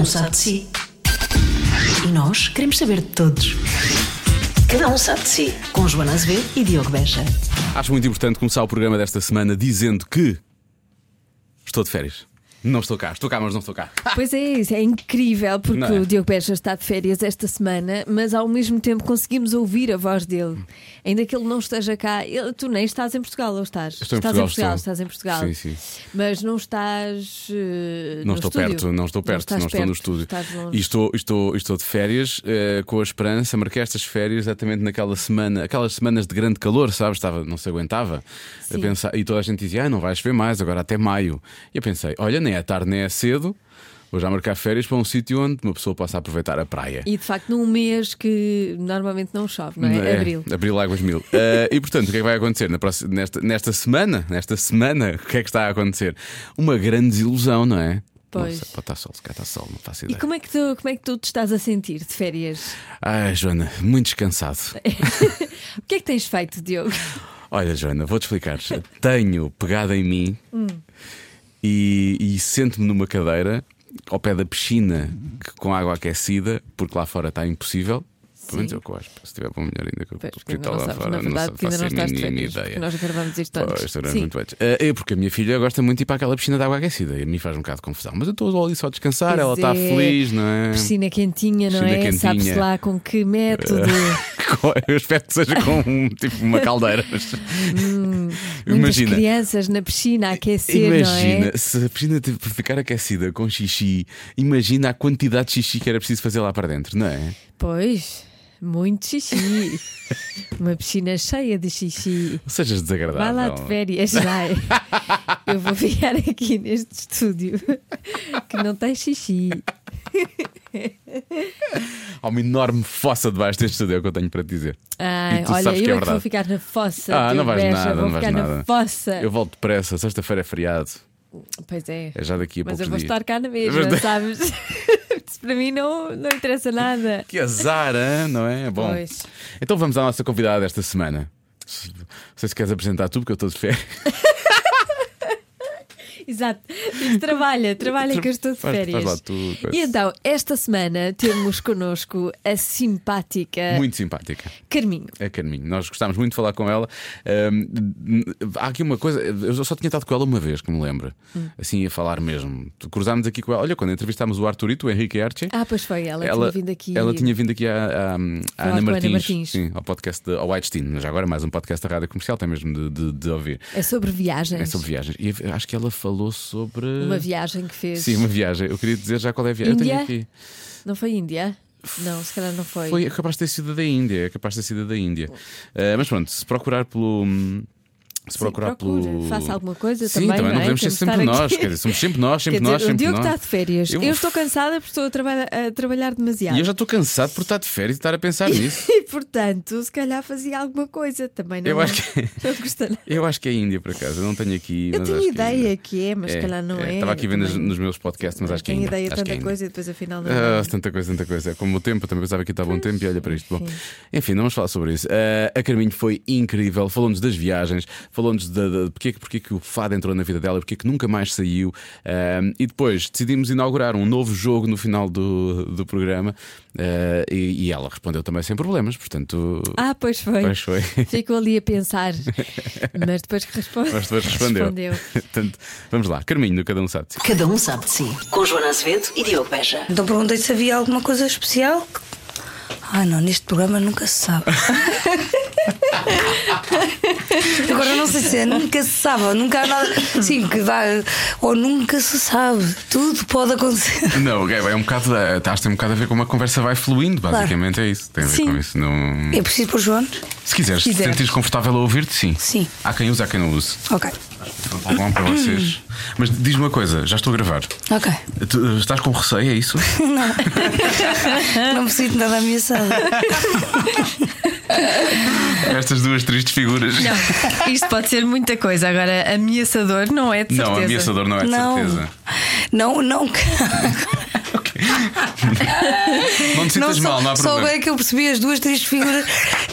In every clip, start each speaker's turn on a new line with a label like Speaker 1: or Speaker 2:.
Speaker 1: um sabe de si. E nós queremos saber de todos. Cada um sabe de si. Com Joana Azevedo e Diogo Beja.
Speaker 2: Acho muito importante começar o programa desta semana dizendo que estou de férias. Não estou cá, estou cá, mas não estou cá.
Speaker 3: Pois é, isso é incrível porque
Speaker 2: Não é?
Speaker 3: o Diogo Beja está de férias esta semana, mas ao mesmo tempo conseguimos ouvir a voz dele. Ainda que ele não esteja cá, ele- tu nem estás em Portugal, ou estás?
Speaker 2: Estou em
Speaker 3: estás
Speaker 2: Portugal,
Speaker 3: em Portugal, estás em Portugal.
Speaker 2: Sim, sim.
Speaker 3: Mas não estás. eh,
Speaker 2: Não
Speaker 3: no
Speaker 2: estou
Speaker 3: estúdio.
Speaker 2: perto, não estou perto,
Speaker 3: estás
Speaker 2: não, estou no
Speaker 3: perto,
Speaker 2: estúdio.
Speaker 3: Estás longe.
Speaker 2: E estou, estou, estou de férias eh, com a esperança, marquei estas férias exatamente naquela semana, aquelas semanas de grande calor, sabes? Estava, não se aguentava. A pensar, e toda a gente dizia, ah, não vais ver mais, agora até maio. E eu pensei, olha, nem é tarde nem é cedo, vou já marcar férias para um sítio onde uma pessoa possa aproveitar a praia.
Speaker 3: E de facto, num mês que normalmente não chove, não é? Abril.
Speaker 2: Abril Águas Mil. Eh, e portanto, o que é que vai acontecer na próxima- nesta, nesta semana? Nesta semana, o que é que está a acontecer? Uma grande desilusão, não é?
Speaker 3: Pois.
Speaker 2: Não sei, pode estar sol, se cá está sol, não faço
Speaker 3: E
Speaker 2: ideia.
Speaker 3: como é, que tu, como é que tu te estás a sentir de férias?
Speaker 2: Ai, Joana, muito descansado.
Speaker 3: O que é que tens feito, Diogo?
Speaker 2: Olha, Joana, vou-te explicar. Tenho pegado em mim e, e sento-me numa cadeira ao pé da piscina com água aquecida, porque lá fora está impossível. Pelo menos é o que eu acho. Se estiver bom, melhor ainda que eu
Speaker 3: Pois,
Speaker 2: porque
Speaker 3: ainda não
Speaker 2: lá
Speaker 3: sabes,
Speaker 2: fora.
Speaker 3: na verdade,
Speaker 2: não
Speaker 3: porque ainda não estás de férias.
Speaker 2: ideia.
Speaker 3: Nós gravamos isto antes.
Speaker 2: Pois,
Speaker 3: Sim.
Speaker 2: muito antes. Eh, É porque a minha filha gosta muito de ir para aquela piscina de água aquecida e a mim faz um bocado de confusão. Mas eu estou ali só a descansar,
Speaker 3: Pois
Speaker 2: ela está
Speaker 3: é.
Speaker 2: feliz, não é?
Speaker 3: Piscina quentinha, não
Speaker 2: Piscina
Speaker 3: é? Sabe-se lá com que método.
Speaker 2: Eu espero que seja com um, tipo uma caldeira. mas-
Speaker 3: Muitas
Speaker 2: Imagina.
Speaker 3: crianças na piscina a aquecer,
Speaker 2: Imagina,
Speaker 3: não é?
Speaker 2: se a piscina teve para ficar aquecida com xixi, imagina a quantidade de xixi que era preciso fazer lá para dentro, não é?
Speaker 3: Pois, muito xixi. Uma piscina cheia de xixi.
Speaker 2: Ou sejas desagradável.
Speaker 3: Vai lá de férias, vai. Eu vou ficar aqui neste estúdio que não tem xixi.
Speaker 2: Há uma enorme fossa debaixo deste estúdio, é que eu tenho para te dizer.
Speaker 3: Ai, olha,
Speaker 2: sabes
Speaker 3: eu
Speaker 2: é
Speaker 3: é que vou ficar na fossa.
Speaker 2: Ah, não vais nada,
Speaker 3: vou
Speaker 2: não vais nada.
Speaker 3: na fossa.
Speaker 2: Eu volto depressa, sexta-feira é feriado.
Speaker 3: Pois é.
Speaker 2: É já daqui a
Speaker 3: Mas
Speaker 2: poucos
Speaker 3: eu vou
Speaker 2: dias.
Speaker 3: estar cá na mesma,
Speaker 2: Mas-
Speaker 3: sabes? Isso para mim não, não interessa nada.
Speaker 2: Que azar, hein? não é? Bom.
Speaker 3: Pois.
Speaker 2: Então vamos à nossa convidada desta semana. Não sei se queres apresentar tu, porque eu estou de férias.
Speaker 3: Exato. Diz, trabalha, trabalha que eu estou de férias.
Speaker 2: lá tu,
Speaker 3: e então, esta semana temos connosco a simpática
Speaker 2: Muito simpática.
Speaker 3: Carminho.
Speaker 2: É Carminho, nós gostámos muito de falar com ela. Ahm, há aqui uma coisa, eu só tinha estado com ela uma vez, que me lembro,
Speaker 3: Hum.
Speaker 2: assim a falar mesmo. Cruzámos aqui com ela. Olha, quando entrevistámos o Arturito, o Henrique Erche.
Speaker 3: Ah, pois foi, ela, tinha vindo aqui.
Speaker 2: ela tinha vindo aqui à, à- à
Speaker 3: Falar
Speaker 2: Ana
Speaker 3: a Ana
Speaker 2: Martins,
Speaker 3: Martins.
Speaker 2: Sim, ao podcast de, ao Whitestein, mas agora mais um podcast da rádio comercial, tem mesmo de, de- de ouvir.
Speaker 3: É sobre viagens.
Speaker 2: É sobre viagens. E acho que ela falou sobre.
Speaker 3: Uma viagem que fez.
Speaker 2: Sim, uma viagem. Eu queria dizer já qual é a viagem. Eu tenho aqui.
Speaker 3: Não foi Índia? Não, se calhar não foi.
Speaker 2: Foi capaz de ter sido da Índia, é capaz de ter sido da Índia. Eh, mas pronto, se procurar pelo. Se
Speaker 3: Sim,
Speaker 2: procurar
Speaker 3: procure,
Speaker 2: pelo.
Speaker 3: faça alguma coisa
Speaker 2: Sim,
Speaker 3: também,
Speaker 2: também
Speaker 3: não é?
Speaker 2: podemos ser sempre nós, quer dizer, somos sempre nós, sempre
Speaker 3: Quer
Speaker 2: nós,
Speaker 3: dizer, o Diogo
Speaker 2: nós.
Speaker 3: está de férias.
Speaker 2: Eu-
Speaker 3: Eu, estou cansada porque estou a, traba- a trabalhar demasiado.
Speaker 2: E eu já estou cansado por estar de férias e estar a pensar nisso.
Speaker 3: E portanto, se calhar fazia alguma coisa também. Não,
Speaker 2: Eu acho que-
Speaker 3: não custa nada.
Speaker 2: Eu acho que é Índia, por acaso. Eu não tenho aqui.
Speaker 3: Eu tenho
Speaker 2: acho que
Speaker 3: ideia que é, mas se calhar não é.
Speaker 2: Estava aqui vendo
Speaker 3: também
Speaker 2: nos meus podcasts, mas acho que é
Speaker 3: Tenho ideia de
Speaker 2: Acho é
Speaker 3: tanta coisa e depois afinal não
Speaker 2: Ah,
Speaker 3: é.
Speaker 2: tanta coisa, tanta coisa. Como o tempo, eu também pensava que estava bom tempo e olha para isto. Bom, enfim, não vamos falar sobre isso. Ah, a Carminho foi incrível, falou-nos das viagens, falou-nos de, de, porque, que- porque que o fado entrou na vida dela, porque que nunca mais saiu. Ah, e depois decidimos inaugurar um novo jogo no final do, do programa ah, e, e ela respondeu também sem problemas, portanto.
Speaker 3: Ah, pois foi.
Speaker 2: Pois foi.
Speaker 3: Ficou ali a pensar. mas depois que responde...
Speaker 2: Mas depois respondeu.
Speaker 3: respondeu.
Speaker 2: Portanto, vamos lá, Carminho, no cada um sabe. de si.
Speaker 1: Cada um sabe de si. Com Joana Azevedo e Diogo Beja.
Speaker 4: Então perguntei se havia alguma coisa especial. Ah, não, neste programa nunca se sabe. Agora não sei se é nunca se sabe, ou nunca há nada. Sim, que dá. Ou nunca se sabe. Tudo pode acontecer.
Speaker 2: Não, é, é um bocado. Estás tem um bocado a ver como a conversa vai fluindo, basicamente é isso. Tem a ver
Speaker 3: Sim.
Speaker 2: com isso. Não...
Speaker 4: É preciso pôr João?
Speaker 2: Se quiseres, se te
Speaker 4: quiser.
Speaker 2: sentires confortável a ouvir-te, sim.
Speaker 4: Sim.
Speaker 2: Há quem use, há quem não use.
Speaker 4: Ok.
Speaker 2: Tá bom para vocês. Mas diz-me uma coisa, já estou a gravar.
Speaker 4: Ok.
Speaker 2: Tu, eh, estás com receio, é isso?
Speaker 4: Não me sinto nada ameaçada.
Speaker 2: Estas duas tristes figuras.
Speaker 3: Não, isto pode ser muita coisa. Agora, ameaçador não é de
Speaker 2: Não,
Speaker 3: certeza.
Speaker 2: ameaçador não é de
Speaker 4: Não.
Speaker 2: certeza.
Speaker 4: Não, não.
Speaker 2: Não te sintas
Speaker 4: Não,
Speaker 2: mal,
Speaker 4: só,
Speaker 2: não há
Speaker 4: só
Speaker 2: problema.
Speaker 4: agora é que eu percebi as duas tristes figuras.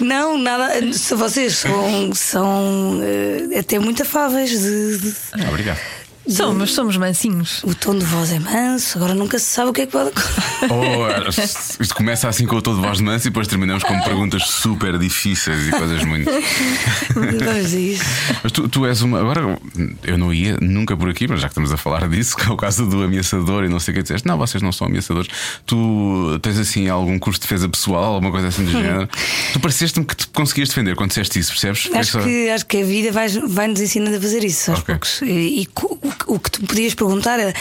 Speaker 4: Não, nada. Se vocês são, são eh, até muito afáveis. De, de-
Speaker 2: Ah, Obrigado.
Speaker 3: Somos, somos mansinhos.
Speaker 4: O tom de voz é manso, agora nunca se sabe o que é que pode acontecer.
Speaker 2: Oh, isto começa assim com o tom de voz de manso e depois terminamos com perguntas super difíceis e coisas muito.
Speaker 4: Vamos a isso.
Speaker 2: Mas tu, tu és uma. Agora, eu não ia nunca por aqui, mas já que estamos a falar disso, que é o caso do ameaçador e não sei o que disseste. Não, vocês não são ameaçadores. Tu tens assim algum curso de defesa pessoal, alguma coisa assim do género. Tu pareceste-me que te conseguias defender quando disseste isso, percebes?
Speaker 4: Acho
Speaker 2: só-
Speaker 4: que, acho que a vida vai, vai nos ensinando a fazer isso aos
Speaker 2: Ok.
Speaker 4: poucos. E, e o, que- o tu podias perguntar era: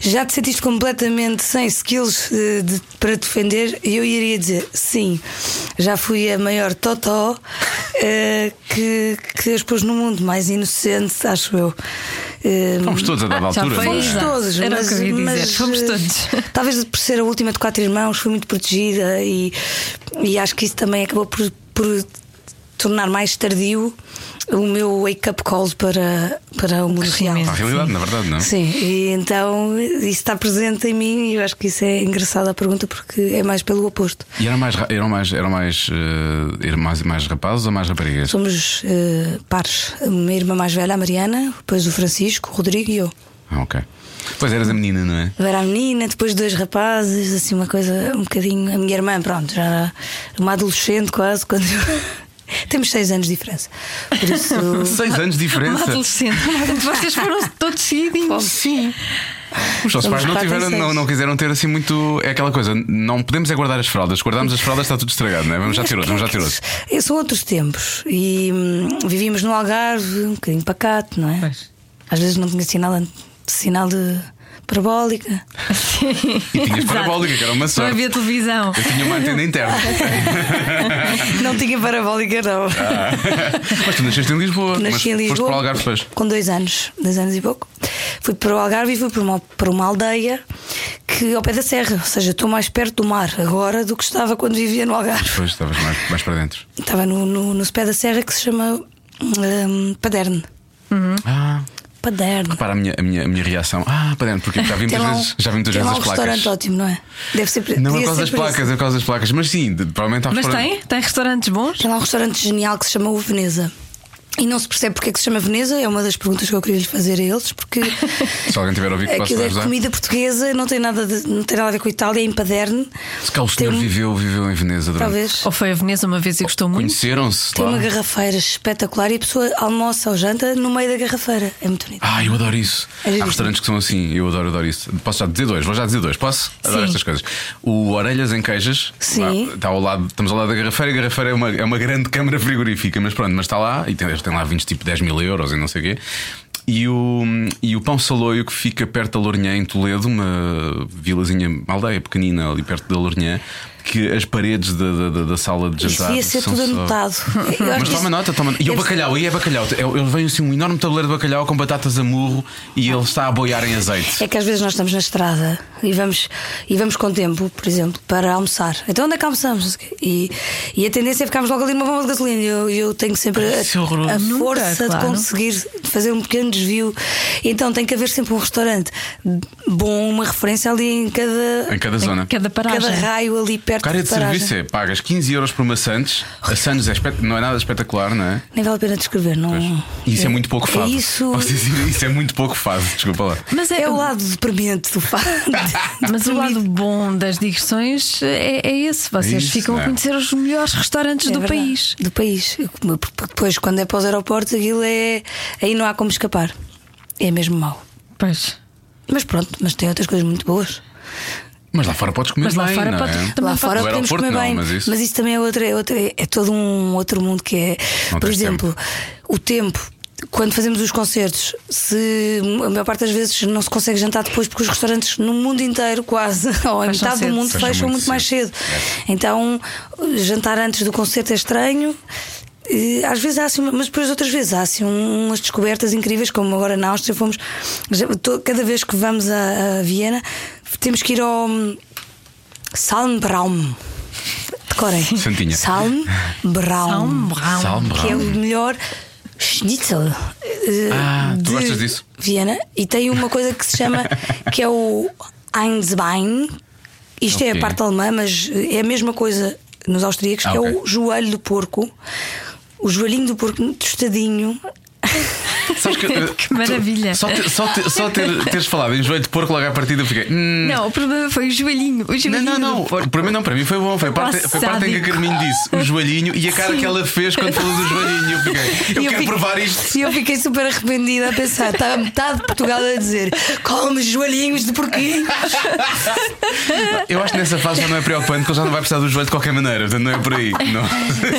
Speaker 4: já te sentiste completamente sem skills eh, de- para defender? E eu iria dizer: sim, já fui a maior totó eh, que, que as pôs no mundo, mais inocente, acho eu. Eh,
Speaker 2: Fomos todos a dada
Speaker 3: já
Speaker 2: altura.
Speaker 3: foi.
Speaker 2: é?
Speaker 4: Fomos
Speaker 3: Exato.
Speaker 4: todos,
Speaker 3: Era o
Speaker 4: mas,
Speaker 3: que eu ia dizer,
Speaker 4: mas,
Speaker 3: fomos todos.
Speaker 4: Talvez por ser a última de quatro irmãos, fui muito protegida e, e acho que isso também acabou por, por tornar mais tardio o meu wake-up call para, para o mundo real.
Speaker 2: Para a realidade, na verdade, não é?
Speaker 4: Sim, e então isso está presente em mim e eu acho que isso é engraçado a pergunta porque é mais pelo oposto.
Speaker 2: E eram mais, ra- eram mais, eram mais, eh, eram mais, mais rapazes ou mais raparigas?
Speaker 4: Somos eh, pares. A minha irmã mais velha, a Mariana, depois o Francisco, o Rodrigo e eu.
Speaker 2: Ah, ok. Pois eras a menina, não é?
Speaker 4: Eu era a menina, depois dois rapazes, assim, uma coisa um bocadinho. A minha irmã, pronto, já uma adolescente quase, quando eu- Temos seis anos de diferença. Por isso.
Speaker 2: Seis anos de
Speaker 3: Uma
Speaker 2: diferença.
Speaker 3: adolescente. Vocês foram todos seguidinhos.
Speaker 2: Sim. Os nossos pais não, tiveram, não, não quiseram ter assim muito. É aquela coisa, não podemos é guardar as fraldas. Guardamos as fraldas, está tudo estragado, não é? Vamos já ter outro, vamos já ter outro.
Speaker 4: Eh, São outros tempos. E hum, vivíamos no Algarve, um bocadinho pacato, não é?
Speaker 3: Pois.
Speaker 4: Às vezes não tinha sinal, sinal de parabólica.
Speaker 2: E tinhas parabólica, que era uma
Speaker 3: Não
Speaker 2: sorte.
Speaker 3: havia televisão.
Speaker 2: Eu tinha uma antena interna.
Speaker 4: não tinha parabólica, não.
Speaker 2: Mas tu nasceste em Lisboa.
Speaker 4: Nasci em Lisboa.
Speaker 2: Foste para o Algarve depois.
Speaker 4: Com dois anos, dois anos e pouco. Fui para o Algarve e fui para uma, para uma aldeia que ao pé da serra, ou seja, estou mais perto do mar agora do que estava quando vivia no Algarve.
Speaker 2: Depois estavas mais, mais para dentro.
Speaker 4: Estava no, no, no pé da serra que se chama hum, Paderne.
Speaker 2: Ah,
Speaker 4: Paderne.
Speaker 2: para a minha, a minha, a minha reação. Ah, para dentro, porque já vi muitas
Speaker 4: um-
Speaker 2: vezes, já vi muitas vezes
Speaker 4: um
Speaker 2: as placas.
Speaker 4: restaurante ótimo, não é? Deve ser
Speaker 2: Não é por causa das
Speaker 4: por isso.
Speaker 2: placas, é por causa das placas. Mas sim, provavelmente há
Speaker 3: Mas
Speaker 2: restaurante-
Speaker 3: tem? Tem restaurantes bons?
Speaker 4: Tem lá um restaurante genial que se chama o Veneza. E não se percebe porque é que se chama Veneza, é uma das perguntas que eu queria lhe fazer a eles, porque
Speaker 2: Se alguém tiver possa
Speaker 4: aquilo é comida portuguesa, não tem nada, de- não tem nada a ver com a Itália, é em Paderne.
Speaker 2: Se cá o senhor
Speaker 4: um-
Speaker 2: viveu, viveu em Veneza durante.
Speaker 4: Talvez.
Speaker 3: Ou foi a Veneza uma vez e gostou muito?
Speaker 2: Conheceram-se
Speaker 4: Tem
Speaker 2: lá.
Speaker 4: uma garrafeira espetacular e a pessoa almoça ou janta no meio da garrafeira. É muito bonito.
Speaker 2: Ah, eu adoro isso.
Speaker 4: É
Speaker 2: Há restaurantes que são assim, eu adoro, adoro isso. Posso já dizer dois, vou já dizer dois, posso? Adoro
Speaker 4: Sim.
Speaker 2: estas coisas. O Orelhas em Queijas,
Speaker 4: Sim.
Speaker 2: lá, está ao lado, estamos ao lado da garrafeira, e a garrafeira é uma, é uma grande câmara frigorífica, mas pronto, mas está lá e tem, tem lá vinhos tipo 10 mil euros e não sei o quê. E o, e o Pão Saloio que fica perto da Lourinhã, em Toledo, uma vilazinha, uma aldeia pequenina ali perto da Lourinhã, que as paredes da, da, da- sala de
Speaker 4: Isso
Speaker 2: jantar.
Speaker 4: devia ser
Speaker 2: são
Speaker 4: tudo
Speaker 2: só-
Speaker 4: anotado. Acho
Speaker 2: Mas toma
Speaker 4: isso-
Speaker 2: nota, toma E o bacalhau, aí é bacalhau. Ele vem assim um enorme tabuleiro de bacalhau com batatas a murro e ele está a boiar em azeite.
Speaker 4: É que às vezes nós estamos na estrada e vamos, e vamos com tempo, por exemplo, para almoçar. Então onde é que almoçamos? E, e a tendência é ficarmos logo ali numa bomba de gasolina. E Eu, eu tenho sempre
Speaker 2: é
Speaker 4: a, a
Speaker 3: Nunca,
Speaker 4: força
Speaker 3: claro.
Speaker 4: de conseguir fazer um pequeno desvio. Então tem que haver sempre um restaurante bom, uma referência ali em cada,
Speaker 2: Em cada zona.
Speaker 3: Cada paragem.
Speaker 4: cada raio ali perto
Speaker 2: Cara
Speaker 4: de
Speaker 2: de serviço é pagas 15 euros por uma Santos. A Santos é espet- não é nada espetacular, não é?
Speaker 4: Nem vale a pena descrever, não.
Speaker 2: E isso é, muito pouco fado.
Speaker 4: É isso.
Speaker 2: Isso é muito pouco fado, desculpa lá.
Speaker 3: Mas é,
Speaker 4: É o lado deprimente do fado.
Speaker 3: Mas o lado bom das digressões é, é esse. Vocês
Speaker 2: É isso,
Speaker 3: ficam
Speaker 2: é.
Speaker 3: a conhecer os melhores restaurantes
Speaker 4: É
Speaker 3: do
Speaker 4: verdade.
Speaker 3: país.
Speaker 4: Do país. Porque depois, quando é para os aeroportos, aquilo é. Aí não há como escapar. É mesmo mau.
Speaker 3: Pois.
Speaker 4: Mas pronto, mas tem outras coisas muito boas.
Speaker 2: Mas lá fora podes comer
Speaker 3: Mas lá
Speaker 2: bem,
Speaker 3: fora
Speaker 2: não
Speaker 3: pode-
Speaker 2: é?
Speaker 4: Lá fora podemos comer
Speaker 2: não,
Speaker 4: bem.
Speaker 2: mas isso-
Speaker 4: também é outra, é, outra, é todo um outro mundo que é.
Speaker 2: Não
Speaker 4: por exemplo, o tempo. Quando fazemos os concertos, se a maior parte das vezes não se consegue jantar depois, porque os restaurantes no mundo inteiro, quase, ou a metade
Speaker 3: cedo.
Speaker 4: do mundo,
Speaker 2: Fecham
Speaker 4: fecham
Speaker 2: muito
Speaker 4: muito, mais
Speaker 2: cedo.
Speaker 4: cedo. Então, jantar antes do concerto é estranho. E, Às vezes há assim, mas depois outras vezes há assim umas descobertas incríveis, como agora na Áustria fomos. Cada vez que vamos a, a Viena, temos que ir ao hum, Salmbraum. Decorem.
Speaker 2: Santinha.
Speaker 4: Salmbraum.
Speaker 2: Salmbraum.
Speaker 4: Que é o melhor schnitzel. eh,
Speaker 2: Ah, tu
Speaker 4: de
Speaker 2: gostas disso?
Speaker 4: Viena. E tem uma coisa que se chama que é o Einsbein. Isto é
Speaker 2: Ok.
Speaker 4: a parte alemã, mas é a mesma coisa nos austríacos,
Speaker 2: Ah,
Speaker 4: que
Speaker 2: ok.
Speaker 4: é o joelho do porco. O joelhinho do porco tostadinho.
Speaker 2: Sabes que, eh,
Speaker 3: Que maravilha.
Speaker 2: Só, ter, só, ter, só ter- teres falado em joelho de porco logo à partida, eu fiquei. "Hum,
Speaker 3: Não, o problema foi o joelhinho. O
Speaker 2: Não,
Speaker 3: joelhinho
Speaker 2: não, não.
Speaker 3: porco.
Speaker 2: Para mim não, para mim foi bom. Foi a parte, foi parte em que a. Carminho disse o joelhinho e a cara
Speaker 3: Sim.
Speaker 2: que ela fez quando falou do joelhinho. Eu fiquei, eu
Speaker 4: E
Speaker 2: quero
Speaker 4: fiquei-
Speaker 2: provar isto.
Speaker 4: E eu fiquei super arrependida a pensar, está metade de Portugal a dizer come joelhinhos de porquinho.
Speaker 2: Eu acho que nessa fase já não é preocupante, porque ele já não vai precisar do joelho de qualquer maneira. Portanto, não é por aí. Não.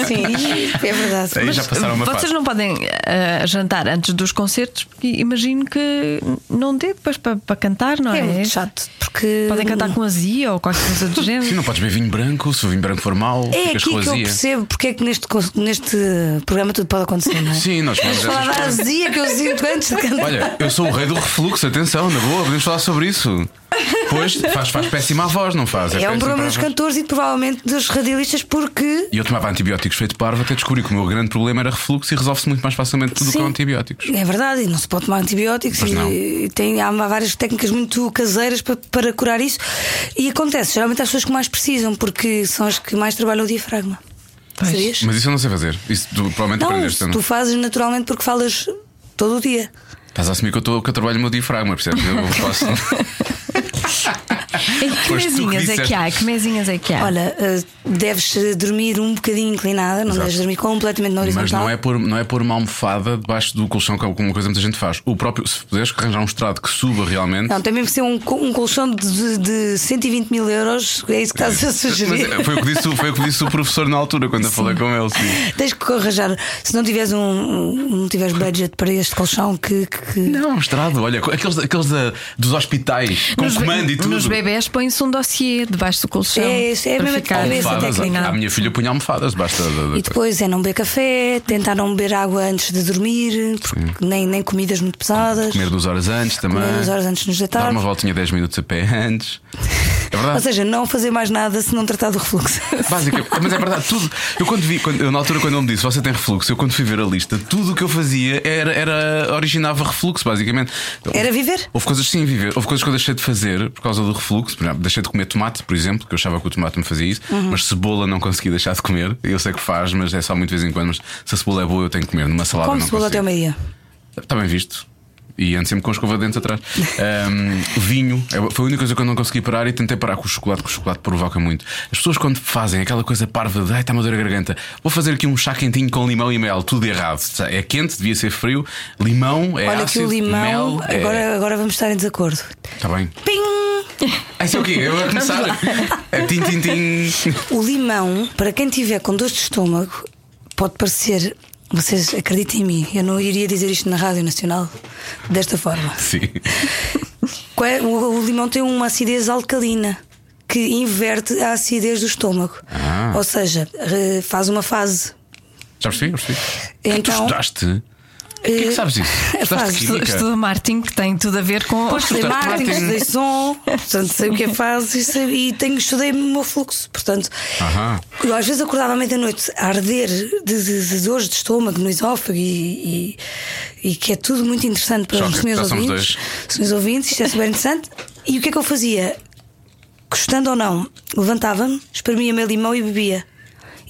Speaker 4: Sim, é verdade.
Speaker 2: Aí já passaram uma
Speaker 3: Vocês
Speaker 2: fase.
Speaker 3: não podem eh, jantar antes dos concertos, porque imagino que não dê depois para, para cantar, não é?
Speaker 4: É muito chato, porque.
Speaker 3: Podem cantar com azia ou qualquer coisa do género.
Speaker 2: Sim, não podes beber vinho branco. Se o vinho branco for mau,
Speaker 4: É
Speaker 2: ficas
Speaker 4: aqui
Speaker 2: com
Speaker 4: que eu
Speaker 2: azia.
Speaker 4: percebo porque é que neste, neste programa tudo pode acontecer, não é?
Speaker 2: Sim, nós falamos
Speaker 4: falar da azia que eu sinto antes de cantar.
Speaker 2: Olha, eu sou o rei do refluxo, atenção, na boa, podemos falar sobre isso. Pois faz, faz péssima a voz, não faz?
Speaker 4: É um
Speaker 2: péssimo
Speaker 4: problema dos cantores e provavelmente dos radialistas porque.
Speaker 2: E eu tomava antibióticos feito parvo até descobri que o meu grande problema era refluxo e resolve-se muito mais facilmente tudo
Speaker 4: Sim.
Speaker 2: com antibióticos.
Speaker 4: É verdade, e não se pode tomar antibióticos e,
Speaker 2: não.
Speaker 4: e tem, há várias técnicas muito caseiras para, para curar isso. E acontece, geralmente as pessoas que mais precisam, porque são as que mais trabalham o diafragma.
Speaker 3: Pois.
Speaker 2: Mas isso eu não sei fazer. Isso tu provavelmente
Speaker 4: Não,
Speaker 2: aprendeste.
Speaker 4: tu fazes naturalmente porque falas todo o dia.
Speaker 2: Estás a assumir que eu, tô, que eu trabalho o meu diafragma, percebes? Eu posso.
Speaker 3: E que mesinhas é que há? Que mesinhas é que há?
Speaker 4: Olha, eh, deves eh, dormir um bocadinho inclinada, não
Speaker 2: Exato.
Speaker 4: deves dormir completamente na horizontal.
Speaker 2: Mas não é, pôr, não é pôr uma almofada debaixo do colchão, que é uma coisa que muita gente faz. O próprio, se puderes arranjar um estrado que suba realmente.
Speaker 4: Não, tem mesmo que ser um, um colchão de, de 120 mil euros, é isso que estás a
Speaker 2: Mas
Speaker 4: sugerir.
Speaker 2: é, foi o, que disse, o- foi o que disse o professor na altura, quando eu falei com ele. Sim.
Speaker 4: Tens que arranjar, se não tiveres um, um- não tiveres budget para este colchão que, que-
Speaker 2: Não, um estrado, olha, aqueles, aqueles da- dos hospitais, com
Speaker 3: Nos
Speaker 2: comando e tudo.
Speaker 3: Nos bebés põe-se um dossiê debaixo do colchão.
Speaker 4: É, isso é a
Speaker 3: para
Speaker 4: mesma-
Speaker 3: ficar
Speaker 4: é
Speaker 2: Almofadas, a, a minha filha punha almofadas debaixo da.
Speaker 4: E depois é não beber café, tentar não beber água antes de dormir, porque nem, nem comidas muito pesadas.
Speaker 2: Comer duas horas antes também.
Speaker 4: Comer duas horas antes de nos
Speaker 2: Dar
Speaker 4: deitar.
Speaker 2: uma voltinha 10 minutos a pé antes. É
Speaker 4: Ou
Speaker 2: verdade.
Speaker 4: seja, não fazer mais nada se não tratar do refluxo.
Speaker 2: Mas é verdade, tudo. Eu quando vi, quando, eu, na altura, quando ele me disse você tem refluxo, eu quando fui ver a lista, tudo o que eu fazia era, era originava refluxo, basicamente.
Speaker 4: Era viver?
Speaker 2: Houve coisas sim, viver. Houve coisas que eu deixei de fazer por causa do refluxo. Por exemplo, deixei de comer tomate, por exemplo, que eu achava que o tomate me fazia isso,
Speaker 4: Uhum.
Speaker 2: mas cebola não consegui deixar de comer. Eu sei que faz, mas é só muito de vez em quando. Mas se a cebola é boa, eu tenho que comer. Numa salada
Speaker 4: Como
Speaker 2: não
Speaker 4: até
Speaker 2: consigo.
Speaker 4: ao meio-dia.
Speaker 2: Está bem visto. E ando sempre com a escova de dentes atrás. Ahm, vinho, é- foi a única coisa que eu não consegui parar e tentei parar com o chocolate, porque o chocolate provoca muito. As pessoas, quando fazem aquela coisa parva de ai, está-me a dor a garganta, vou fazer aqui um chá quentinho com limão e mel, tudo errado. É quente, devia ser frio. Limão é
Speaker 4: Olha
Speaker 2: ácido,
Speaker 4: que o limão,
Speaker 2: mel é-
Speaker 4: agora, agora vamos estar em desacordo.
Speaker 2: Está bem.
Speaker 4: Pim!
Speaker 2: Ah, isso é o quê? Eu vou começar. É tim, tim, tim.
Speaker 4: O limão, para quem tiver com dor de estômago, pode parecer. Vocês acreditem em mim, eu não iria dizer isto na Rádio Nacional desta forma.
Speaker 2: Sim.
Speaker 4: É- O, limão tem uma acidez alcalina que inverte a acidez do estômago.
Speaker 2: Ah.
Speaker 4: Ou seja, re- faz uma fase.
Speaker 2: Já percebi? Já percebi. Tu
Speaker 4: Então,
Speaker 2: estudaste? O que é que sabes disso?
Speaker 4: É
Speaker 2: Estudaste
Speaker 4: fácil.
Speaker 3: Estudo, estudo marketing que tem tudo a ver com.
Speaker 4: Pois estudei marketing,
Speaker 2: marketing.
Speaker 4: estudei som, portanto sei o que é fase e, sei- e tenho, estudei o meu fluxo. Portanto,
Speaker 2: Aham.
Speaker 4: eu às vezes acordava à meia-noite a arder de, de, de dores de estômago no esófago e, e, e que é tudo muito interessante para os meus ouvintes. Os meus ouvintes, isto é super interessante. E o que é que eu fazia? Gostando ou não, levantava-me, espremia meio limão e bebia.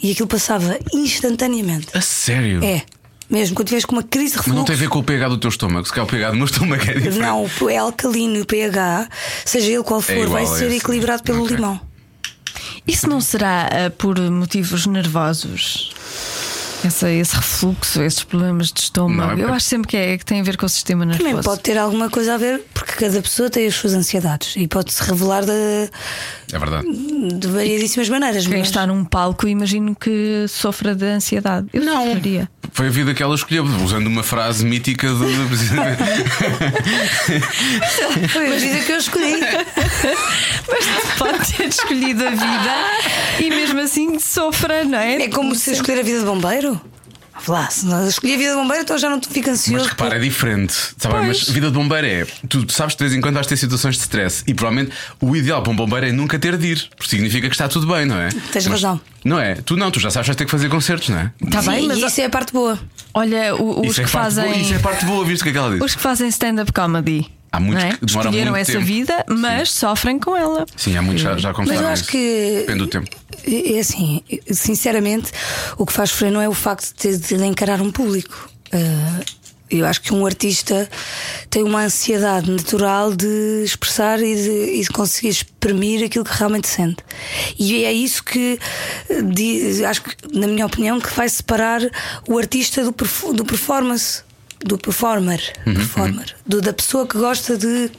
Speaker 4: E aquilo passava instantaneamente.
Speaker 2: A sério?
Speaker 4: É, mesmo quando tiveres com uma crise de
Speaker 2: Mas
Speaker 4: refluxo.
Speaker 2: não tem a ver com o pH do teu estômago. Se calhar o pH do meu estômago é diferente.
Speaker 4: Não, é alcalino o pH, seja ele qual for,
Speaker 2: igual
Speaker 4: vai
Speaker 2: a
Speaker 4: ser
Speaker 2: esse.
Speaker 4: equilibrado pelo
Speaker 2: Ok.
Speaker 4: limão.
Speaker 3: Isso não será ah, por motivos nervosos? Essa, esse refluxo, esses problemas de estômago.
Speaker 2: Não, é-
Speaker 3: Eu acho sempre que, é, que tem a ver com o sistema nervoso.
Speaker 4: Também pode ter alguma coisa a ver, porque cada pessoa tem as suas ansiedades e pode-se revelar de,
Speaker 2: É verdade.
Speaker 4: de variedíssimas maneiras.
Speaker 3: Quem
Speaker 4: mas-
Speaker 3: está num palco, imagino que sofra de ansiedade. Eu não. Sofreria.
Speaker 2: Foi a vida que ela escolheu, usando uma frase mítica do.
Speaker 4: Foi a vida que eu escolhi.
Speaker 3: Mas pode ter escolhido a vida e mesmo assim sofra, não é?
Speaker 4: É como se escolher a vida de bombeiro. Vá Lá, se não escolhi a vida de bombeiro, então já não fico ansioso.
Speaker 2: Mas repara, é diferente. Tá bem, mas vida de bombeiro é. Tu sabes que de vez em quando vais ter situações de stress e provavelmente o ideal para um bombeiro é nunca ter de ir, porque significa que está tudo bem, não é?
Speaker 4: Tens
Speaker 2: Mas-
Speaker 4: razão.
Speaker 2: Não é? Tu não, tu já sabes que vais ter que fazer concertos, não é?
Speaker 3: Está bem, mas
Speaker 4: isso é a parte boa.
Speaker 3: olha, o- os
Speaker 2: isso, é
Speaker 3: que fazem.
Speaker 2: boa, isso é parte boa, visto o que é que ela disse.
Speaker 3: Os que fazem stand-up comedy.
Speaker 2: Há muitos
Speaker 3: é?
Speaker 2: que demoram
Speaker 3: Escolheram
Speaker 2: muito
Speaker 3: essa
Speaker 2: tempo.
Speaker 3: vida, mas sofrem com ela.
Speaker 2: Sim, há muitos já, já
Speaker 4: Mas eu
Speaker 2: a
Speaker 4: acho
Speaker 2: isso.
Speaker 4: que.
Speaker 2: Depende do tempo.
Speaker 4: É assim, sinceramente, o que faz sofrer não é o facto de ter de encarar um público. Uh, Eu acho que um artista tem uma ansiedade natural de expressar e de, e de conseguir exprimir aquilo que realmente sente. E é isso que eh, acho que, na minha opinião, que vai separar o artista do, do performance, do performer, uhum, performer uhum. Do, da pessoa que gosta de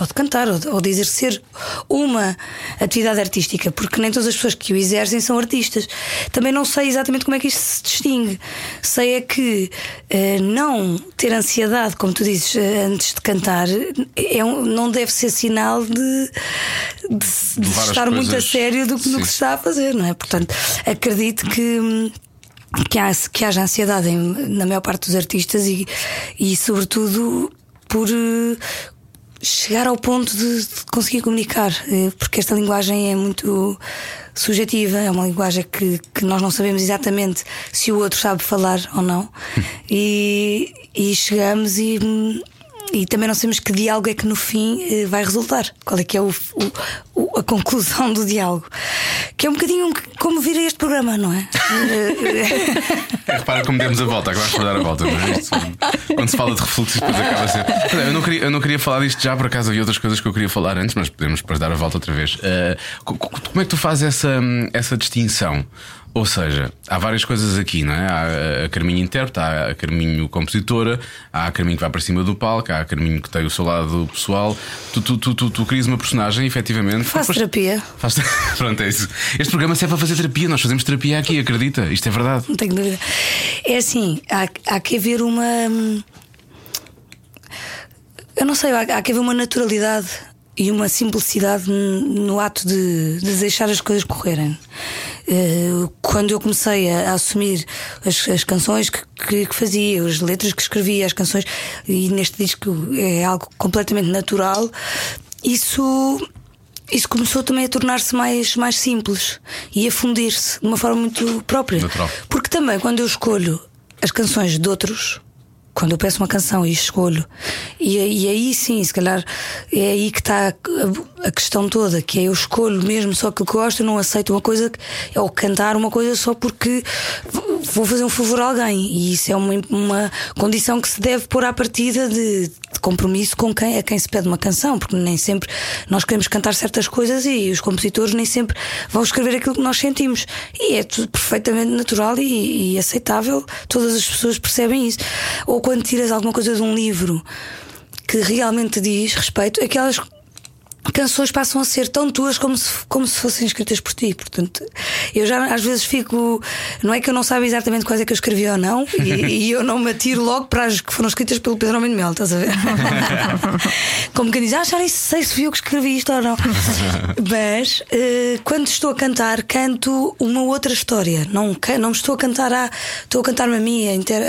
Speaker 4: ou de cantar, ou de, ou de exercer uma atividade artística, porque nem todas as pessoas que o exercem são artistas. Também não sei exatamente como é que isto se distingue. Sei é que uh, não ter ansiedade, como tu dizes, uh, antes de cantar, é um, não deve ser sinal de, de, de estar coisas... muito a sério do, do que se está a fazer, não é? Portanto, acredito que que, há, que haja ansiedade em, na maior parte dos artistas e, e sobretudo por chegar ao ponto de, conseguir comunicar, eh, porque esta linguagem é muito subjetiva, é uma linguagem que, que nós não sabemos exatamente se o outro sabe falar ou não, e, e chegamos e e também não sabemos que diálogo é que no fim eh, vai resultar. Qual é que é o, o, a conclusão do diálogo? Que é um bocadinho como vir a este programa, não é?
Speaker 2: é repara como demos a volta, agora de dar a volta, não é? Quando se fala de refluxo, depois acaba a ser. Eu não, queria, eu não queria falar disto já, por acaso havia outras coisas que eu queria falar antes, mas podemos depois dar a volta outra vez. Uh, como é que tu fazes essa, essa distinção? Ou seja, há várias coisas aqui, não é? Há a Carminho intérprete, há a Carminho compositora, há a Carminho que vai para cima do palco, há a Carminho que tem o seu lado pessoal. Tu, tu, tu, tu, tu crias uma personagem, efetivamente.
Speaker 4: Faz terapia.
Speaker 2: Faz... Pronto, é isso. Este programa serve para fazer terapia, nós fazemos terapia aqui, acredita? Isto é verdade.
Speaker 4: Não tenho dúvida. É assim, há, há que haver uma. Hum, eu não sei, há, há que haver uma naturalidade e uma simplicidade no ato de, de deixar as coisas correrem. Eh, quando eu comecei a, a assumir as, as canções que, que, que, fazia, as letras que escrevia, as canções, e neste disco é algo completamente natural, isso isso começou também a tornar-se mais, mais simples e a fundir-se de uma forma muito própria.
Speaker 2: Natural.
Speaker 4: Porque também quando eu escolho as canções de outros, quando eu peço uma canção e escolho, e, e aí sim, se calhar é aí que está a, a, questão toda, que é eu escolho mesmo só que eu gosto, eu não aceito uma coisa, ou cantar uma coisa só porque vou fazer um favor a alguém. E isso é uma, uma condição que se deve pôr à partida de, de compromisso com quem, a quem se pede uma canção, porque nem sempre nós queremos cantar certas coisas e os compositores nem sempre vão escrever aquilo que nós sentimos. E é tudo perfeitamente natural e, e aceitável, todas as pessoas percebem isso. Ou quando tiras alguma coisa de um livro que realmente diz respeito, aquelas canções passam a ser tão tuas como se, como se fossem escritas por ti. Portanto, eu já às vezes fico. Não é que eu não saiba exatamente quais é que eu escrevi ou não, e, e eu não me atiro logo para as que foram escritas pelo Pedro Homem de Mel, estás a ver? como quem diz, ah, já nem sei se fui eu que escrevi isto ou não. Mas uh, quando estou a cantar, canto uma outra história. Não, não me estou a cantar a. Estou a cantar-me a mim, a, inter,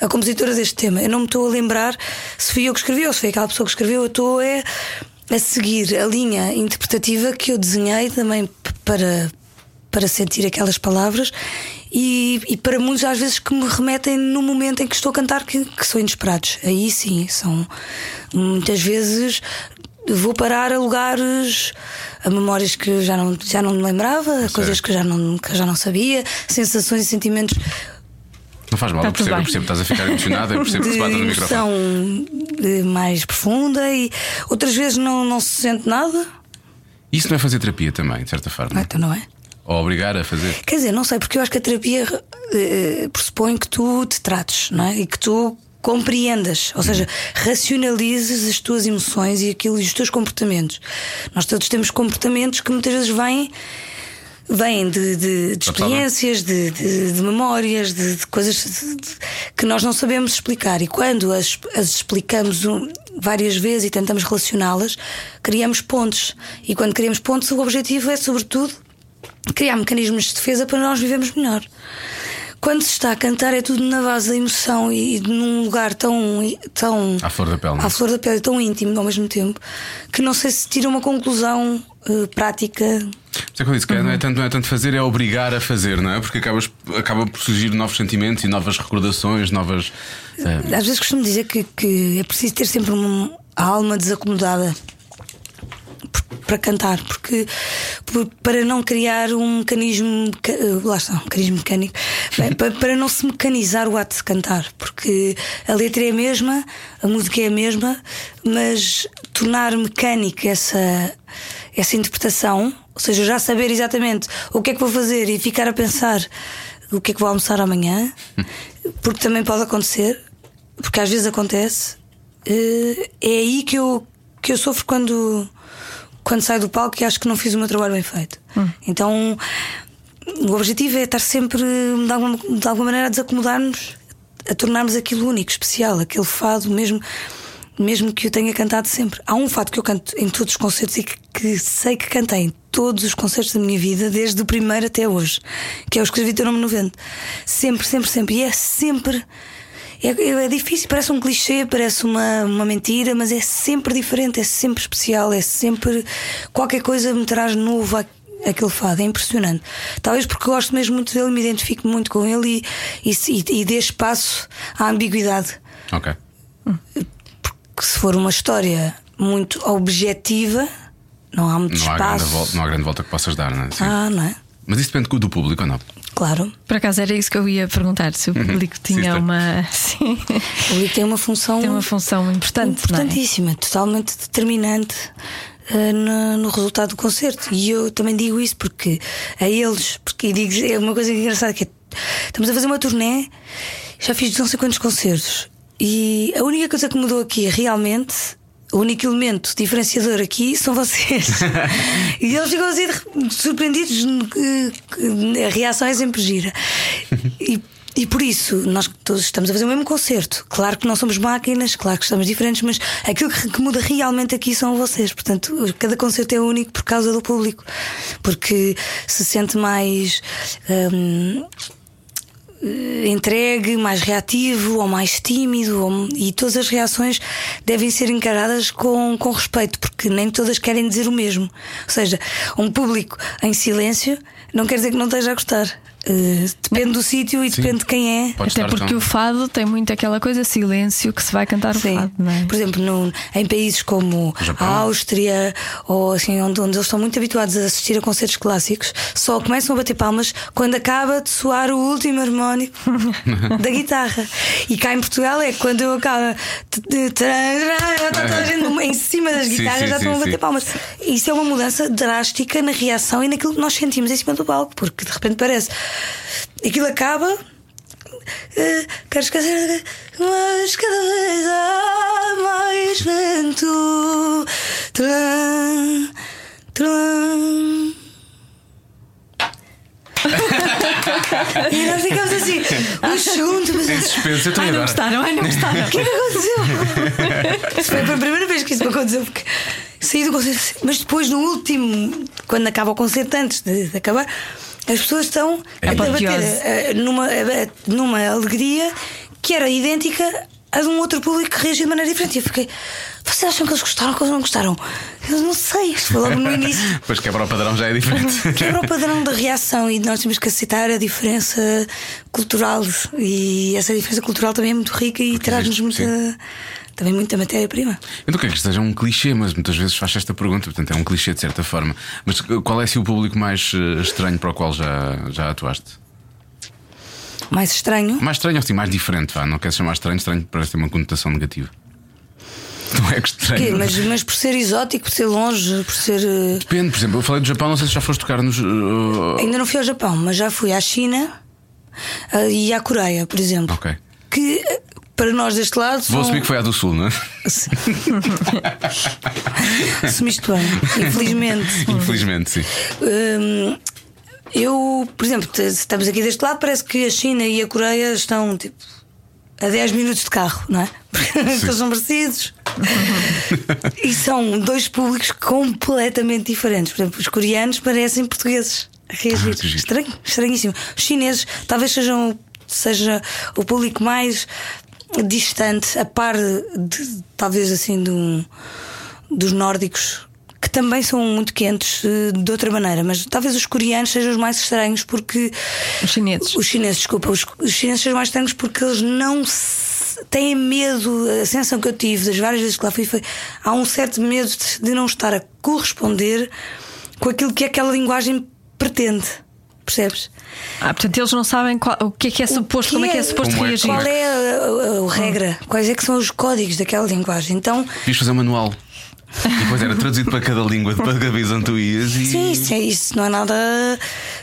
Speaker 4: a, a compositora deste tema. Eu não me estou a lembrar se fui eu que escrevi ou se foi aquela pessoa que escreveu. Eu estou é a seguir a linha interpretativa que eu desenhei também para, para sentir aquelas palavras e, e, para muitos às vezes que me remetem no momento em que estou a cantar que, que são inesperados. Aí sim, são muitas vezes vou parar a lugares, a memórias que já não, já não me lembrava, a coisas que já não, que já não sabia, sensações e sentimentos
Speaker 2: não faz mal, eu percebo, eu percebo que estás a ficar emocionada, eu percebo que se bata no
Speaker 4: microfone. mais profunda e outras vezes não, não se sente nada.
Speaker 2: Isso não é fazer terapia também, de certa forma?
Speaker 4: Ah, então não é?
Speaker 2: Ou obrigar a fazer?
Speaker 4: Quer dizer, não sei, porque eu acho que a terapia eh, pressupõe que tu te trates, não é? E que tu compreendas, ou seja, racionalizes as tuas emoções e aquilo e os teus comportamentos. Nós todos temos comportamentos que muitas vezes vêm vêm de, de, de experiências, de, de memórias, de, coisas que nós não sabemos explicar. E quando as, as explicamos várias vezes e tentamos relacioná-las, criamos pontos. E quando criamos pontos, o objetivo é, sobretudo, criar mecanismos de defesa para nós vivermos melhor. Quando se está a cantar é tudo na base da emoção e, num lugar tão, tão
Speaker 2: à flor da pele, não? É?
Speaker 4: à flor da pele, tão íntimo ao mesmo tempo, que não sei se tira uma conclusão uh, prática.
Speaker 2: Mas é que eu disse, que uhum. não, é tanto, não é tanto fazer, é obrigar a fazer, não é? Porque acabas, acaba por surgir novos sentimentos e novas recordações, novas.
Speaker 4: Uh... Às vezes costumo dizer que, que é preciso ter sempre uma, a alma desacomodada para cantar, porque para não criar um mecanismo, lá está, um mecanismo mecânico, para não se mecanizar o ato de cantar, porque a letra é a mesma, a música é a mesma, mas tornar mecânica essa, essa interpretação, ou seja, já saber exatamente o que é que vou fazer e ficar a pensar o que é que vou almoçar amanhã, porque também pode acontecer, porque às vezes acontece, eh, é aí que eu, que eu sofro quando, quando saio do palco e acho que não fiz o meu trabalho bem feito. Então o objetivo é estar sempre, de alguma, de alguma maneira, a desacomodar-nos, a tornarmos aquilo único, especial, aquele fado, mesmo, mesmo que eu tenha cantado sempre. Há um fado que eu canto em todos os concertos e que, que sei que cantei em todos os concertos da minha vida, desde o primeiro até hoje, que é o Escrevi Teu Nome no Vento. Sempre, sempre, sempre. E é sempre. É, é difícil, parece um clichê, parece uma, uma mentira, mas é sempre diferente, é sempre especial, é sempre. Qualquer coisa me traz novo a- aquele fado, é impressionante. Talvez porque gosto mesmo muito dele, me identifico muito com ele e, e, e, e dê espaço à ambiguidade.
Speaker 2: Ok.
Speaker 4: Que se for uma história muito objetiva, não há muito
Speaker 2: Não há,
Speaker 4: espaço.
Speaker 2: volta, não há grande volta que possas dar, não é? Sim.
Speaker 4: Ah, não é?
Speaker 2: Mas isso depende do público ou não?
Speaker 4: Claro.
Speaker 3: Por acaso era isso que eu ia perguntar: se o público tinha
Speaker 2: Sister.
Speaker 3: uma. Sim,
Speaker 4: O livro tem uma função
Speaker 3: tem uma função importante. não é?
Speaker 4: importantíssima, totalmente determinante eh, no, no resultado do concerto. E eu também digo isso porque a eles, porque digo, é uma coisa engraçada que é, estamos a fazer uma turnê, já fiz não sei quantos concertos. E a única coisa que mudou aqui realmente. O único elemento diferenciador aqui são vocês. e eles ficam assim surpreendidos. A reação é sempre gira. E e por isso, nós todos estamos a fazer o mesmo concerto. Claro que não somos máquinas, claro que estamos diferentes, mas aquilo que, que muda realmente aqui são vocês. Portanto, cada concerto é único por causa do público. Porque se sente mais. hum, entregue, mais reativo ou mais tímido, ou- e todas as reações devem ser encaradas com, com respeito, porque nem todas querem dizer o mesmo. Ou seja, um público em silêncio não quer dizer que não esteja a gostar. Eh, depende do sítio e depende de quem é.
Speaker 2: Pode
Speaker 3: Até porque
Speaker 2: tão-
Speaker 3: o fado tem muito aquela coisa silêncio que se vai cantar o
Speaker 4: Sim.
Speaker 3: fado, não é?
Speaker 4: Por exemplo, no- em países como
Speaker 2: Japão.
Speaker 4: a Áustria ou assim, onde, onde eles estão muito habituados a assistir a concertos clásicos, só começam a bater palmas quando acaba de soar o último harmónico da guitarra. E cá em Portugal é quando eu acabo. Está toda a gente em cima das guitarras,
Speaker 2: sim,
Speaker 4: já estão a bater palmas. Isso é uma mudança drástica na reação e naquilo que nós sentimos em cima do palco, porque de repente parece. Aquilo acaba. eh, Quero esquecer, mas cada vez há mais vento. Tran, tran. e nós ficamos assim, um segundo, mas
Speaker 2: Em suspenso, eu
Speaker 3: Ai, não gostaram, ai, não gostaram.
Speaker 4: o que é que aconteceu? Isso foi a primeira vez que isso me aconteceu, porque saí do concerto, mas depois no último, quando acaba o concerto, antes de, de acabar, as pessoas estão
Speaker 2: É
Speaker 4: a bater
Speaker 3: apoteose.
Speaker 4: eh, numa, numa alegria que era idêntica a de um outro público que reagiu de maneira diferente. E eu fiquei, vocês acham que eles gostaram ou que eles não gostaram? Eu não sei, isto foi logo no início.
Speaker 2: Depois quebra o padrão já é diferente.
Speaker 4: Quebra o padrão da reação e nós temos que aceitar a diferença cultural. E essa diferença cultural também é muito rica e traz-nos muita, também muita matéria-prima.
Speaker 2: Eu não quero que seja um clichê, mas muitas vezes faço esta pergunta, portanto é um clichê de certa forma. Mas qual é assim, o público mais eh, estranho para o qual já, já atuaste?
Speaker 4: Mais estranho.
Speaker 2: Mais estranho assim, mais diferente, vá. Não quero chamar estranho, estranho parece ter uma conotação negativa. Não é estranho.
Speaker 4: Mas, mas por ser exótico, por ser longe, por ser. eh,
Speaker 2: Depende, por exemplo, eu falei do Japão, não sei se já foste tocar nos. eh,
Speaker 4: Ainda não fui ao Japão, mas já fui à China eh, e à Coreia, por exemplo.
Speaker 2: Ok.
Speaker 4: Que para nós deste lado.
Speaker 2: Vou
Speaker 4: são-
Speaker 2: assumir que foi a do Sul, não é?
Speaker 4: Sim. Assumiste bem, infelizmente.
Speaker 2: Infelizmente, sim.
Speaker 4: Hum, eu, por exemplo, estamos aqui deste lado, parece que a China e a Coreia estão tipo a 10 minutos de carro, não é? Porque eles são parecidos. e são dois públicos completamente diferentes. Por exemplo, os coreanos parecem portugueses a reagir.
Speaker 2: Ah.
Speaker 4: Estranho, estranhíssimo. Os chineses talvez sejam seja o público mais distante, a par de, talvez assim dos nórdicos que também são muito quentes eh, de outra maneira, mas talvez os coreanos sejam os mais estranhos porque
Speaker 3: Os chineses.
Speaker 4: os chineses, desculpa, os, os chineses são mais estranhos porque eles não têm medo. A sensação que eu tive das várias vezes que lá fui foi há um certo medo de, de não estar a corresponder com aquilo que aquela linguagem pretende. Percebes?
Speaker 3: Ah, portanto, eles não sabem qual- o que é que é suposto,
Speaker 4: que
Speaker 3: como é que é
Speaker 4: é-
Speaker 3: suposto
Speaker 2: Como é-
Speaker 3: reagir.
Speaker 4: Qual é a, a- a regra? Quais é que são os códigos daquela linguagem? Então,
Speaker 2: Devias fazer um manual. E depois era traduzido para cada língua, para cada vez onde tu ias e.
Speaker 4: sim, isso, é- isso não é nada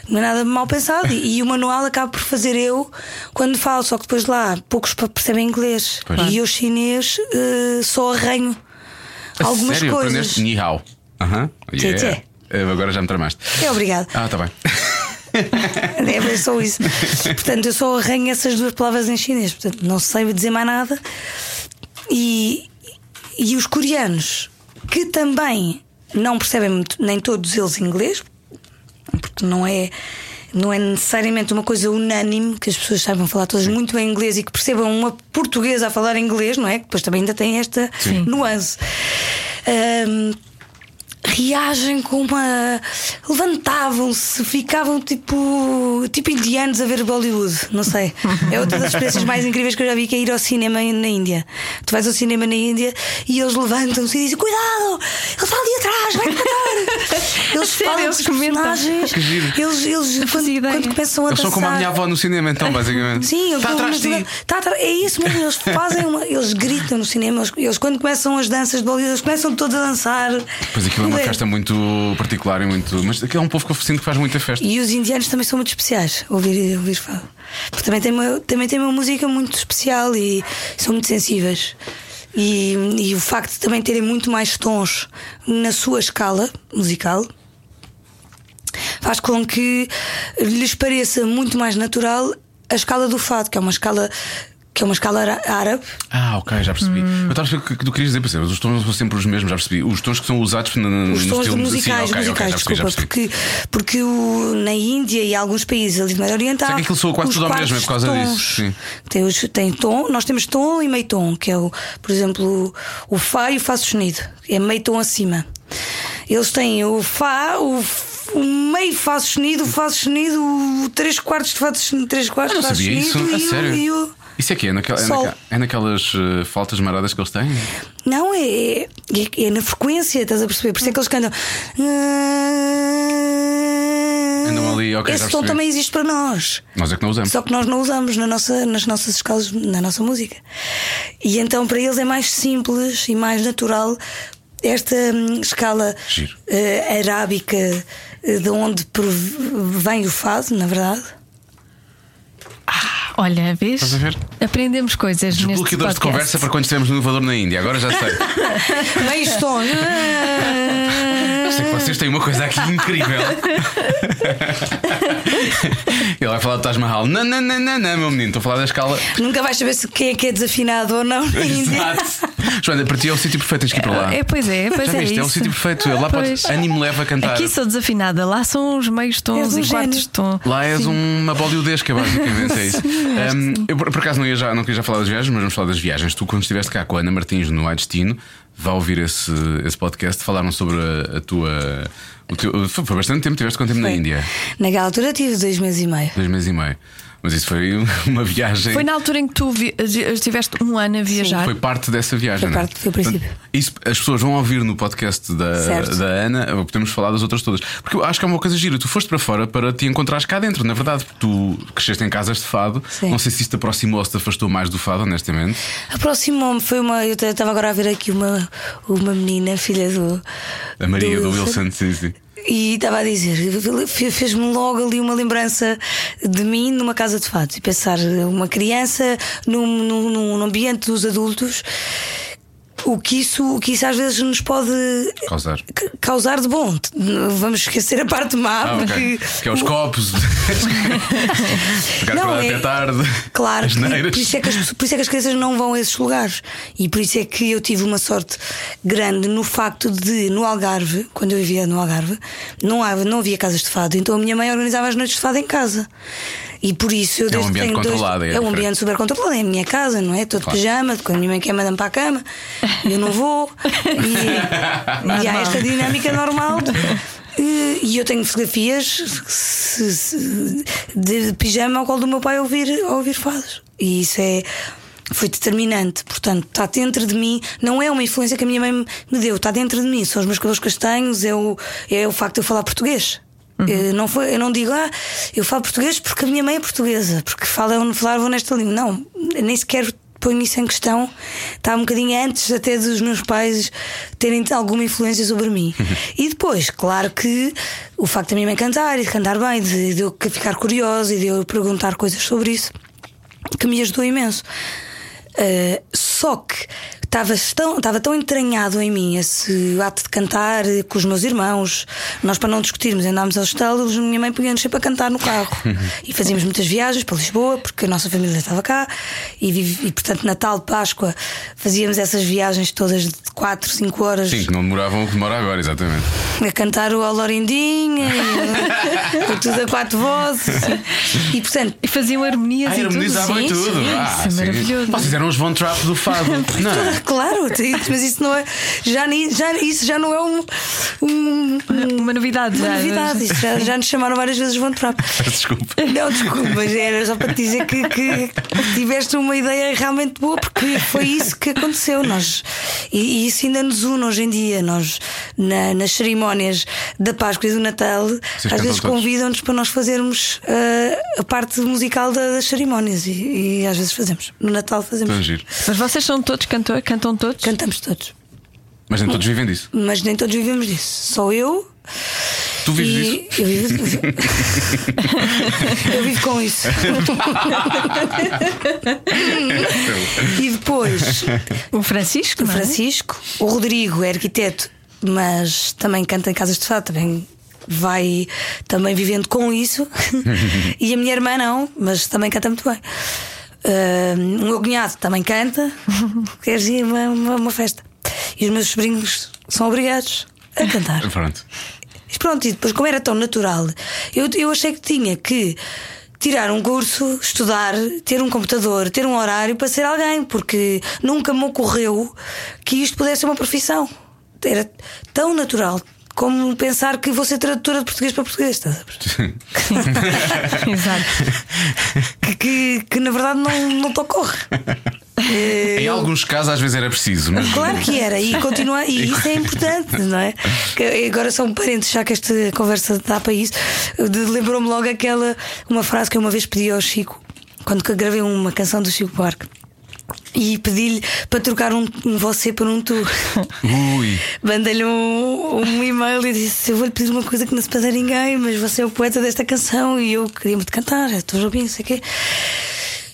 Speaker 4: não é nada mal pensado. E, e o manual acabo por fazer eu quando falo, só que depois lá poucos percebem inglês.
Speaker 2: Pois.
Speaker 4: E eu chinês eh, só arranho
Speaker 2: A
Speaker 4: algumas
Speaker 2: sério?
Speaker 4: coisas.
Speaker 2: Aprendeste Ni Hao. Aham.
Speaker 4: Tchê,
Speaker 2: Yeah.
Speaker 4: tchê.
Speaker 2: Eh, Agora já me tramaste.
Speaker 4: É obrigado.
Speaker 2: Ah, tá bem.
Speaker 4: É só isso. Portanto, eu só arranho essas duas palavras em chinês. Portanto, não sei dizer mais nada. E, e os coreanos, que também não percebem muito, nem todos eles inglês, porque não é. Não é necessariamente uma coisa unânime que as pessoas saibam falar todas muito bem inglês e que percebam uma portuguesa a falar inglês, não é? Que depois também ainda tem esta nuance. Ahm, reagem com uma. levantavam-se, ficavam tipo. tipo indianos a ver Bollywood, não sei. É outra das experiências mais incríveis que eu já vi que é ir ao cinema na Índia. Tu vais ao cinema na Índia e eles levantam-se e dizem: Cuidado, ele está ali atrás, vai-te matar. Eles
Speaker 3: sério,
Speaker 4: falam
Speaker 3: eles
Speaker 4: com os
Speaker 3: comentam?
Speaker 4: personagens.
Speaker 2: Que giro.
Speaker 4: Eles, eles quando, quando começam a
Speaker 2: Eles são como a minha
Speaker 4: dançar-
Speaker 2: avó no cinema, então, basicamente.
Speaker 4: Sim, eles
Speaker 2: Está atrás de ti.
Speaker 4: tá é isso mesmo, eles fazem uma, eles gritam no cinema, eles, eles quando começam as danças de Bollywood, eles começam todos a dançar.
Speaker 2: Pois aquilo é uma festa muito particular e muito. Mas é um povo que eu sinto que faz muita festa.
Speaker 4: E os indianos também são muito especiais, ouvir, ouvir falar. Porque também tem, uma, também tem uma música muito especial e são muito sensíveis. E, e o facto de também terem muito mais tons na sua escala musical faz com que lhes pareça muito mais natural a escala do fado, que é uma escala que é uma escala árabe.
Speaker 2: Ah, ok, já percebi.
Speaker 4: Hum.
Speaker 2: Eu estava a perceber o que tu querias dizer, percebes? Os tons são sempre os mesmos, já percebi. Os tons que são usados no, no
Speaker 4: Os tons musicais,
Speaker 2: Sim, ok, ok,
Speaker 4: musicais,
Speaker 2: já
Speaker 4: desculpa,
Speaker 2: percebi.
Speaker 4: porque, porque o, na Índia e alguns países ali do Médio Oriental.
Speaker 2: Sei que aquilo soa quase tudo ao mesmo, é por causa
Speaker 4: quartos
Speaker 2: disso,
Speaker 4: tons.
Speaker 2: sim.
Speaker 4: Tem, os, tem tom, nós temos tom e meio tom, que é o, por exemplo, o, Fá e o Fá sustenido, é meio tom acima. Eles têm o Fá, o, o meio Fá sustenido, o Fá sustenido, o 3 quartos de Fá sustenido, 3 quartos de Fá sustenido e, e o.
Speaker 2: Isso é que é, naquela, é,
Speaker 4: Sol.
Speaker 2: naquela- é naquelas eh, faltas maradas que eles têm?
Speaker 4: Não, é, é, é na frequência, estás a perceber? Por isso é que eles cantam.
Speaker 2: Andam ali, ok,
Speaker 4: Esse som também existe para nós.
Speaker 2: Nós é que não usamos.
Speaker 4: Só que nós não usamos na nossa, nas nossas escalas, na nossa música. E então para eles é mais simples e mais natural esta hum, escala eh, arábica eh, de onde vem o fado, na verdade.
Speaker 3: Olha, vês?
Speaker 2: Estás a ver?
Speaker 3: Aprendemos coisas neste
Speaker 2: Desbloqueadores de conversa para quando estivermos no elevador na Índia, agora já sei.
Speaker 4: Meio tom.
Speaker 2: Eu sei que vocês têm uma coisa aqui incrível. Ele vai falar do Taj Mahal. Não, não, não, não, não, meu menino, estou a falar da escala.
Speaker 4: Nunca vais saber se quem é que é desafinado ou não na Índia.
Speaker 2: Exato. Joana, para ti é o sítio perfeito, tens que ir para lá.
Speaker 3: É, pois é, pois
Speaker 2: Já
Speaker 3: é.
Speaker 2: viste? É o sítio perfeito. Lá
Speaker 3: Pois.
Speaker 2: pode. Anime leva a cantar.
Speaker 3: Aqui sou desafinada, lá são os meios tons
Speaker 4: És um
Speaker 3: e quartos de tom.
Speaker 2: Lá és
Speaker 3: Sim.
Speaker 2: uma bollywoodesca, basicamente, é isso. Um, eu por acaso não, ia já, não queria já falar das viagens, mas vamos falar das viagens. Tu, quando estiveste cá com a Ana Martins no Ai Destino, vá ouvir esse, esse podcast, falaram sobre a, a tua. o teu- foi bastante tempo, tiveste quanto tempo na
Speaker 4: Foi.
Speaker 2: Índia?
Speaker 4: Naquela altura tive dois meses e meio.
Speaker 2: Dois meses e meio. Mas isso foi uma viagem.
Speaker 3: Foi na altura em que tu vi- estiveste um ano a viajar.
Speaker 2: Foi parte dessa viagem.
Speaker 4: Foi
Speaker 2: é?
Speaker 4: parte, foi o princípio.
Speaker 2: Isso, as pessoas vão ouvir no podcast da,
Speaker 4: Certo.
Speaker 2: da Ana, podemos falar das outras todas. Porque eu acho que é uma coisa gira. Tu foste para fora para te encontrares cá dentro, na verdade, porque tu cresceste em casas de fado.
Speaker 4: Sim.
Speaker 2: Não sei se isso te aproximou ou se te afastou mais do fado, honestamente.
Speaker 4: Aproximou-me, foi uma. Eu estava agora a ver aqui uma, uma menina, filha do.
Speaker 2: A Maria do,
Speaker 4: do
Speaker 2: Wilson, sim, sim.
Speaker 4: E estava a dizer, fe- fez-me logo ali uma lembrança de mim numa casa de fato. E pensar, uma criança num, num, num ambiente dos adultos, o que, isso, o que isso às vezes nos pode
Speaker 2: Causar.
Speaker 4: ca- causar de bom. Vamos esquecer a parte má,
Speaker 2: Ah, ok.
Speaker 4: porque.
Speaker 2: Que é os copos. Ficar
Speaker 4: Não, é-
Speaker 2: até tarde.
Speaker 4: Claro, que, por, isso é que as, por isso é que as crianças não vão a esses lugares. E por isso é que eu tive uma sorte grande no facto de, no Algarve, quando eu vivia no Algarve, não havia, não havia casas de fado. Então a minha mãe organizava as noites de fado em casa. E por isso eu
Speaker 2: É um
Speaker 4: desde que
Speaker 2: ambiente
Speaker 4: tenho dois-
Speaker 2: controlado, é
Speaker 4: É um ambiente super controlado, é a minha casa, não é? Todo
Speaker 2: Claro.
Speaker 4: pijama, quando a minha mãe quer mandar-me para a cama, eu não vou. E, e há esta dinâmica normal. E e eu tenho fotografias de pijama ao colo do meu pai a ouvir, a ouvir fados. E isso é. Foi determinante, portanto, está dentro de mim, não é uma influência que a minha mãe me- me deu, está dentro de mim. São os meus cabelos castanhos, é o, é o facto de eu falar português. Eh, Não foi, eu não digo, ah, eu falo português porque a minha mãe é portuguesa, porque falam, falavam nesta língua. Não, nem sequer ponho isso em questão. Está um bocadinho antes até dos meus pais terem alguma influência sobre mim. E depois, claro que o facto da minha mãe cantar e de cantar bem, de, de eu ficar curiosa e de eu perguntar coisas sobre isso, que me ajudou imenso. Uh, só que estava tão, estava tão entranhado em mim esse ato de cantar com os meus irmãos. Nós, para não discutirmos, andámos aos estalos, minha mãe punha-nos sempre a cantar no carro. e fazíamos muitas viagens para Lisboa, porque a nossa família estava cá. E, e, portanto, Natal, Páscoa, fazíamos essas viagens todas de 4, 5 horas
Speaker 2: Sim, que não demoravam o que demora agora, exatamente.
Speaker 4: a cantar o Alorindinha, e, com tudo a quatro vozes. E, portanto,
Speaker 3: E faziam harmonias
Speaker 2: Ah,
Speaker 3: e tudo.
Speaker 2: harmonizavam e
Speaker 3: Sim,
Speaker 2: tudo.
Speaker 3: sim,
Speaker 2: Ah,
Speaker 3: isso é
Speaker 2: sim.
Speaker 3: maravilhoso.
Speaker 2: Vocês eram os Von Trapp do fado. Não.
Speaker 4: Claro, mas isso não é. Já, já, isso já não é um, um-
Speaker 3: Uma novidade
Speaker 4: uma
Speaker 3: já.
Speaker 4: novidade. Isso já, já nos chamaram várias vezes Von Trapp.
Speaker 2: Desculpa.
Speaker 4: Não, desculpa, mas era só para te dizer que, que tiveste uma ideia realmente boa, porque foi isso que aconteceu. Nós, e, e isso ainda nos une hoje em dia. Nós, na- nas cerimónias da Páscoa e do Natal, às
Speaker 2: cantam
Speaker 4: vezes convidam-nos para nós fazermos ah, a parte musical da- das cerimónias. E, e às vezes fazemos. No Natal fazemos.
Speaker 3: Mas vocês são todos cantores, cantam todos?
Speaker 4: Cantamos todos.
Speaker 2: Mas nem todos vivem disso.
Speaker 4: Mas nem todos vivemos disso. Só eu.
Speaker 2: Tu vives
Speaker 4: e
Speaker 2: disso?
Speaker 4: eu vivo, eu vivo com isso. e depois
Speaker 3: O Francisco,
Speaker 4: o
Speaker 3: é?
Speaker 4: Francisco, o Rodrigo é arquiteto, mas também canta em casas de fado, também vai também vivendo com isso. e a minha irmã não, mas também canta muito bem. Ah, o meu cunhado também canta, quer dizer, uma, uma, uma festa. E os meus sobrinhos são obrigados a cantar.
Speaker 2: Pronto.
Speaker 4: Mas pronto, e depois, como era tão natural, eu, eu achei que tinha que tirar um curso, estudar, ter um computador, ter um horário para ser alguém, porque nunca me ocorreu que isto pudesse ser uma profissão. Era tão natural como pensar que vou ser tradutora de português para português, estás a perceber?
Speaker 3: Exato.
Speaker 4: que, que, que na verdade não, não te ocorre.
Speaker 2: Em alguns casos, às vezes era preciso, mas.
Speaker 4: Claro que era, e continua, e isso é importante, não é? Que agora são parentes, já que esta conversa dá para isso. Lembrou-me logo aquela uma frase que eu uma vez pedi ao Chico, quando que gravei uma canção do Chico Buarque. E pedi-lhe para trocar um, um você por um tu.
Speaker 2: Ui.
Speaker 4: Mandei-lhe um, um e-mail e disse: Eu vou-lhe pedir uma coisa que não se pede a ninguém, mas você é o poeta desta canção e eu queria muito cantar, estou a ouvir, não sei o quê.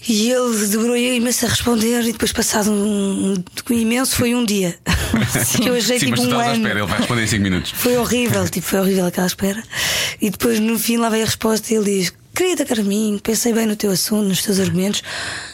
Speaker 4: E ele demorou imenso a responder, e depois, passado um, um imenso, foi um dia. que eu achei
Speaker 2: Sim,
Speaker 4: tipo
Speaker 2: mas
Speaker 4: um ano.
Speaker 2: espera, ele vai responder em 5 minutos.
Speaker 4: Foi horrível, tipo, foi horrível aquela espera. E depois, no fim, lá veio a resposta e ele diz: Querida Carminho, pensei bem no teu assunto, nos teus argumentos,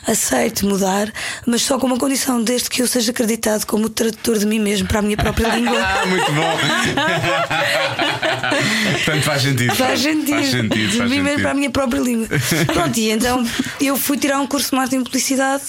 Speaker 4: aceito mudar, mas só com uma condição, desde que eu seja acreditado como tradutor de mim mesmo para a minha própria língua.
Speaker 2: Ah, muito bom. Portanto, faz sentido.
Speaker 4: Faz sentido.
Speaker 2: Faz sentido.
Speaker 4: De
Speaker 2: Faz
Speaker 4: mim mesmo para a
Speaker 2: sentido.
Speaker 4: minha própria língua. Pronto, e então eu fui tirar um curso de marketing de publicidade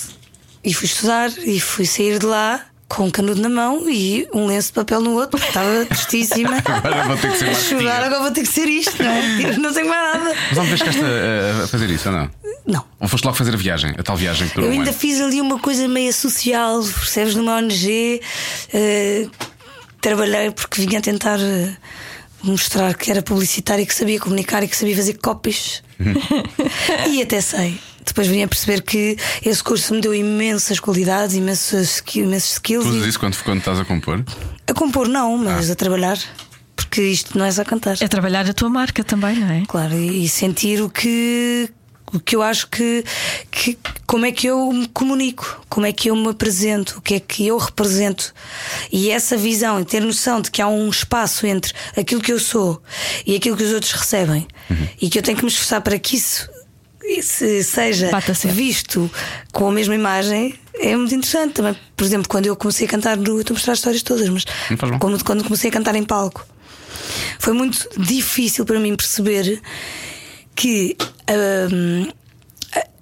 Speaker 4: e fui estudar e fui sair de lá com um canudo na mão e um lenço de papel no outro, estava tristíssima.
Speaker 2: Agora vou ter que ser mais
Speaker 4: chorar, agora vou ter que ser isto, não é? Tipo, Não tenho mais nada.
Speaker 2: Mas alguma vez ficaste a, a fazer isso ou não?
Speaker 4: Não.
Speaker 2: Ou foste logo fazer a viagem, a tal viagem que
Speaker 4: Eu
Speaker 2: um
Speaker 4: ainda
Speaker 2: ano?
Speaker 4: fiz ali uma coisa meio social, percebes, numa ONG. eh, trabalhei porque vinha tentar eh, mostrar que era publicitário, e que sabia comunicar e que sabia fazer copies. e até sei. Depois vim a perceber que esse curso me deu imensas qualidades, imensas, imensos skills.
Speaker 2: Tu usas
Speaker 4: e-
Speaker 2: isso quando, quando estás a compor?
Speaker 4: A compor, não, mas a trabalhar. Porque isto não é só cantar.
Speaker 3: É trabalhar a tua marca também, não é?
Speaker 4: Claro, e, sentir o que, o que eu acho que, que. Como é que eu me comunico, como é que eu me apresento, o que é que eu represento. E essa visão, e ter noção de que há um espaço entre aquilo que eu sou e aquilo que os outros recebem, e que eu tenho que me esforçar para que isso. Isso seja visto com a mesma imagem é muito interessante também. Por exemplo, quando eu comecei a cantar no. Eu estou a mostrar as histórias todas, mas como- quando comecei a cantar em palco, foi muito difícil para mim perceber que hum,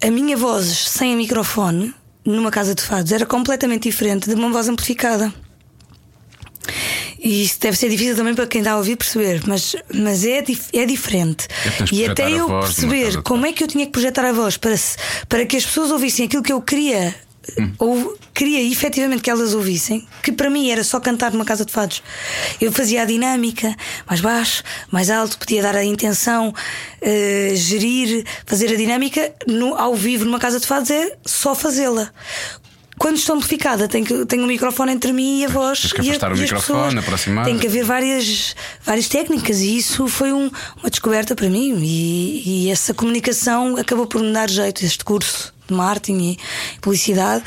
Speaker 4: a, a minha voz sem microfone numa casa de fados era completamente diferente de uma voz amplificada. E isso deve ser difícil também para quem está a ouvir perceber, mas, mas é, dif- é diferente.
Speaker 2: É
Speaker 4: e até eu
Speaker 2: voz
Speaker 4: perceber como é que eu tinha que projetar a voz para, se- para que as pessoas ouvissem aquilo que eu queria ou queria efetivamente que elas ouvissem, que para mim era só cantar numa casa de fados. Eu fazia a dinâmica, mais baixo, mais alto, podia dar a intenção, eh, gerir, fazer a dinâmica no, ao vivo numa casa de fados é só fazê-la. Quando estou amplificada, tenho, que, tenho um microfone entre mim e a voz.
Speaker 2: Tens que
Speaker 4: e a-
Speaker 2: afastar o microfone,
Speaker 4: pessoas.
Speaker 2: aproximar.
Speaker 4: Tem que haver várias, várias técnicas e isso foi um- uma descoberta para mim. E, e essa comunicação acabou por me dar jeito, este curso de marketing e publicidade,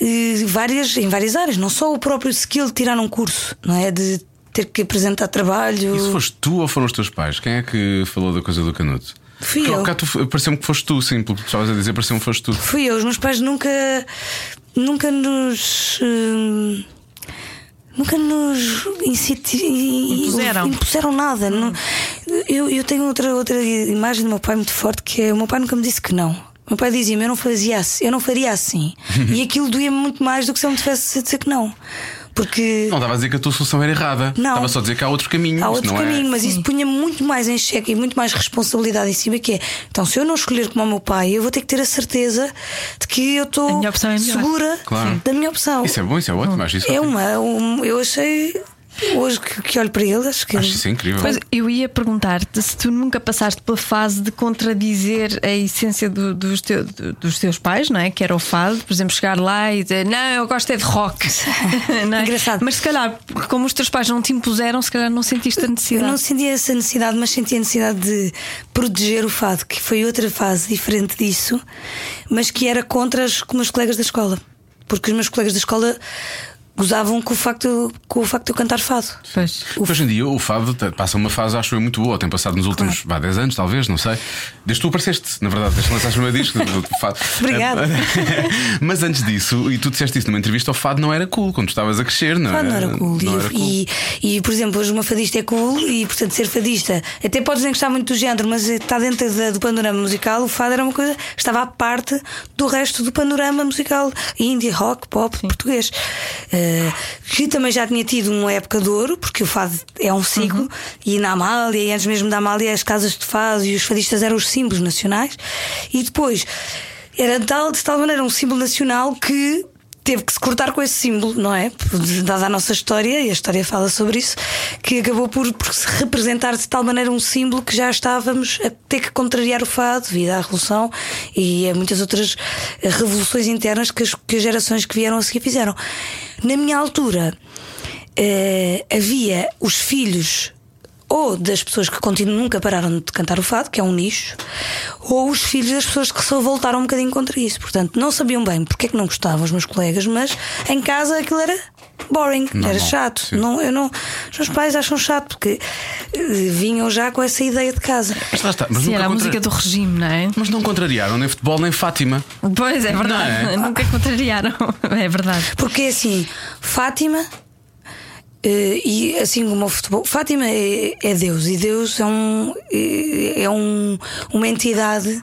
Speaker 4: e várias, em várias áreas, não só o próprio skill de tirar um curso, não é? De ter que apresentar trabalho.
Speaker 2: Isso foste tu ou foram os teus pais? Quem é que falou da coisa do canuto?
Speaker 4: Fui
Speaker 2: Porque
Speaker 4: eu.
Speaker 2: Pareceu-me que foste tu, sim, pelo que tu estavas a dizer, pareceu-me que foste tu.
Speaker 4: Fui eu, os meus pais nunca nunca nos hum, nunca nos
Speaker 5: Impuseram.
Speaker 4: impuseram nada. Não- eu, eu tenho outra, outra imagem do meu pai muito forte que é o meu pai nunca me disse que não. O meu pai dizia-me eu não fazia assim, eu não faria assim. e aquilo doía-me muito mais do que se eu me tivesse a dizer que não. Porque
Speaker 2: Não estava a dizer que a tua solução era errada.
Speaker 4: Não.
Speaker 2: Estava só a dizer que há outro caminho.
Speaker 4: Há outro
Speaker 2: não
Speaker 4: caminho,
Speaker 2: é...
Speaker 4: mas isso punha muito mais em xeque e muito mais responsabilidade em cima que é. Então, se eu não escolher como o meu pai, eu vou ter que ter a certeza de que eu estou
Speaker 5: é
Speaker 4: segura
Speaker 2: Claro.
Speaker 4: da minha opção.
Speaker 2: Isso é bom, isso é ótimo. Acho isso
Speaker 4: É
Speaker 2: ótimo.
Speaker 4: uma, um- eu achei hoje que, que olho para ele, acho que
Speaker 2: Acho isso incrível.
Speaker 5: Pois eu ia perguntar-te se tu nunca passaste pela fase de contradizer a essência do- dos, teu- do- dos teus pais, não é? Que era o fado, por exemplo, chegar lá e dizer não, eu gosto é de rock. É?
Speaker 4: Engraçado.
Speaker 5: Mas se calhar, como os teus pais não te impuseram, se calhar não sentiste a
Speaker 4: Eu
Speaker 5: necessidade.
Speaker 4: não sentia essa necessidade, mas sentia a necessidade de proteger o fado, que foi outra fase diferente disso, mas que era contra os meus colegas da escola. Porque os meus colegas da escola gozavam com o facto, com o facto de eu cantar fado.
Speaker 5: Pois.
Speaker 2: Hoje em dia o fado passa uma fase, acho eu, muito boa. Tem passado nos últimos vá, 10 anos, talvez, não sei. Desde que tu apareceste, na verdade, desde que lançaste o meu disco. do fado.
Speaker 4: Obrigada.
Speaker 2: Mas antes disso, e tu disseste isso numa entrevista, o fado não era cool quando tu estavas a crescer, não?
Speaker 4: Fado não era cool.
Speaker 2: Não
Speaker 4: e,
Speaker 2: era cool.
Speaker 4: E, e, por exemplo, hoje uma fadista é cool e, portanto, ser fadista, até podes nem gostar muito do género, mas está dentro da- do panorama musical. O fado era uma coisa que estava à parte do resto do panorama musical indie, rock, pop, português. Eh, que também já tinha tido uma época de ouro, porque o fado é um ciclo, e na Amália, e antes mesmo da Amália, as casas de fado e os fadistas eram os símbolos nacionais, e depois era de tal, de tal maneira um símbolo nacional que teve que se cortar com esse símbolo, não é? Dada a nossa história, e a história fala sobre isso, que acabou por, por se representar de tal maneira um símbolo que já estávamos a ter que contrariar o fado devido à Revolução e a muitas outras eh, revoluções internas que as, que as gerações que vieram a seguir fizeram. Na minha altura, eh, havia os filhos ou das pessoas que continuam, nunca pararam de cantar o fado, que é um nicho, ou os filhos das pessoas que se voltaram um bocadinho contra isso. Portanto, não sabiam bem porque é que não gostavam os meus colegas, mas em casa aquilo era boring,
Speaker 2: Normal,
Speaker 4: era chato.
Speaker 2: sim.
Speaker 4: Não, eu não, os meus pais acham chato porque eh, vinham já com essa ideia de casa.
Speaker 2: Mas lá está. Mas,
Speaker 5: Sim, era a
Speaker 2: contra-
Speaker 5: música do regime, não é?
Speaker 2: mas não contrariaram nem futebol nem Fátima.
Speaker 5: Pois é verdade.
Speaker 2: Não é?
Speaker 5: Nunca contrariaram. É verdade.
Speaker 4: Porque assim, Fátima. Eh, e assim como o futebol, Fátima é, é Deus e Deus é, um, é é um, uma entidade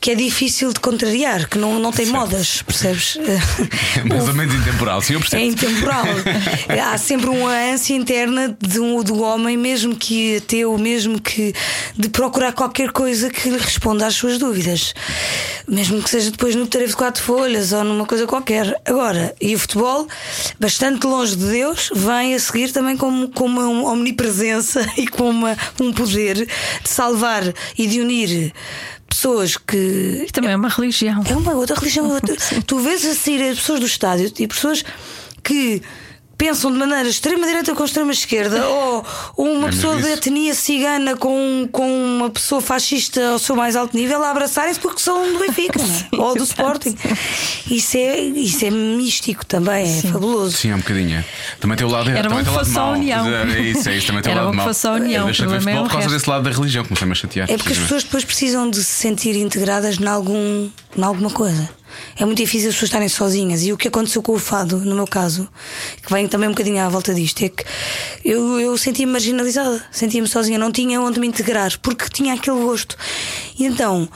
Speaker 4: que é difícil de contrariar, que não, não tem modas, percebes?
Speaker 2: Mais ou menos intemporal, sim, eu
Speaker 4: É
Speaker 2: percebo.
Speaker 4: intemporal. Há sempre uma ânsia interna de um, do homem, mesmo que ateu, mesmo que de procurar qualquer coisa que lhe responda às suas dúvidas. Mesmo que seja depois no tarefa de quatro folhas ou numa coisa qualquer. Agora, e o futebol, bastante longe de Deus, vem a seguir também como, como uma omnipresença e com uma, um poder de salvar e de unir pessoas que
Speaker 5: Isto também é uma religião.
Speaker 4: é uma outra religião. é Tu vês a sair as pessoas do estádio e pessoas que pensam de maneira extrema-direita com extrema-esquerda ou, ou uma
Speaker 2: É
Speaker 4: pessoa de etnia cigana com, com uma pessoa fascista ao seu mais alto nível a abraçarem-se porque são do Benfica é? ou do Sporting. Isso é, isso é místico também, é fabuloso.
Speaker 2: Sim, é um bocadinho. Também tem o lado
Speaker 5: Era bom
Speaker 2: o
Speaker 5: que fosse a união.
Speaker 2: É isso, é isso. Também tem o
Speaker 5: Era
Speaker 2: lado
Speaker 5: bom que fosse a união,
Speaker 2: Eu
Speaker 5: o
Speaker 2: de
Speaker 5: é
Speaker 2: futebol
Speaker 5: o
Speaker 2: por causa desse lado da religião, comecei-me a chatear.
Speaker 4: É porque as pessoas depois precisam de se sentir integradas em algum, em alguma coisa. É muito difícil as pessoas estarem sozinhas. E o que aconteceu com o fado, no meu caso, que vem também um bocadinho à volta disto, é que eu, eu sentia-me marginalizada, sentia-me sozinha, não tinha onde me integrar, porque tinha aquele gosto. E então.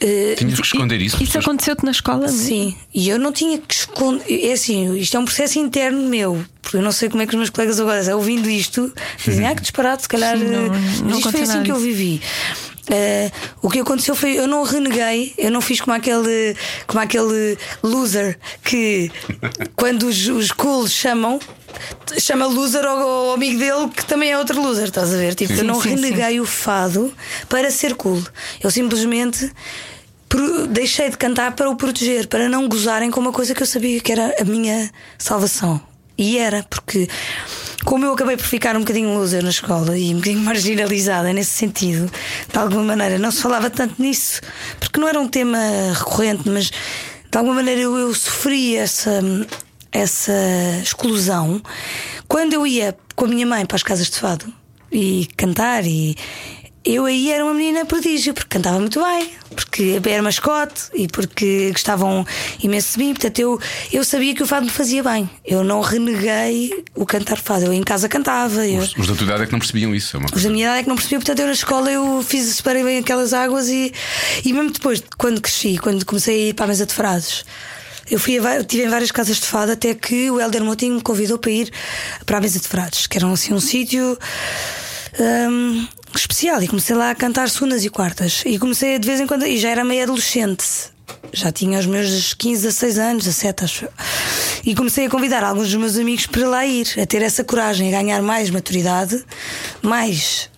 Speaker 4: eh,
Speaker 2: Tinhas que esconder isso.
Speaker 5: Isso
Speaker 2: pessoas-
Speaker 5: aconteceu-te na escola? não é?
Speaker 4: Sim, e eu não tinha que esconder. É assim, isto é um processo interno meu, porque eu não sei como é que os meus colegas agora, ouvindo isto, dizem, ah, que disparate, se calhar.
Speaker 5: Sim, não-
Speaker 4: eh,
Speaker 5: não
Speaker 4: mas isto foi
Speaker 5: aconteceu
Speaker 4: assim
Speaker 5: nada
Speaker 4: que eu vivi. Eh, o que aconteceu foi eu não reneguei, eu não fiz como aquele, como aquele loser que quando os, os cools chamam, chama loser ao, ao amigo dele que também é outro loser, estás a ver? Tipo, eu não
Speaker 5: Sim, sim,
Speaker 4: reneguei o fado para ser cool. Eu simplesmente deixei de cantar para o proteger, para não gozarem com uma coisa que eu sabia que era a minha salvação. E era, porque como eu acabei por ficar um bocadinho loser na escola e um bocadinho marginalizada nesse sentido, de alguma maneira, não se falava tanto nisso, porque não era um tema recorrente, mas de alguma maneira eu, eu sofri essa, essa exclusão quando eu ia com a minha mãe para as casas de fado e cantar e eu aí era uma menina prodígio, porque cantava muito bem, porque era mascote e porque gostavam imenso de mim. Portanto, eu, eu sabia que o fado me fazia bem. Eu não reneguei o cantar fado. Eu em casa cantava. Eu,
Speaker 2: Os, os da tua idade é que não percebiam isso. É
Speaker 4: os
Speaker 2: coisa.
Speaker 4: da minha idade é que não percebiam, portanto, eu na escola eu fiz, separei bem aquelas águas e, e mesmo depois, quando cresci, quando comecei a ir para a mesa de frases. Eu fui a, estive em várias casas de fado até que o Helder Moutinho me convidou para ir para a mesa de frases, que era assim um sítio hum, especial. E comecei lá a cantar segundas e quartas. E comecei de vez em quando, e já era meio adolescente. Já tinha os meus 15, 16 anos, 17, acho. E comecei a convidar alguns dos meus amigos para lá ir, a ter essa coragem, a ganhar mais maturidade, mais.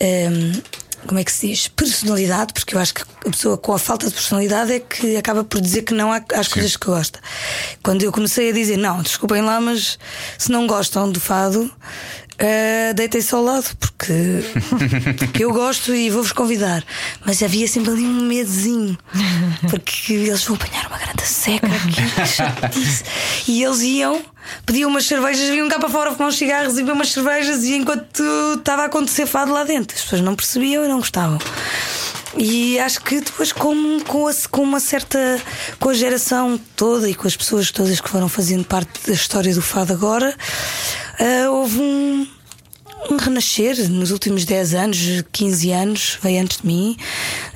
Speaker 4: hum, como é que se diz? Personalidade, porque eu acho que a pessoa com a falta de personalidade é que acaba por dizer que não há- às coisas que gosta. Quando eu comecei a dizer, não, desculpem lá, mas se não gostam do fado, eh, deitem-se ao lado, porque, porque eu gosto e vou-vos convidar. Mas havia sempre ali um medozinho, porque eles vão apanhar uma grande seca chatice. E eles iam, pediam umas cervejas, vinham cá para fora fumar uns cigarros e umas cervejas, e enquanto estava a acontecer fado lá dentro, as pessoas não percebiam e não gostavam. E acho que depois, com, com, a- com uma certa. com a geração toda e com as pessoas todas que foram fazendo parte da história do Fado agora, ah, houve um, um renascer nos últimos 10 anos, 15 anos, veio antes de mim,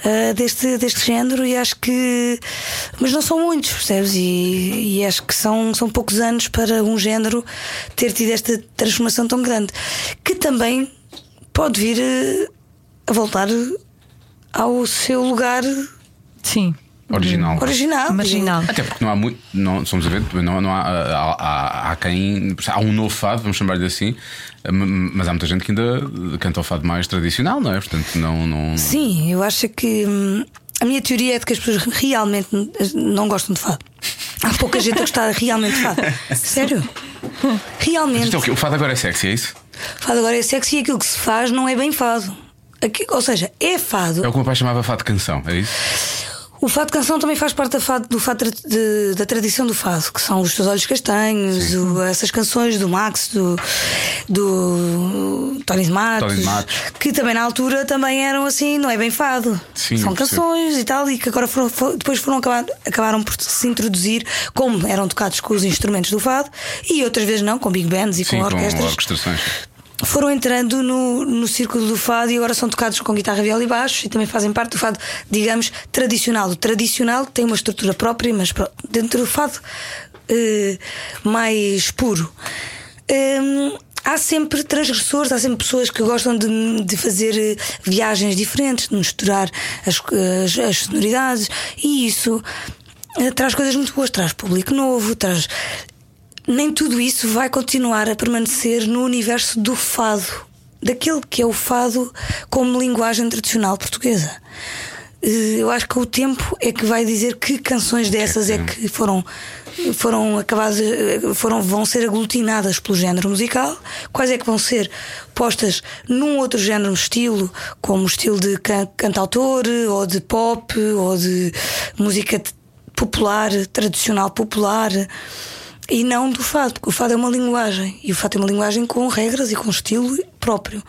Speaker 4: ah, deste, deste género e acho que. Mas não são muitos, percebes? E, e acho que são, são poucos anos para um género ter tido esta transformação tão grande. Que também pode vir eh, a voltar ao seu lugar
Speaker 5: Sim.
Speaker 2: Original.
Speaker 4: original.
Speaker 5: Marginal.
Speaker 2: Até porque não há muito, não, somos a ver, não, não há, há, há, há quem. Há um novo fado, vamos chamar-lhe assim, mas há muita gente que ainda canta o fado mais tradicional, não é? Portanto, não. não...
Speaker 4: Sim, eu acho que hum, a minha teoria é de que as pessoas realmente não gostam de fado. Há pouca gente a gostar realmente de fado. Sério? Realmente.
Speaker 2: é o? O fado agora é sexy, é isso?
Speaker 4: Fado agora é sexy e aquilo que se faz não é bem fado. Aqui- ou seja, é fado.
Speaker 2: É o que o meu pai chamava fado canção, é isso?
Speaker 4: O fado canção também faz parte da, fado, do fado de- da tradição do fado, que são os teus olhos castanhos, o- essas canções do Max, do, do Tony Matos,
Speaker 2: Tony Matos.
Speaker 4: que também na altura também eram assim, não é bem fado.
Speaker 2: Sim,
Speaker 4: são canções e tal, e que agora foram, fo- depois foram acabar, acabaram por se introduzir, como eram tocados com os instrumentos do fado, e outras vezes não, com big bands e
Speaker 2: Sim,
Speaker 4: com
Speaker 2: com
Speaker 4: orquestras
Speaker 2: orquestrações.
Speaker 4: Foram entrando no, no círculo do fado e agora são tocados com guitarra, viola e baixo e também fazem parte do fado, digamos, tradicional. O tradicional tem uma estrutura própria, mas dentro do fado eh, mais puro. Hum, há sempre transgressores, há sempre pessoas que gostam de, de fazer eh, viagens diferentes, de misturar as, as, as sonoridades e isso eh, traz coisas muito boas, traz público novo, traz nem tudo isso vai continuar a permanecer no universo do fado, daquele que é o fado como linguagem tradicional portuguesa. Eh, Eu acho que o tempo é que vai dizer que canções dessas é que foram foram acabadas eh, foram vão ser aglutinadas pelo género musical, quais é que vão ser postas num outro género estilo, como estilo de can cantautor ou de pop ou de música popular, tradicional popular e não do fado, porque o fado é uma linguagem e o fado é uma linguagem com regras e com estilo próprio.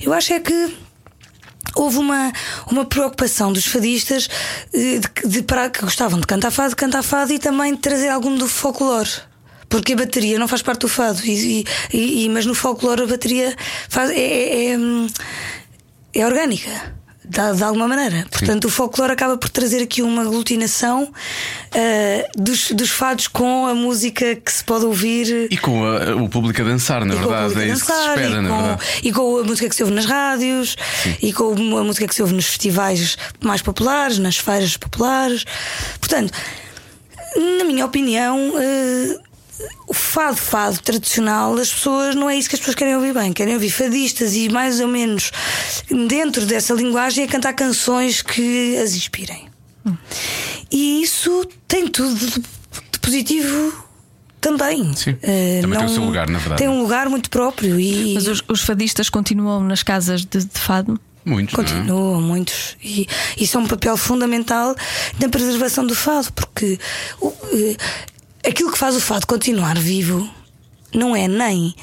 Speaker 4: Eu acho é que houve uma, uma preocupação dos fadistas eh, de, de, para, que gostavam de cantar fado, cantar fado e também de trazer algum do folclore. Porque a bateria não faz parte do fado, e, e- e- mas no folclore a bateria faz, é, é, é, hum, é orgânica. De, de alguma maneira. Portanto, o folclore acaba por trazer aqui uma aglutinação uh, dos, dos fados com a música que se pode ouvir.
Speaker 2: E com a, o público a dançar, na verdade. É isso que se
Speaker 4: dançar,
Speaker 2: espera,
Speaker 4: e,
Speaker 2: na
Speaker 4: com,
Speaker 2: verdade.
Speaker 4: e com a música que se ouve nas rádios e com a música que se ouve nos festivais mais populares, nas feiras populares. Portanto, na minha opinião, eh, o fado, fado tradicional, as pessoas não é isso que as pessoas querem ouvir bem, querem ouvir fadistas e mais ou menos dentro dessa linguagem a cantar canções que as inspirem. E isso tem tudo de positivo também.
Speaker 2: Sim.
Speaker 4: Eh,
Speaker 2: Também tem o
Speaker 4: não-
Speaker 2: seu lugar, na verdade.
Speaker 4: Tem um lugar muito próprio e.
Speaker 5: Mas os, os fadistas continuam nas casas de, de fado?
Speaker 2: Muitos. não é?
Speaker 4: Continuam muitos. E isso é um papel fundamental na preservação do fado, porque eh, aquilo que faz o fado continuar vivo não é nem.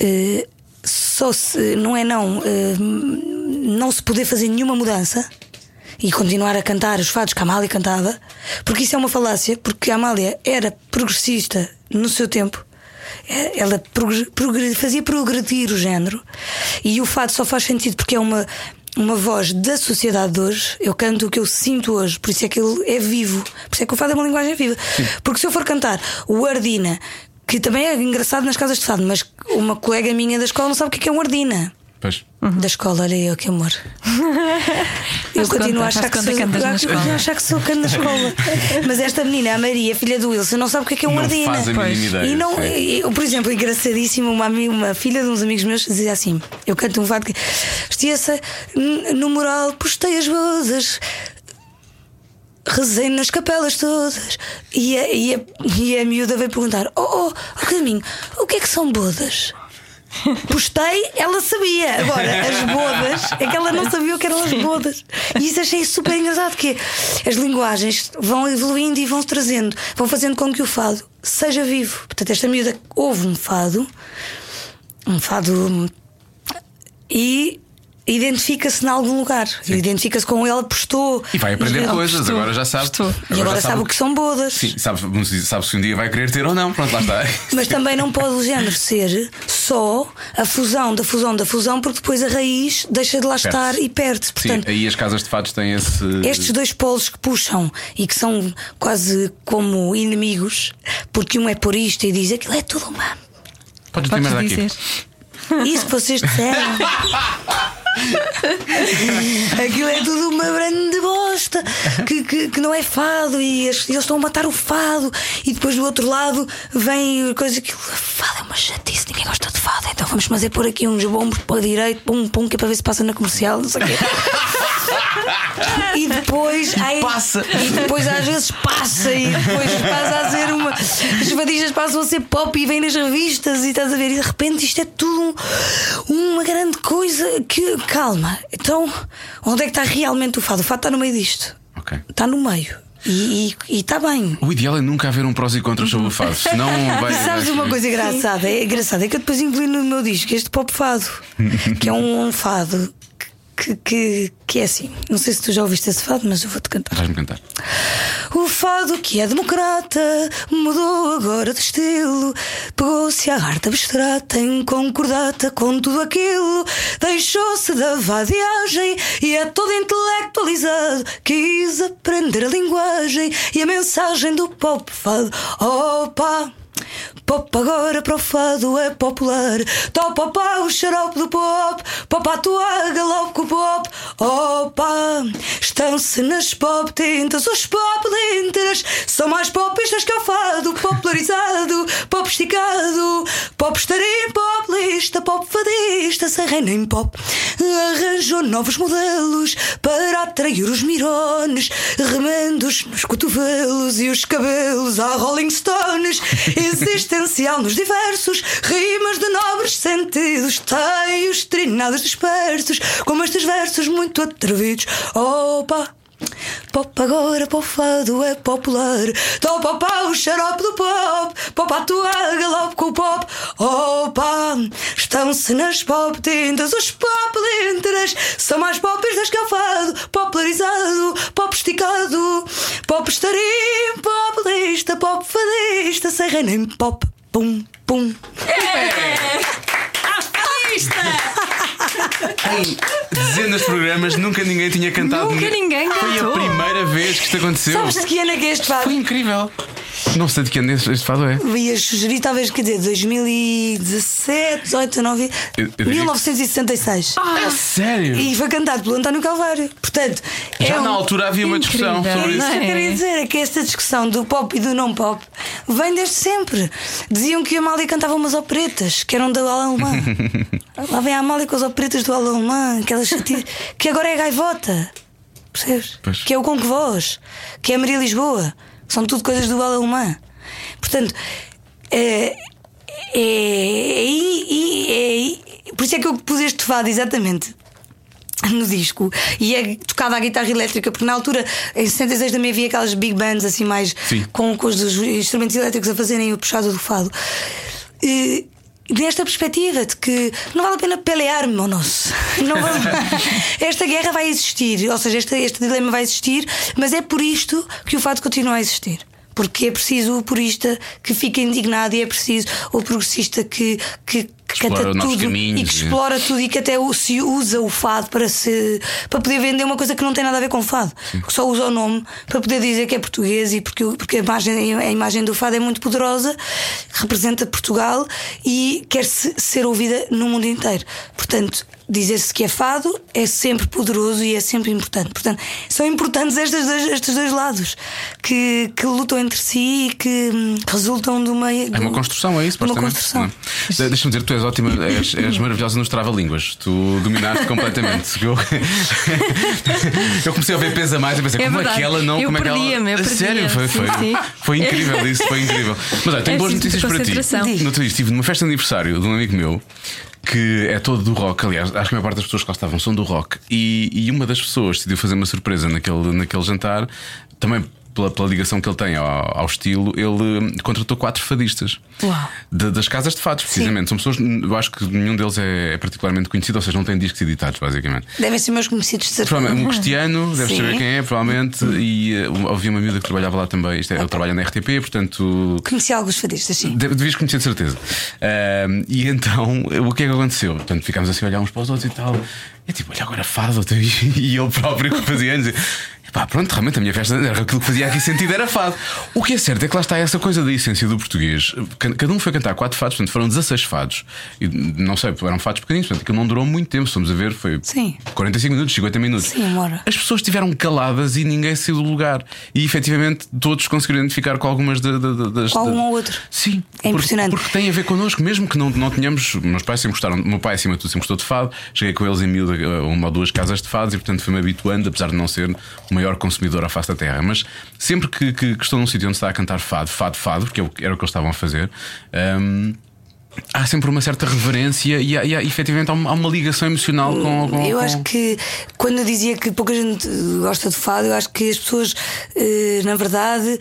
Speaker 4: eh, só se, não é não eh, não se poder fazer nenhuma mudança e continuar a cantar os fados que a Amália cantava, porque isso é uma falácia, porque a Amália era progressista no seu tempo. Eh, Ela progre- progre- fazia progredir o género e o fado só faz sentido porque é uma, uma voz da sociedade de hoje. Eu canto o que eu sinto hoje, por isso é que ele é vivo, por isso é que o fado é uma linguagem viva. Porque se eu for cantar o Ardina, que também é engraçado nas casas de fado, mas uma colega minha da escola não sabe o que é que é um Ardina.
Speaker 2: Pois.
Speaker 4: Da escola, olha eu, que amor. eu continuo a achar que, sou,
Speaker 5: escola.
Speaker 4: achar que sou canto na escola. Mas esta menina, a Maria, filha do Wilson, não sabe o que é que é um Ardina.
Speaker 2: faz a mínima ideia,
Speaker 4: E não, eu, por exemplo, engraçadíssimo, uma, uma filha de uns amigos meus dizia assim: Eu canto um fado que. Vestia-se n- no moral, postei as bodas. Rezei nas capelas todas e a, e a, e a miúda veio perguntar: Oh, oh, oh caminho, o que é que são bodas? Postei, ela sabia. Agora, as bodas, é que ela não sabia o que eram as bodas. E isso achei super engraçado, que as linguagens vão evoluindo e vão trazendo, vão fazendo com que o fado seja vivo. Portanto, esta miúda ouve um fado, um fado e identifica-se em algum lugar. Identifica-se com ele, postou.
Speaker 2: E vai aprender
Speaker 4: Ela
Speaker 2: coisas,
Speaker 4: postou.
Speaker 2: agora já sabe.
Speaker 5: Estou.
Speaker 4: E agora
Speaker 2: já
Speaker 4: sabe o que são bodas.
Speaker 2: Sim, sabe, sabe se um dia vai querer ter ou não. Pronto, lá está.
Speaker 4: Mas também não pode o género ser só a fusão da fusão da fusão, porque depois a raiz deixa de lá
Speaker 2: Perde-se.
Speaker 4: estar e perde-se. Portanto,
Speaker 2: Sim, aí as casas de fados têm esse.
Speaker 4: estes dois polos que puxam e que são quase como inimigos, porque um é por isto e diz aquilo é tudo uma.
Speaker 2: Podes
Speaker 5: Podes
Speaker 2: aqui.
Speaker 5: dizer.
Speaker 4: Isso que vocês disseram. Aquilo é tudo uma grande bosta que, que, que não é fado e eles estão a matar o fado. E depois do outro lado vem coisa que fado é uma chatice, ninguém gosta de fado. Então vamos fazer por aqui uns bombos para a direita, pum, pum, que é para ver se passa na comercial, não sei o quê. E depois ai,
Speaker 2: passa.
Speaker 4: E depois às vezes passa e depois passa a ser uma. As fadistas passam a ser pop e vêm nas revistas e estás a ver. E de repente isto é tudo um- uma grande coisa que. Calma. Então, onde é que está realmente o fado? O fado está no meio disto.
Speaker 2: Ok.
Speaker 4: Está no meio. E está bem.
Speaker 2: O ideal é nunca haver um prós e contras sobre o fado, senão vai.
Speaker 4: Sabes uma coisa engraçada? É engraçado, é que eu depois incluí no meu disco este pop fado, que é um, um fado que, que, que é assim. Não sei se tu já ouviste esse fado, mas eu vou-te cantar.
Speaker 2: Vais-me cantar.
Speaker 4: O fado que é democrata mudou agora de estilo. Pegou-se à arte abstrata em concordata com tudo aquilo. Deixou-se da vadiagem e é todo intelectualizado. Quis aprender a linguagem e a mensagem do pop fado. Opa! Pop agora para o fado é popular. Topa pá, o xarope do pop. Pop à tua galope com o pop. Opa! Estão-se nas pop tintas. Os pop lintras são mais popistas que o fado. Popularizado, pop esticado. Pop estarim, pop lista. Pop fadista, sem reina em pop. Arranjou novos modelos para atrair os mirones. Remendos nos cotovelos e os cabelos à Rolling Stones. Existencial nos diversos, rimas de nobres sentidos, teios trinados dispersos, como estes versos muito atrevidos. Opa! Pop agora, pop fado é popular. Topa pá, o xarope do pop. Pop à tua galope com o pop. Opa! Estão-se nas pop tintas. Os pop lintras são mais popes das que o fado. Popularizado, pop esticado. Pop estarim, pop lista, pop fadista. Sem reina em pop. Pum, pum.
Speaker 2: Em dezenas de programas nunca ninguém tinha cantado.
Speaker 5: Nunca ninguém
Speaker 2: Foi a
Speaker 5: cantou.
Speaker 2: primeira vez que isto aconteceu.
Speaker 4: Sabes de que ano é que é este fado?
Speaker 2: Foi incrível. Não sei de que ano este este fado é.
Speaker 4: Ia sugerir, talvez, quer dizer, 2017, 18, 19,
Speaker 2: Eu- eu diria que-
Speaker 4: 1966.
Speaker 2: A sério?
Speaker 4: E foi cantado pelo António Calvário. Portanto,
Speaker 2: Já
Speaker 4: é
Speaker 2: na
Speaker 4: um-
Speaker 2: altura havia uma discussão
Speaker 5: Incrível.
Speaker 2: sobre
Speaker 4: É
Speaker 2: isso.
Speaker 4: isso que eu
Speaker 5: É.
Speaker 4: queria dizer, é que esta discussão do pop e do não pop vem desde sempre. Diziam que a Amália cantava umas operetas, que eram da Ala Alemã. Lá vem a Amália com as operetas do Ala Alemã, aquelas chati- que agora é gaivota. Percebes?
Speaker 2: Pois.
Speaker 4: Que é o Com que Voz, que é a Maria Lisboa, que são tudo coisas do Alemã. Portanto, é, é, é- é- por isso é que eu pus este fado exatamente no disco e é tocada a guitarra elétrica, porque na altura, em 66 também havia aquelas big bands assim mais com, com os instrumentos elétricos a fazerem o puxado do fado. E, Nesta perspectiva de que não vale a pena pelear-nos. Não vale- Esta guerra vai existir, ou seja, este, este dilema vai existir, mas é por isto que o fado continua a existir. Porque é preciso o purista que fica indignado e é preciso o progressista que, que, que
Speaker 2: Explora novos
Speaker 4: tudo
Speaker 2: caminhos
Speaker 4: e que explora tudo e que até se usa o fado para se para poder vender uma coisa que não tem nada a ver com fado, que só usa o nome para poder dizer que é português e porque, porque a, imagem, a imagem do fado é muito poderosa, representa Portugal e quer -se ser ouvida no mundo inteiro. Portanto, dizer-se que é fado é sempre poderoso e é sempre importante. Portanto, são importantes estes dois, estes dois lados que, que lutam entre si e que hum, resultam de uma.
Speaker 2: É uma construção, é isso,
Speaker 4: de uma construção.
Speaker 2: é? Deixa-me dizer, tu és ótima, és, és maravilhosa nos trava-línguas. Tu dominaste completamente. Eu, eu comecei a ver peso a mais e pensei,
Speaker 5: É
Speaker 2: como é
Speaker 5: verdade.
Speaker 2: que ela não.
Speaker 5: Eu
Speaker 2: como é que ela...
Speaker 5: eu
Speaker 2: A Sério, foi, foi,
Speaker 5: sim, sim.
Speaker 2: foi incrível isso, foi incrível. Mas olha, tenho
Speaker 5: É
Speaker 2: boas notícias para ti. No outro dia estive numa festa de aniversário de um amigo meu que é todo do rock. Aliás, acho que a maior parte das pessoas que lá estavam são do rock. E, e uma das pessoas decidiu fazer uma surpresa naquele, naquele jantar, também. Pela, pela ligação que ele tem ao, ao estilo, ele hum, contratou quatro fadistas. De- das casas de fados, precisamente. São pessoas, eu acho que nenhum deles é, é particularmente conhecido, ou seja, não tem discos editados, basicamente.
Speaker 4: Devem ser meus conhecidos de certeza.
Speaker 2: Um cristiano, deve
Speaker 4: Sim.
Speaker 2: saber quem é, provavelmente. E uh, havia uma miúda que trabalhava lá também. Isto é, ele trabalha na RTP, portanto.
Speaker 4: Conheci alguns fadistas, sim.
Speaker 2: de- Devias conhecer de certeza. Ahm, e então, o que é que aconteceu? Portanto, ficámos assim a olhar uns para os outros e tal. É tipo, olha agora fado. E ele próprio que fazia anos. Pá, pronto, realmente a minha festa era aquilo que fazia aqui sentido era fado. O que é certo é que lá está essa coisa da essência do português. Ca- Cada um foi cantar quatro fados, portanto foram 16 fados. E não sei, eram fados pequeninos, portanto aquilo não durou muito tempo. Se formos a ver, foi
Speaker 4: Sim.
Speaker 2: 45 minutos, 50 minutos.
Speaker 4: Sim, uma hora.
Speaker 2: As pessoas estiveram caladas e ninguém saiu do lugar. E efetivamente todos conseguiram identificar com algumas da- da- da- das.
Speaker 4: Com
Speaker 2: da-
Speaker 4: ou outro.
Speaker 2: Sim,
Speaker 4: É
Speaker 2: porque-
Speaker 4: impressionante.
Speaker 2: Porque, tem a ver connosco, mesmo que não, não tenhamos. Meus pais sempre gostaram. Meu pai, acima de tudo, sempre gostou de fado. Cheguei com eles em miúdo a uma ou duas casas de fados e, portanto, fui-me habituando, apesar de não ser o maior consumidor à face da terra. Mas sempre que, que, que estou num sítio onde está a cantar fado, fado, fado, porque era o que eles estavam a fazer. hum, Há sempre uma certa reverência e, há, e há, efetivamente há uma, ligação emocional com. com
Speaker 4: Eu
Speaker 2: com-
Speaker 4: acho que quando eu dizia que pouca gente gosta de fado, eu acho que as pessoas, eh, na verdade,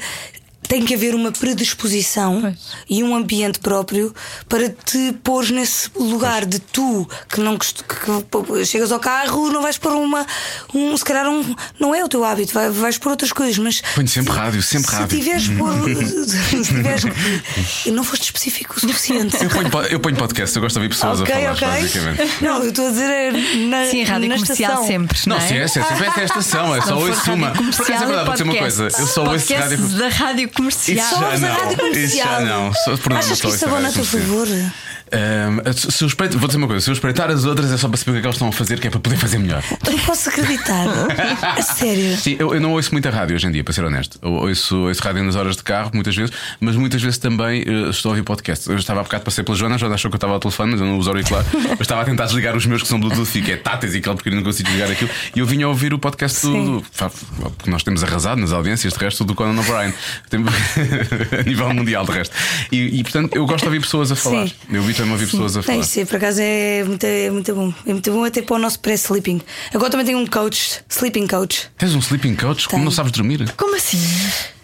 Speaker 4: tem que haver uma predisposição
Speaker 5: Pois.
Speaker 4: e um ambiente próprio para te pôr nesse lugar de tu que não que, que chegas ao carro, não vais pôr uma. Um, se calhar um, não é o teu hábito, vai- vais pôr outras coisas, mas.
Speaker 2: Ponho sempre rádio, sempre
Speaker 4: se
Speaker 2: rádio.
Speaker 4: Tiveres por, se tiveres e não foste específico o suficiente.
Speaker 2: Eu ponho, po- eu ponho podcast, eu gosto de ouvir pessoas
Speaker 4: Ok,
Speaker 2: a falar,
Speaker 4: ok.
Speaker 2: basicamente.
Speaker 4: Não, eu estou a dizer é na,
Speaker 5: Sim, rádio
Speaker 4: na
Speaker 5: comercial
Speaker 4: estação.
Speaker 5: sempre.
Speaker 2: Não,
Speaker 5: é?
Speaker 2: sim, é, sim, sempre é esta estação, é
Speaker 5: Se
Speaker 2: só
Speaker 5: não
Speaker 2: ouço uma. Por acaso é verdade, vou dizer uma coisa. Eu só ouço rádio.
Speaker 5: da rádio
Speaker 2: Isso
Speaker 5: comercial.
Speaker 2: já
Speaker 4: ouço a
Speaker 2: não.
Speaker 4: rádio
Speaker 2: Isso já
Speaker 4: comercial.
Speaker 2: não. Só, por
Speaker 4: Achas que isso abona a teu favor?
Speaker 2: Ahm, se eu espreitar- vou dizer uma coisa: se eu espreitar as outras é só para saber o que é que elas estão a fazer, que é para poder fazer melhor.
Speaker 4: Eu não posso acreditar. A sério.
Speaker 2: Sim, eu, eu não ouço muita rádio hoje em dia, para ser honesto. Eu ouço, ouço rádio nas horas de carro, muitas vezes, mas muitas vezes também eh, estou a ouvir podcast. Eu estava há bocado passei pela Joana, a Joana achou que eu estava ao telefone, mas eu não uso auricular. eu estava a tentar desligar os meus que são Bluetooth e que é táteis e aquele porque eu não consigo desligar aquilo. E eu vinha a ouvir o podcast do, do- Porque nós temos arrasado nas audiências, de resto, do Conan O'Brien. A nível mundial, de resto. E, e, portanto, eu gosto de ouvir pessoas a falar.
Speaker 4: Sim.
Speaker 2: Eu vi também ouvir pessoas a
Speaker 4: É
Speaker 2: falar.
Speaker 4: isso, é, por acaso é muito, é muito bom. É muito bom até para o nosso pré-sleeping. Agora também tenho um coach, sleeping coach.
Speaker 2: Tens um sleeping coach? Como não sabes dormir?
Speaker 5: Como assim?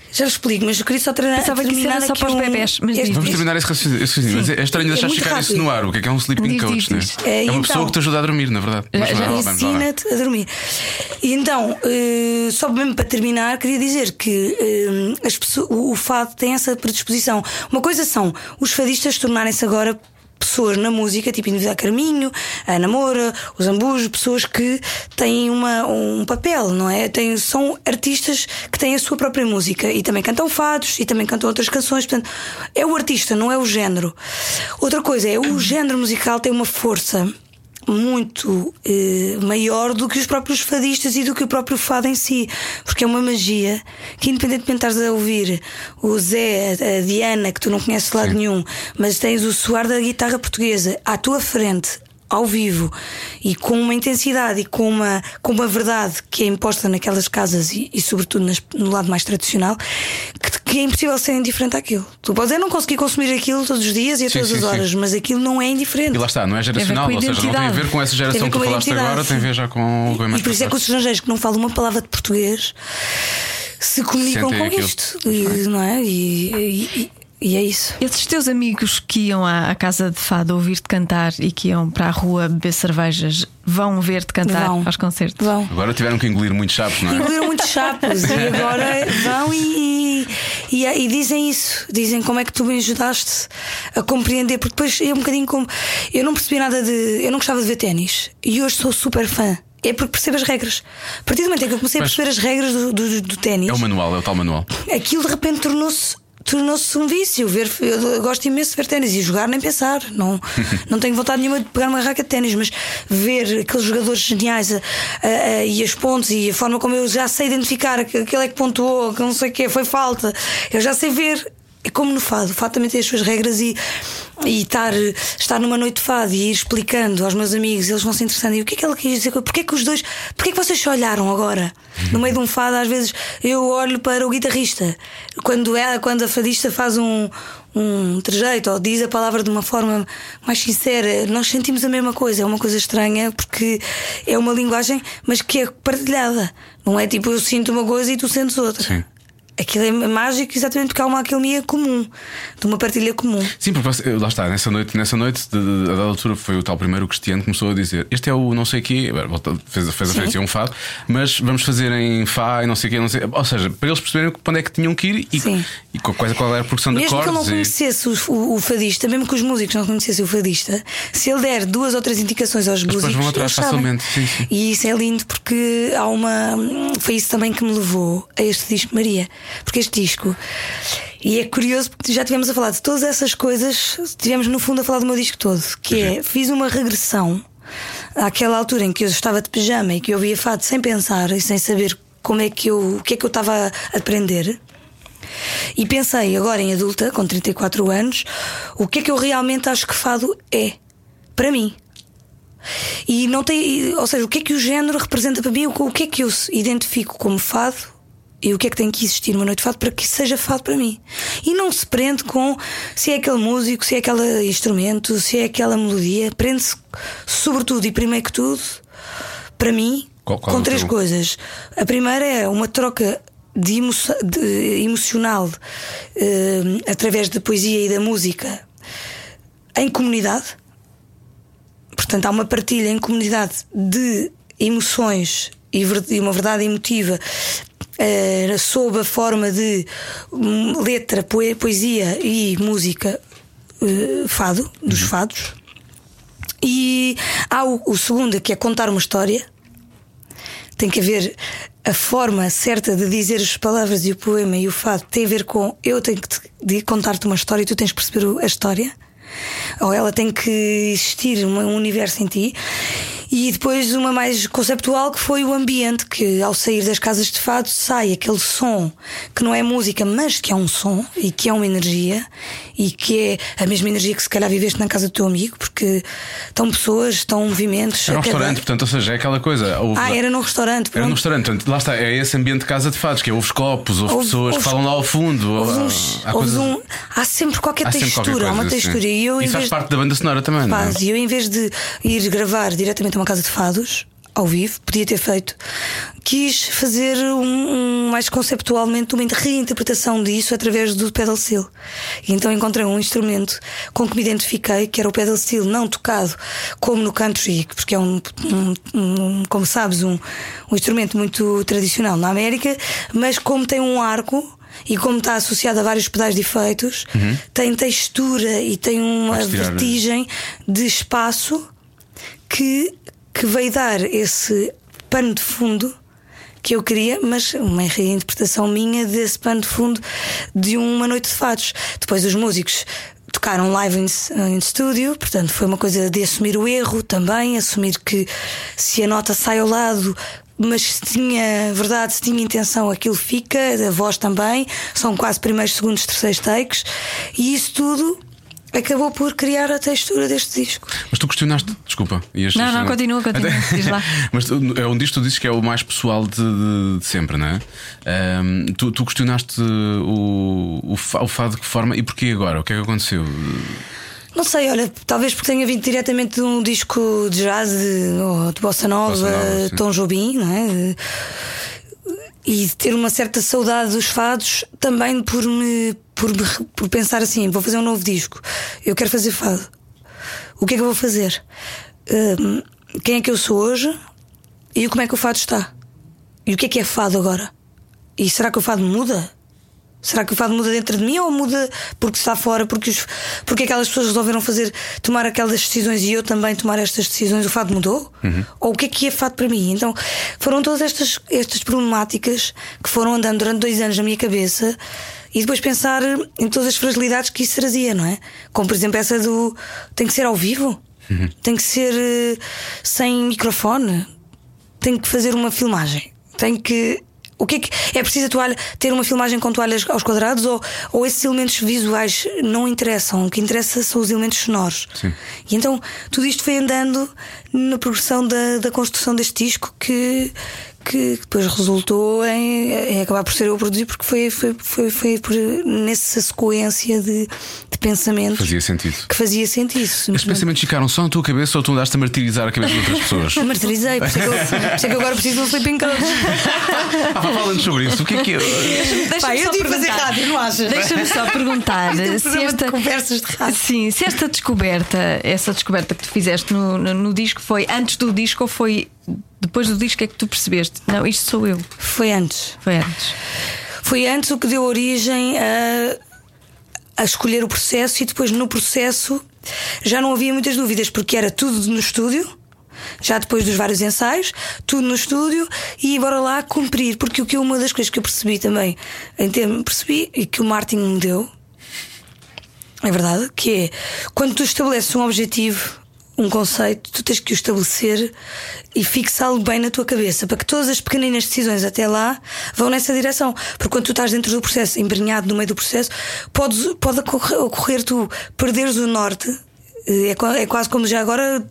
Speaker 4: Já vos explico, mas eu queria só treinar.
Speaker 5: Pensava que isso
Speaker 4: terminar
Speaker 5: era só
Speaker 4: aqui
Speaker 5: para os bebés, mas
Speaker 4: este-.
Speaker 2: Vamos terminar esse raciocínio, mas é estranho
Speaker 4: É
Speaker 2: deixar
Speaker 4: muito
Speaker 2: ficar isso
Speaker 4: rápido.
Speaker 2: no ar. O que é que é um sleeping
Speaker 5: Diz,
Speaker 2: coach?
Speaker 5: diz,
Speaker 2: né?
Speaker 5: diz.
Speaker 4: É,
Speaker 2: É uma
Speaker 4: então-
Speaker 2: pessoa que te ajuda a dormir, na verdade. Mas
Speaker 5: já.
Speaker 4: Ensina-te a dormir. E então, eh, só mesmo para terminar, queria dizer que eh, as pessoas, o o fado tem essa predisposição. Uma coisa são os fadistas tornarem-se agora pessoas na música, tipo Individual Carminho, a Ana Moura, os Zambujos, pessoas que têm uma, um papel, não é? Tem, são artistas que têm a sua própria música e também cantam fados e também cantam outras canções. Portanto, é o artista, não é o género. Outra coisa é o género musical tem uma força muito eh, maior do que os próprios fadistas e do que o próprio fado em si, porque é uma magia que, independentemente de estares a ouvir o Zé, a Diana, que tu não conheces de lado nenhum, mas tens o soar da guitarra portuguesa à tua frente, ao vivo e com uma intensidade e com uma, com uma verdade que é imposta naquelas casas e, e sobretudo nas, no lado mais tradicional, que, que, é impossível ser indiferente àquilo. Tu podes é não conseguir consumir aquilo todos os dias e a
Speaker 2: Sim,
Speaker 4: todas
Speaker 2: sim,
Speaker 4: as horas,
Speaker 2: sim.
Speaker 4: mas aquilo não é indiferente.
Speaker 2: E lá está, não é geracional,
Speaker 5: com
Speaker 2: ou seja, não tem a ver com essa geração
Speaker 4: ver
Speaker 2: que
Speaker 4: com
Speaker 2: tu falaste agora, tem a ver já com o
Speaker 4: E
Speaker 2: mais
Speaker 4: por isso é que os estrangeiros que não falam uma palavra de português se comunicam
Speaker 2: Sentem
Speaker 4: com
Speaker 2: aquilo.
Speaker 4: isto, e, não é? E, e- e é isso.
Speaker 5: Esses teus amigos que iam à, à casa de fado ouvir-te cantar e que iam para a rua beber cervejas vão ver-te cantar
Speaker 4: Vão.
Speaker 5: aos concertos?
Speaker 4: Vão.
Speaker 2: Agora tiveram que engolir muitos chapos, não é?
Speaker 4: Engoliram muitos chapos e agora vão e, e, e- e dizem isso. Dizem como é que tu me ajudaste a compreender, porque depois é um bocadinho como. Eu não percebi nada de. Eu não gostava de ver ténis e hoje sou super fã. É porque percebo as regras. A partir do momento em que eu comecei
Speaker 2: Mas-
Speaker 4: a perceber as regras do, do, do ténis,
Speaker 2: É o manual, é o tal manual.
Speaker 4: aquilo de repente tornou-se tornou-se um vício. Ver, eu gosto imenso de ver ténis e jogar nem pensar. Não, não tenho vontade nenhuma de pegar uma raca de ténis, mas ver aqueles jogadores geniais a- a- a- e as pontes e a forma como eu já sei identificar que aquele é que pontuou, que não sei o que foi falta. Eu já sei ver. É como no fado, o fado também tem as suas regras e, e estar, estar numa noite de fado e ir explicando aos meus amigos, eles vão se interessando. E o que é que ela quis dizer? Porquê que os dois, porquê que vocês se olharam agora? No meio de um fado, às vezes eu olho para o guitarrista. Quando, ela, quando a fadista faz um, um trejeito ou diz a palavra de uma forma mais sincera, nós sentimos a mesma coisa. É uma coisa estranha porque é uma linguagem, mas que é partilhada. Não é tipo eu sinto uma coisa e tu sentes outra.
Speaker 2: Sim.
Speaker 4: Aquilo é mágico exatamente porque há uma alquimia comum, de uma partilha comum.
Speaker 2: Sim, porque lá está, nessa noite, nessa noite, de, de, a dada altura foi o tal primeiro Cristiano que começou a dizer: Este é o não sei quê, fez, fez a frente a um fado, mas vamos fazer em Fá e não sei o quê, não sei. Ou seja, para eles perceberem para onde é que tinham que ir e,
Speaker 4: Sim.
Speaker 2: e qual, qual era a progressão de
Speaker 4: Mesmo que ele não
Speaker 2: acordes. e-
Speaker 4: conhecesse o, o- fadista, mesmo que os músicos não conhecessem o fadista, se ele der duas ou três indicações aos músicos,
Speaker 2: vão atrás facilmente, sim, sim.
Speaker 4: E isso é lindo porque há uma. Foi isso também que me levou a este disco Maria. Porque este disco. E é curioso porque já tivemos a falar de todas essas coisas, tivemos no fundo a falar do meu disco todo, que é fiz uma regressão àquela altura em que eu estava de pijama e que eu via fado sem pensar e sem saber como é que eu, o que é que eu estava a aprender. E pensei agora em adulta, com 34 anos, o que é que eu realmente acho que fado é para mim. E não tem, ou seja, o que é que o género representa para mim, o que- é que eu identifico como fado e o que é que tem que existir numa noite de fado para que seja fado para mim. E não se prende com se é aquele músico, se é aquele instrumento, se é aquela melodia. Prende-se, sobretudo e primeiro que tudo, para mim,
Speaker 2: Qual- qual é
Speaker 4: com
Speaker 2: o
Speaker 4: três
Speaker 2: teu?
Speaker 4: coisas. A primeira é uma troca de, emo de emocional eh, através da poesia e da música em comunidade. Portanto, há uma partilha em comunidade de emoções e uma verdade emotiva eh, sob a forma de hum, letra, poe- poesia e música eh, fado, dos fados. E há o, o segundo, que é contar uma história. Tem que haver a forma certa de dizer as palavras e o poema e o fado tem a ver com eu tenho que contar-te uma história e tu tens que perceber a história. Ou ela tem que existir um universo em ti. E depois uma mais conceptual que foi o ambiente, que ao sair das casas de fado sai aquele som que não é música, mas que é um som e que é uma energia e que é a mesma energia que se calhar viveste na casa do teu amigo, porque estão pessoas, estão movimentos.
Speaker 2: Era um restaurante, portanto, ou seja, é aquela coisa. houve-
Speaker 4: Ah, era num restaurante.
Speaker 2: Era num
Speaker 4: pronto.
Speaker 2: restaurante, portanto, lá está, é esse ambiente de casa de fados, que é houve copos, houve,
Speaker 4: Houve-
Speaker 2: pessoas que
Speaker 4: houve-
Speaker 2: falam lá ao fundo.
Speaker 4: Houve
Speaker 2: há-
Speaker 4: uns-
Speaker 2: há
Speaker 4: houve
Speaker 2: coisas-
Speaker 4: um- há sempre qualquer
Speaker 2: há sempre
Speaker 4: textura,
Speaker 2: qualquer
Speaker 4: há uma
Speaker 2: coisa,
Speaker 4: textura.
Speaker 2: sim.
Speaker 4: E eu,
Speaker 2: Isso faz
Speaker 4: vez
Speaker 2: parte da banda sonora também, não é?
Speaker 4: Faz. E eu, em vez de ir gravar diretamente uma casa de fados, ao vivo, podia ter feito, quis fazer um, um- mais conceptualmente uma reinterpretação disso através do pedal steel. E então encontrei um instrumento com que me identifiquei, que era o pedal steel, não tocado como no country, porque é um, um- um- como sabes, um, um instrumento muito tradicional na América, mas como tem um arco e como está associado a vários pedais de efeitos, tem textura e tem uma
Speaker 2: tirar-
Speaker 4: vertigem de espaço que, que veio dar esse pano de fundo que eu queria, mas uma reinterpretação minha desse pano de fundo de uma noite de fados. Depois os músicos tocaram live em, estúdio, portanto foi uma coisa de assumir o erro também, assumir que se a nota sai ao lado. Mas se tinha verdade, se tinha intenção, aquilo fica, a voz também, são quase primeiros, segundos, terceiros takes, e isso tudo acabou por criar a textura deste disco.
Speaker 2: Mas tu questionaste, desculpa. ias-
Speaker 5: Não, não, continua, continua, diz lá.
Speaker 2: Mas tu- é um disco que tu dizes que é o mais pessoal de, de- de sempre, não é? Ahm, tu, tu questionaste o, o, o fado de que forma e porquê agora? O que é que aconteceu?
Speaker 4: Não sei, olha, talvez porque tenha vindo diretamente de um disco de jazz de, ou de bossa nova,
Speaker 2: Bossa nova.
Speaker 4: Tom Jobim, não é? E ter uma certa saudade dos fados também por me, por me por pensar assim: vou fazer um novo disco, eu quero fazer fado. O que é que eu vou fazer? Hum, quem é que eu sou hoje e como é que o fado está? E o que é que é fado agora? E será que o fado muda? Será que o fado muda dentro de mim ou muda porque está fora? Porque, os, porque aquelas pessoas resolveram fazer, tomar aquelas decisões e eu também tomar estas decisões? O fado mudou? Ou o que é que é fado para mim? Então foram todas estas, estas problemáticas que foram andando durante dois anos na minha cabeça e depois pensar em todas as fragilidades que isso trazia, não é? Como por exemplo essa do tem que ser ao vivo, tem que ser eh, sem microfone, tenho que fazer uma filmagem. Tenho que. O que é que. É preciso a toalha, ter uma filmagem com toalhas aos quadrados ou, ou esses elementos visuais não interessam? O que interessa são os elementos sonoros.
Speaker 2: Sim.
Speaker 4: E então tudo isto foi andando na progressão da, da construção deste disco que, que depois resultou em, em acabar por ser eu a produzir, porque foi, foi, foi, foi por, nessa sequência de, de pensamentos
Speaker 2: Fazia sentido.
Speaker 4: que fazia sentido.
Speaker 2: Esses pensamentos ficaram só na tua cabeça ou tu andaste a martirizar a cabeça de outras pessoas?
Speaker 4: Martirizei, por isso é que eu, por isso é que eu agora preciso de um sleeping coach.
Speaker 2: Ah, Fala-nos sobre isso. O que é que é?
Speaker 5: Deixa-me
Speaker 4: eu
Speaker 5: só
Speaker 4: tive fazer
Speaker 5: perguntar.
Speaker 4: rádio, não achas?
Speaker 5: Deixa-me só perguntar
Speaker 4: é um
Speaker 5: se
Speaker 4: programa de
Speaker 5: esta
Speaker 4: conversas de rádio.
Speaker 5: Sim, se esta descoberta, essa descoberta que tu fizeste no, no, no disco foi antes do disco ou foi depois do disco é que tu percebeste? Não, isto sou eu.
Speaker 4: Foi antes.
Speaker 5: Foi antes.
Speaker 4: Foi antes o que deu origem a, a escolher o processo e depois no processo já não havia muitas dúvidas, porque era tudo no estúdio. Já depois dos vários ensaios, tudo no estúdio e bora lá cumprir. Porque o que uma das coisas que eu percebi também, em termos, percebi e que o Martin me deu, é verdade, que é quando tu estabeleces um objetivo, um conceito, tu tens que o estabelecer e fixá-lo bem na tua cabeça, para que todas as pequeninas decisões até lá vão nessa direção. Porque quando tu estás dentro do processo, embrenhado no meio do processo, podes, pode ocorrer, ocorrer tu perderes o norte. É, qua- é quase como já agora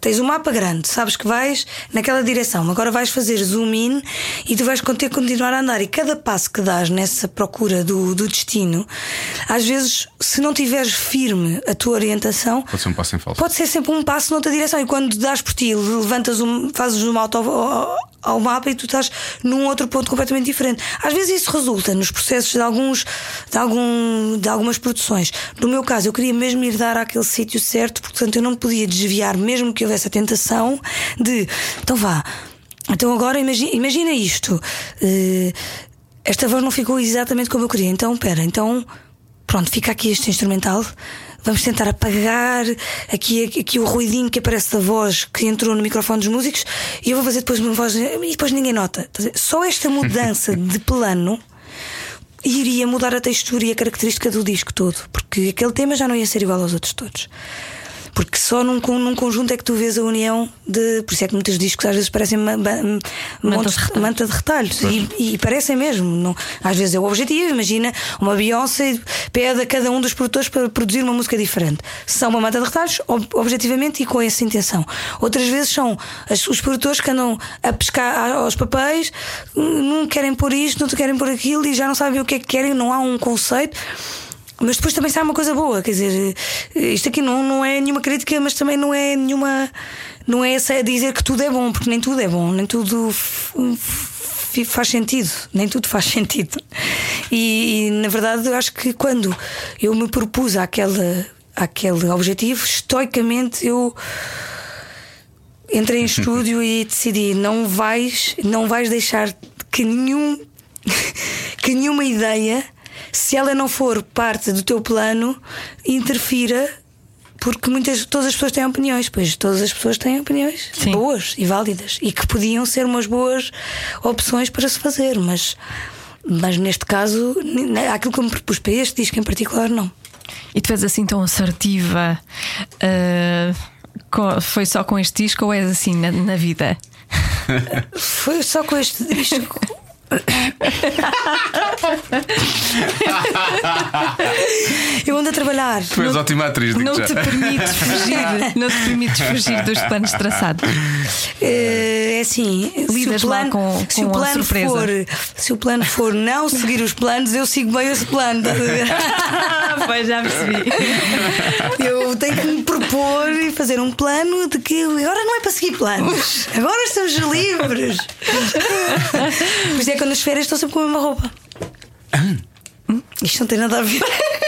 Speaker 4: tens um mapa grande, sabes que vais naquela direção, agora vais fazer zoom in e tu vais ter que continuar a andar. E cada passo que dás nessa procura do, do destino, às vezes, se não tiveres firme a tua orientação,
Speaker 2: Pode ser um passo em falso.
Speaker 4: pode ser sempre um passo noutra direção. E quando dás por ti, levantas um, fazes um auto ao, mapa e tu estás num outro ponto completamente diferente. Às vezes isso resulta nos processos de alguns de, algum, de algumas produções. No meu caso, eu queria mesmo ir dar àquele sítio certo, portanto eu não podia desviar, mesmo que houvesse a tentação de então vá. Então agora imagina, imagina isto. eh, esta voz não ficou exatamente como eu queria. Então, pera, então pronto, fica aqui este instrumental. Vamos tentar apagar aqui, aqui o ruidinho que aparece da voz que entrou no microfone dos músicos e eu vou fazer depois uma voz e depois ninguém nota. Só esta mudança de plano iria mudar a textura e a característica do disco todo, porque aquele tema já não ia ser igual aos outros todos. Porque só num, num conjunto é que tu vês a união de. Por isso é que muitos discos às vezes parecem ma- montes-
Speaker 5: de retalhos.
Speaker 4: manta de retalhos. E, e parecem mesmo. Não, às vezes é o objetivo. Imagina uma Beyoncé pede a cada um dos produtores para produzir uma música diferente. São uma manta de retalhos, ob- objetivamente e com essa intenção. Outras vezes são as- os produtores que andam a pescar aos papéis, não querem pôr isto, não querem pôr aquilo e já não sabem o que é que querem, não há um conceito. Mas depois também sai uma coisa boa, quer dizer, isto aqui não, não é nenhuma crítica, mas também não é nenhuma. Não é essa dizer que tudo é bom, porque nem tudo é bom, nem tudo faz sentido, nem tudo faz sentido. E, e, na verdade eu acho que quando eu me propus àquela, àquele objetivo, estoicamente eu entrei em estúdio e decidi não vais, não vais deixar que nenhum que nenhuma ideia, se ela não for parte do teu plano, interfira. Porque muitas, todas as pessoas têm opiniões, pois todas as pessoas têm opiniões
Speaker 5: Sim.
Speaker 4: boas e válidas e que podiam ser umas boas opções para se fazer, mas, mas neste caso, aquilo que eu me propus para este disco em particular, não.
Speaker 5: E tu és assim tão assertiva? co- foi só com este disco ou és assim na, na vida?
Speaker 4: Foi só com este disco. Eu ando a trabalhar.
Speaker 2: Tu és ótima atriz,
Speaker 5: Não
Speaker 2: já.
Speaker 5: te permites fugir, não te permites fugir dos planos traçados.
Speaker 4: Eh, É assim,
Speaker 5: Lidas
Speaker 4: se o
Speaker 5: lá
Speaker 4: plano,
Speaker 5: com-
Speaker 4: se o
Speaker 5: com
Speaker 4: plano
Speaker 5: surpresa.
Speaker 4: for, se o plano for não seguir os planos, eu sigo bem esse plano.
Speaker 5: pois já percebi.
Speaker 4: Eu tenho que me propor e fazer um plano de que agora não é para seguir planos, agora estamos livres. Por isso é que quando as férias estou sempre com a mesma roupa. Isto não tem nada a ver.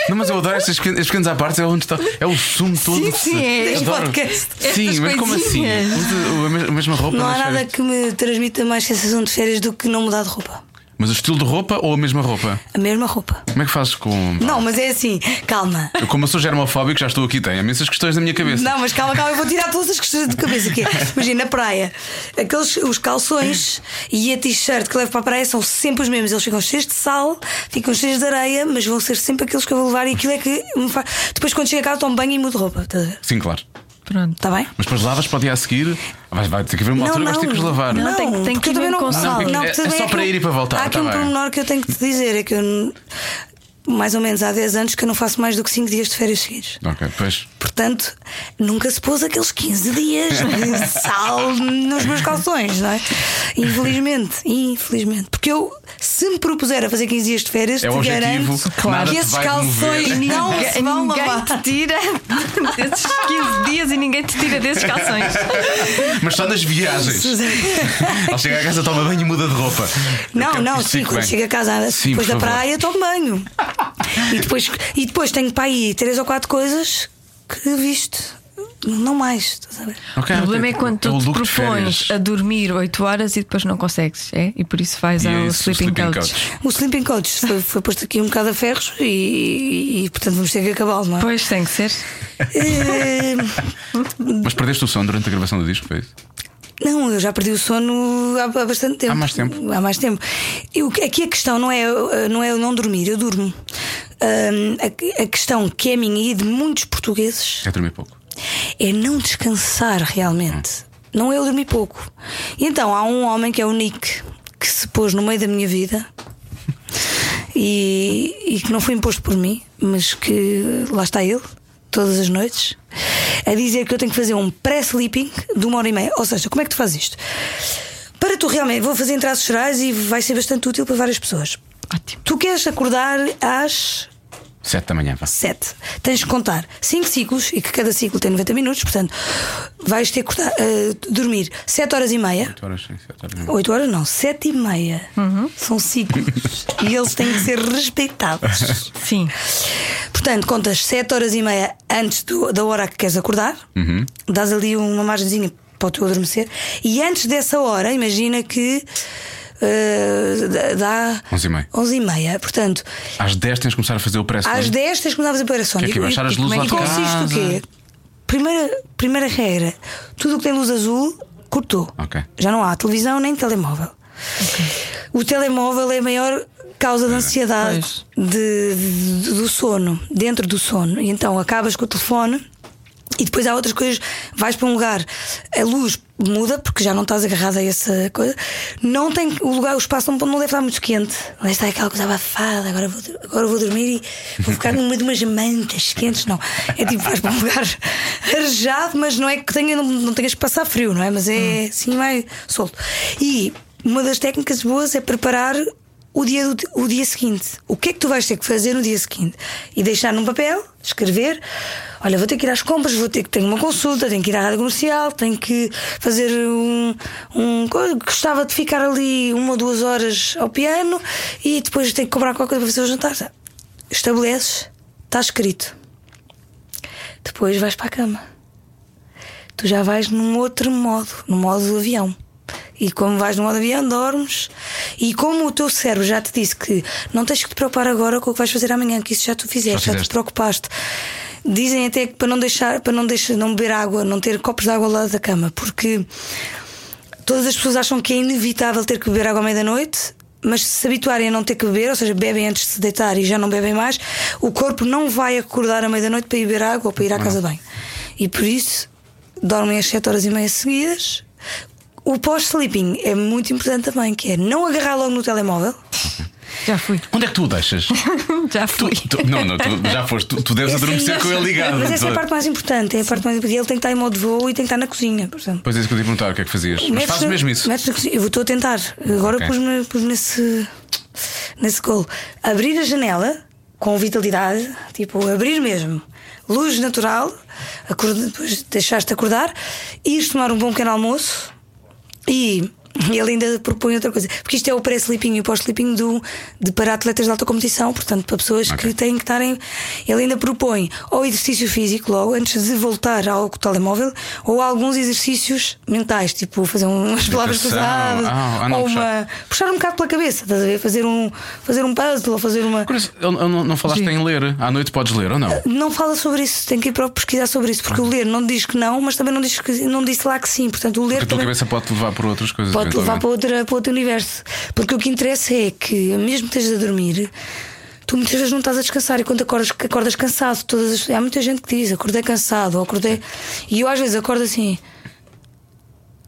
Speaker 2: Não, mas eu adoro estes pequenos à parte, é onde está. É o sumo todo.
Speaker 5: Sim, sim, é.
Speaker 2: Adoro.
Speaker 4: podcast.
Speaker 2: Sim,
Speaker 5: Estas
Speaker 2: mas como assim? a mes- a mesma roupa
Speaker 4: Não há
Speaker 2: nas
Speaker 4: nada
Speaker 2: férias?
Speaker 4: que me transmita mais sensação de férias do que não mudar de roupa.
Speaker 2: Mas o estilo de roupa ou a mesma roupa?
Speaker 4: A mesma roupa.
Speaker 2: Como é que fazes com.
Speaker 4: Não, mas é assim, calma.
Speaker 2: Eu, como eu sou germofóbico, já estou aqui, tenho imensas questões na minha cabeça.
Speaker 4: Não, mas calma, calma, eu vou tirar todas as questões de cabeça aqui. Imagina, na praia, aqueles, os calções e a t-shirt que levo para a praia são sempre os mesmos. Eles ficam cheios de sal, ficam cheios de areia, mas vão ser sempre aqueles que eu vou levar e aquilo é que me faz. Depois, quando chego a casa, tomo banho e mudo de roupa.
Speaker 2: Sim, claro.
Speaker 5: Pronto.
Speaker 4: tá bem?
Speaker 2: Mas depois lavas para o dia a seguir. Vai, vai ter que haver uma altura que vais ter que os lavar.
Speaker 4: Não,
Speaker 5: tem- tem que ir
Speaker 4: não
Speaker 5: com sal.
Speaker 2: Não,
Speaker 4: Não,
Speaker 2: é- é só para ir e para voltar,
Speaker 4: Há aqui
Speaker 2: tá
Speaker 4: um
Speaker 2: bem.
Speaker 4: pormenor que eu tenho que te dizer: é que eu, mais ou menos há 10 anos que eu não faço mais do que 5 dias de férias seguidos.
Speaker 2: Ok, pois.
Speaker 4: Portanto, nunca se pôs aqueles 15 dias de sal nos meus calções, não é? Infelizmente, infelizmente. Porque eu, se me propuser a fazer 15 dias de férias,
Speaker 2: É
Speaker 4: te
Speaker 2: objetivo,
Speaker 4: garanto
Speaker 2: nada
Speaker 4: que esses calções
Speaker 2: mover.
Speaker 4: não se vão
Speaker 5: ninguém
Speaker 4: lavar.
Speaker 5: te tira desses 15 dias e ninguém te tira desses calções.
Speaker 2: Mas só nas viagens. Ao chegar a casa, toma banho e muda de roupa.
Speaker 4: Não, não, sim, quando
Speaker 2: bem.
Speaker 4: chego a casa
Speaker 2: Sim,
Speaker 4: depois da praia, tomo banho. E depois, e depois tenho para aí três ou quatro coisas que visto. Não mais, estás a ver?
Speaker 2: Ok,
Speaker 5: O problema
Speaker 2: ok.
Speaker 5: é quando tu te
Speaker 2: look de
Speaker 5: propões a dormir 8 horas e depois não consegues, é? E por isso vais
Speaker 2: E
Speaker 5: ao
Speaker 2: é
Speaker 5: sleeping,
Speaker 2: sleeping
Speaker 5: couch.
Speaker 2: couch.
Speaker 4: O Sleeping Coach foi, foi posto aqui um bocado a ferros e, e, e, portanto vamos ter que acabá-lo, não é?
Speaker 5: Pois tem que ser.
Speaker 4: Eh,
Speaker 2: Mas perdeste o som durante a gravação do disco, foi isso?
Speaker 4: Não, eu já perdi o sono há, há bastante tempo.
Speaker 2: Há mais tempo?
Speaker 4: Há mais tempo. Eu, aqui a questão não é, uh, não é eu não dormir, eu durmo. Ahm, a, a questão que é minha e de muitos portugueses
Speaker 2: É dormir pouco.
Speaker 4: é não descansar realmente. Não é eu dormir pouco. E então há um homem que é o Nick que se pôs no meio da minha vida e, e que não foi imposto por mim, mas que lá está ele, todas as noites, a dizer que eu tenho que fazer um pré-sleeping de uma hora e meia. Ou seja, como é que tu fazes isto? Para tu realmente, vou fazer em traços gerais e vai ser bastante útil para várias pessoas.
Speaker 5: Ótimo.
Speaker 4: Tu queres acordar às
Speaker 2: Sete da manhã, vá.
Speaker 4: 7. Tens de contar 5 ciclos e que cada ciclo tem 90 minutos, portanto, vais ter que cortar, eh, dormir 7 horas e meia.
Speaker 2: Oito horas, sim, sete horas.
Speaker 4: 8 horas não, 7 e meia. São ciclos. e eles têm que ser respeitados.
Speaker 5: Sim.
Speaker 4: Portanto, contas 7 horas e meia antes do- da hora que queres acordar, dás ali uma margenzinha para o teu adormecer, e antes dessa hora, imagina que eh, dá
Speaker 2: Onze e meia.
Speaker 4: 11 e meia. Portanto,
Speaker 2: Às 10 tens de começar a fazer o press
Speaker 4: às 10 tens que começar a fazer para
Speaker 2: Que é que é baixar as
Speaker 4: E
Speaker 2: luzes
Speaker 4: é que
Speaker 2: de
Speaker 4: consiste o quê? Primeira, primeira regra: tudo o que tem luz azul, cortou.
Speaker 2: Ok.
Speaker 4: Já não há televisão nem telemóvel. O telemóvel é a maior causa de ansiedade de- de- do sono, dentro do sono. E então acabas com o telefone. E depois há outras coisas, vais para um lugar, a luz muda, porque já não estás agarrada a essa coisa. Não tem o lugar, o espaço não, não deve estar muito quente. Não deve estar aquela coisa abafada, agora vou, agora vou dormir e vou ficar no meio de umas mantas quentes. Não. É tipo, vais para um lugar arejado, mas não é que tenha, não, não tenhas que passar frio, não é? Mas é assim, mais solto. E uma das técnicas boas é preparar o dia, do- o dia seguinte. O que é que tu vais ter que fazer no dia seguinte? E deixar num papel, escrever. Olha, vou ter que ir às compras, vou ter que tenho uma consulta, tenho que ir à rádio comercial, tenho que fazer um, um. Gostava de ficar ali uma ou duas horas ao piano e depois tenho que comprar qualquer coisa para fazer o jantar. Estabeleces, está escrito. Depois vais para a cama. Tu já vais num outro modo, no modo do avião. E como vais no modo avião, dormes. E como o teu cérebro já te disse que não tens que te preocupar agora com o que vais fazer amanhã, que isso já tu fizeste, já,
Speaker 2: fizeste.
Speaker 4: te preocupaste. Dizem até que para não deixar, para não deixar, não beber água, não ter copos de água ao lado da cama, porque todas as pessoas acham que é inevitável ter que beber água à meia-noite. Mas se se habituarem a não ter que beber, ou seja, bebem antes de se deitar e já não bebem mais, o corpo não vai acordar à meia-noite para ir beber água ou para ir à casa bem. E por isso dormem as 7 horas e meia seguidas. O pós-sleeping é muito importante também, que é não agarrar logo no telemóvel.
Speaker 5: Já fui.
Speaker 2: Onde é que tu o deixas?
Speaker 5: Já
Speaker 2: Tu-
Speaker 5: fui.
Speaker 2: tu- não, não, tu já foste. Tu, tu deves adormecer com ele ligado.
Speaker 4: Mas essa é a parte mais importante. É a parte mais importante. Ele tem que estar em modo voo e tem que estar na cozinha, por exemplo.
Speaker 2: Pois é, isso que eu te ia perguntar, o que é que fazias? Mas fazes mesmo isso.
Speaker 4: metes na cozinha. Eu estou a tentar. Agora
Speaker 2: Ok.
Speaker 4: pus-me pus nesse, nesse golo. Abrir a janela com vitalidade, tipo, abrir mesmo. Luz natural, acorda- depois deixaste acordar, ires tomar um bom pequeno almoço e. Ele ainda propõe outra coisa, porque isto é o pré-sleeping e o pós-sleeping do- de para atletas de alta competição, portanto, para pessoas
Speaker 2: Ok.
Speaker 4: que têm que estarem. Ele ainda propõe ou exercício físico logo, antes de voltar ao telemóvel, ou alguns exercícios mentais, tipo fazer umas palavras cruzadas,
Speaker 2: Ah, ah,
Speaker 4: ou
Speaker 2: puxar.
Speaker 4: uma, puxar um bocado pela cabeça, estás a ver? Fazer um, fazer um puzzle ou fazer uma.
Speaker 2: Eu- eu não, não falaste em ler. À noite podes ler ou não?
Speaker 4: Não fala sobre isso, tem que ir para pesquisar sobre isso, porque o ler não diz que não, mas também não, diz que, não disse lá que sim. Portanto, o ler
Speaker 2: Porque a tua
Speaker 4: também
Speaker 2: cabeça pode te levar por outras coisas.
Speaker 4: pode levar para, outra, para outro universo. Porque o que interessa é que, mesmo que estejas a dormir, tu muitas vezes não estás a descansar e quando acordas, acordas cansado, todas as- há muita gente que diz acordei cansado, ou acordei. E eu às vezes acordo assim.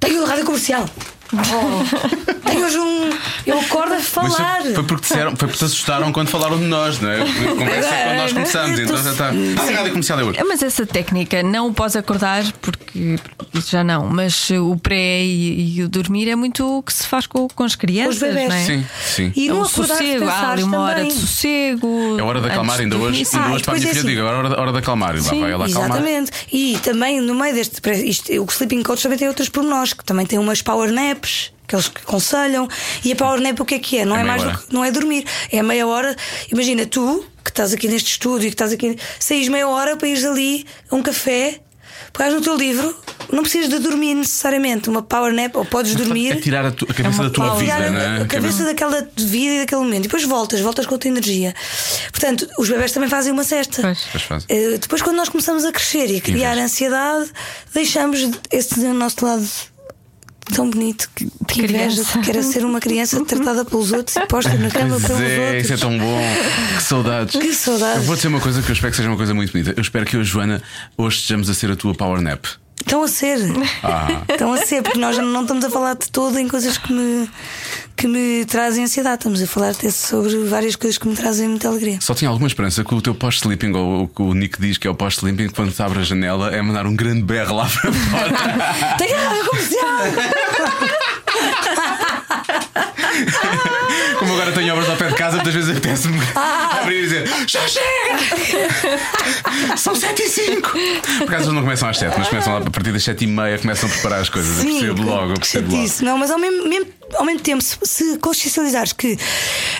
Speaker 4: Tenho rádio comercial. Oh, tenho hoje um. Eu acordo a falar.
Speaker 2: foi, foi porque disseram, foi porque te assustaram quando falaram de nós, não é? A conversa é quando nós começamos, então já está. Ah, rádio comercial é hoje.
Speaker 5: Mas essa técnica, não o pós acordar, porque isso já não, mas o pré e, e o dormir é muito o que se faz com, com as crianças,
Speaker 4: bebés.
Speaker 5: não é?
Speaker 2: Sim, sim.
Speaker 4: E
Speaker 5: É
Speaker 4: não acordar
Speaker 5: sossego, há ali uma hora
Speaker 4: também.
Speaker 5: de sossego.
Speaker 2: É hora de acalmar, ainda hoje, ainda
Speaker 4: Ah,
Speaker 2: hoje para a minha
Speaker 4: é
Speaker 2: filha
Speaker 4: assim.
Speaker 2: digo, agora é hora, hora de acalmar. E lá
Speaker 5: Sim,
Speaker 2: vai ela acalmar.
Speaker 4: Exatamente. E também no meio deste. Isto, o Sleeping Coach também tem outros pormenores, que também tem umas power naps. Que eles aconselham, e a power nap o que é que é? Não
Speaker 2: É
Speaker 4: é, mais do que, não é dormir, é meia hora. Imagina tu, que estás aqui neste estúdio, que estás aqui, saís meia hora para ires ali a um café, pegares no teu livro, não precisas de dormir necessariamente, uma power nap, ou podes dormir.
Speaker 2: É tirar a, tu- a cabeça
Speaker 5: uma
Speaker 2: da tua
Speaker 5: pausa.
Speaker 2: vida,
Speaker 4: Tirar
Speaker 2: não
Speaker 4: a,
Speaker 2: é?
Speaker 4: a cabeça daquela vida e daquele momento. E depois voltas, voltas com outra energia. Portanto, os bebés também fazem uma cesta.
Speaker 5: Pois.
Speaker 4: Eh, depois, quando nós começamos a crescer e a criar ansiedade, deixamos esse nosso lado tão bonito que, que inveja,
Speaker 5: criança.
Speaker 4: que era ser uma criança tratada pelos outros e posta na cama
Speaker 2: Pois
Speaker 4: pelos
Speaker 2: é,
Speaker 4: outros.
Speaker 2: isso é tão bom. Que saudades.
Speaker 4: Que saudades.
Speaker 2: Eu vou dizer uma coisa que eu espero que seja uma coisa muito bonita. Eu espero que eu, Joana, hoje estejamos a ser a tua power nap.
Speaker 4: Estão a ser.
Speaker 2: Ah.
Speaker 4: Estão a ser, porque nós já não estamos a falar de todo em coisas que me, que me trazem ansiedade. Estamos a falar até sobre várias coisas que me trazem muita alegria.
Speaker 2: Só tinha alguma esperança que o teu pós-sleeping, ou o que o Nick diz que é o pós-sleeping, quando te abre a janela, é mandar um grande berro lá para fora.
Speaker 4: Tem ir comercial!
Speaker 2: Como agora tenho obras ao pé de casa, muitas vezes apetece-me abrir e dizer já chega! São 7 e 5 Por acaso eles não começam às 7, mas começam lá a partir das 7 e meia, começam a preparar as coisas. eu percebo logo, eu percebo logo.
Speaker 4: Não, mas ao mesmo, mesmo- ao mesmo tempo, se, se consciencializares que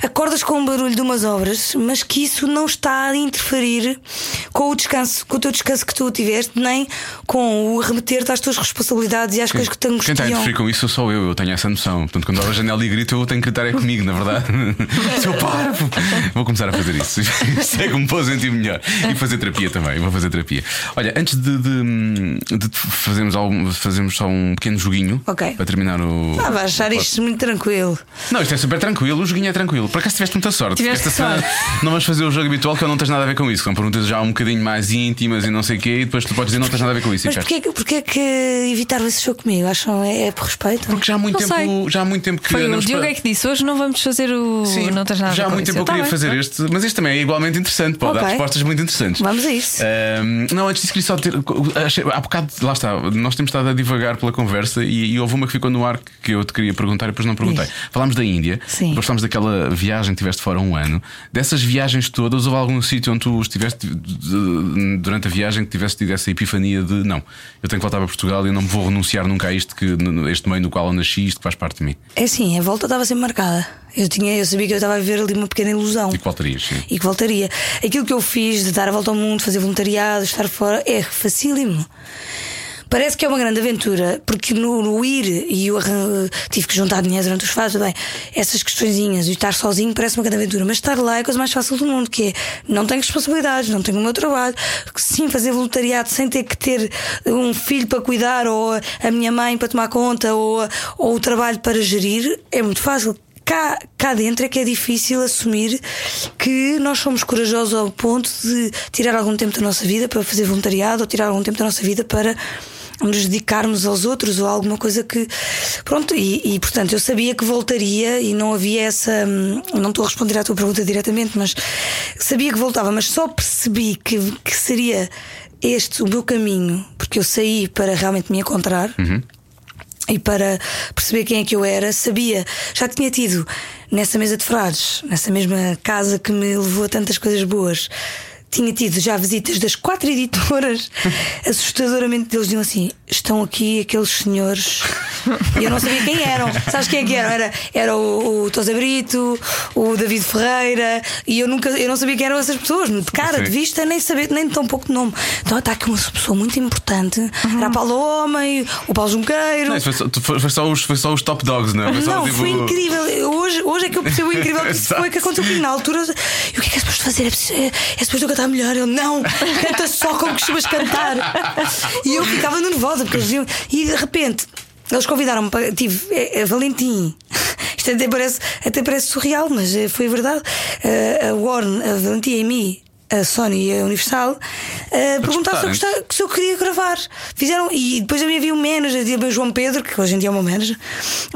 Speaker 4: acordas com o barulho de umas obras, mas que isso não está a interferir com o descanso, com o teu descanso que tu tiveste, nem com o remeter-te às tuas responsabilidades e às coisas que te
Speaker 2: Quem está a
Speaker 4: angustiam.
Speaker 2: interferir com isso sou eu, eu tenho essa noção. Portanto, quando abro a janela e grito, eu tenho que gritar é comigo, na verdade. Se eu paro, vou começar a fazer isso. É que me pôs sentir melhor. E fazer terapia também, vou fazer terapia. Olha, antes de, de, de fazermos, algum, fazermos só um pequeno joguinho
Speaker 4: Ok.
Speaker 2: para terminar o.
Speaker 4: Ah, vais achar isto muito tranquilo.
Speaker 2: Não, isto é super tranquilo, o joguinho é tranquilo. Por acaso tiveste muita sorte.
Speaker 5: Tiveste
Speaker 2: Esta semana não vamos fazer o jogo habitual que eu não tens nada a ver com isso. São perguntas já um bocadinho mais íntimas e não sei o quê, e depois tu podes dizer não tens nada a ver com isso.
Speaker 4: Mas porquê, que- porquê que evitaram esse jogo comigo? Acham é, é por respeito?
Speaker 2: Porque já há muito
Speaker 5: Não
Speaker 2: tempo,
Speaker 5: sei.
Speaker 2: já há muito tempo que
Speaker 5: Foi o Diogo
Speaker 2: para-
Speaker 5: é que disse: hoje não vamos fazer o.
Speaker 2: Sim,
Speaker 5: não tens nada a
Speaker 2: já
Speaker 5: ver
Speaker 2: há
Speaker 5: com
Speaker 2: muito
Speaker 5: isso.
Speaker 2: tempo eu
Speaker 5: Tá
Speaker 2: queria
Speaker 5: bem.
Speaker 2: fazer este, mas este também é igualmente interessante, pode dar
Speaker 4: Ok.
Speaker 2: respostas muito interessantes.
Speaker 4: Vamos a isso.
Speaker 2: Ahm, não, antes disso queria só ter. achei- Há bocado, lá está, nós temos estado a divagar pela conversa e, e houve uma que ficou no ar que eu te queria perguntar e depois não perguntei.
Speaker 4: Diz.
Speaker 2: Falámos da Índia,
Speaker 4: Sim.
Speaker 2: depois falámos daquela viagem que tiveste fora um ano. Dessas viagens todas, houve algum sítio onde tu estiveste durante a viagem que tiveste tido essa epifania de não, eu tenho que voltar para Portugal e não me vou renunciar nunca a isto, que, este meio no qual eu nasci, isto que faz parte de mim.
Speaker 4: É assim, a volta estava sempre marcada. Eu, tinha, eu sabia que eu estava a viver ali uma pequena ilusão.
Speaker 2: E que voltarias, sim.
Speaker 4: e que voltaria. Aquilo que eu fiz de dar a volta ao mundo, fazer voluntariado, estar fora, é facílimo. Parece que é uma grande aventura, porque no, no ir e eu arran- tive que juntar dinheiro durante os fases, bem, essas questõezinhas e estar sozinho parece uma grande aventura, mas estar lá é a coisa mais fácil do mundo, que é não tenho responsabilidades, não tenho o meu trabalho, sim, fazer voluntariado sem ter que ter um filho para cuidar, ou a minha mãe para tomar conta, ou, ou o trabalho para gerir, é muito fácil. Cá, cá dentro é que é difícil assumir que nós somos corajosos ao ponto de tirar algum tempo da nossa vida para fazer voluntariado ou tirar algum tempo da nossa vida para nos dedicarmos aos outros ou alguma coisa que. Pronto, e, e, portanto eu sabia que voltaria e não havia essa. hum, Não estou a responder à tua pergunta diretamente, mas sabia que voltava, mas só percebi que, que seria este o meu caminho, porque eu saí para realmente me encontrar e para perceber quem é que eu era, sabia, já tinha tido nessa mesa de frades, nessa mesma casa que me levou a tantas coisas boas. Tinha tido já visitas das quatro editoras, assustadoramente eles diziam assim: estão aqui aqueles senhores. E eu não sabia quem eram. Sabes quem é que eram? Era, era o, o Tosa Brito, o David Ferreira, e eu nunca eu não sabia quem eram essas pessoas, de cara,
Speaker 2: Sim.
Speaker 4: de vista, nem saber, nem tão pouco de nome. Então está aqui uma pessoa muito importante. Era a Paula Homem, o Paulo Junqueiro.
Speaker 2: Não, foi, só, foi, só os, foi só os top dogs, não é? Foi
Speaker 4: Não,
Speaker 2: tipo-
Speaker 4: foi incrível. Hoje, hoje é que eu percebo o incrível que foi que aconteceu comigo na altura. E o que é que é suposto fazer? É, preciso- é, é suposto eu cantar melhor? Eu não, canta só como costumas cantar. E eu ficava nervosa porque eles. E de repente. Eles convidaram-me para. Tive é, é, Valentim. Isto até parece, até parece surreal, mas eh, foi verdade. Eh, a Warren, a Valentim e a mim, a Sony e a Universal, perguntaram se eu, gostava- se eu queria gravar. Fizeram, e depois também havia um manager, havia o João Pedro, que hoje em dia é o meu manager,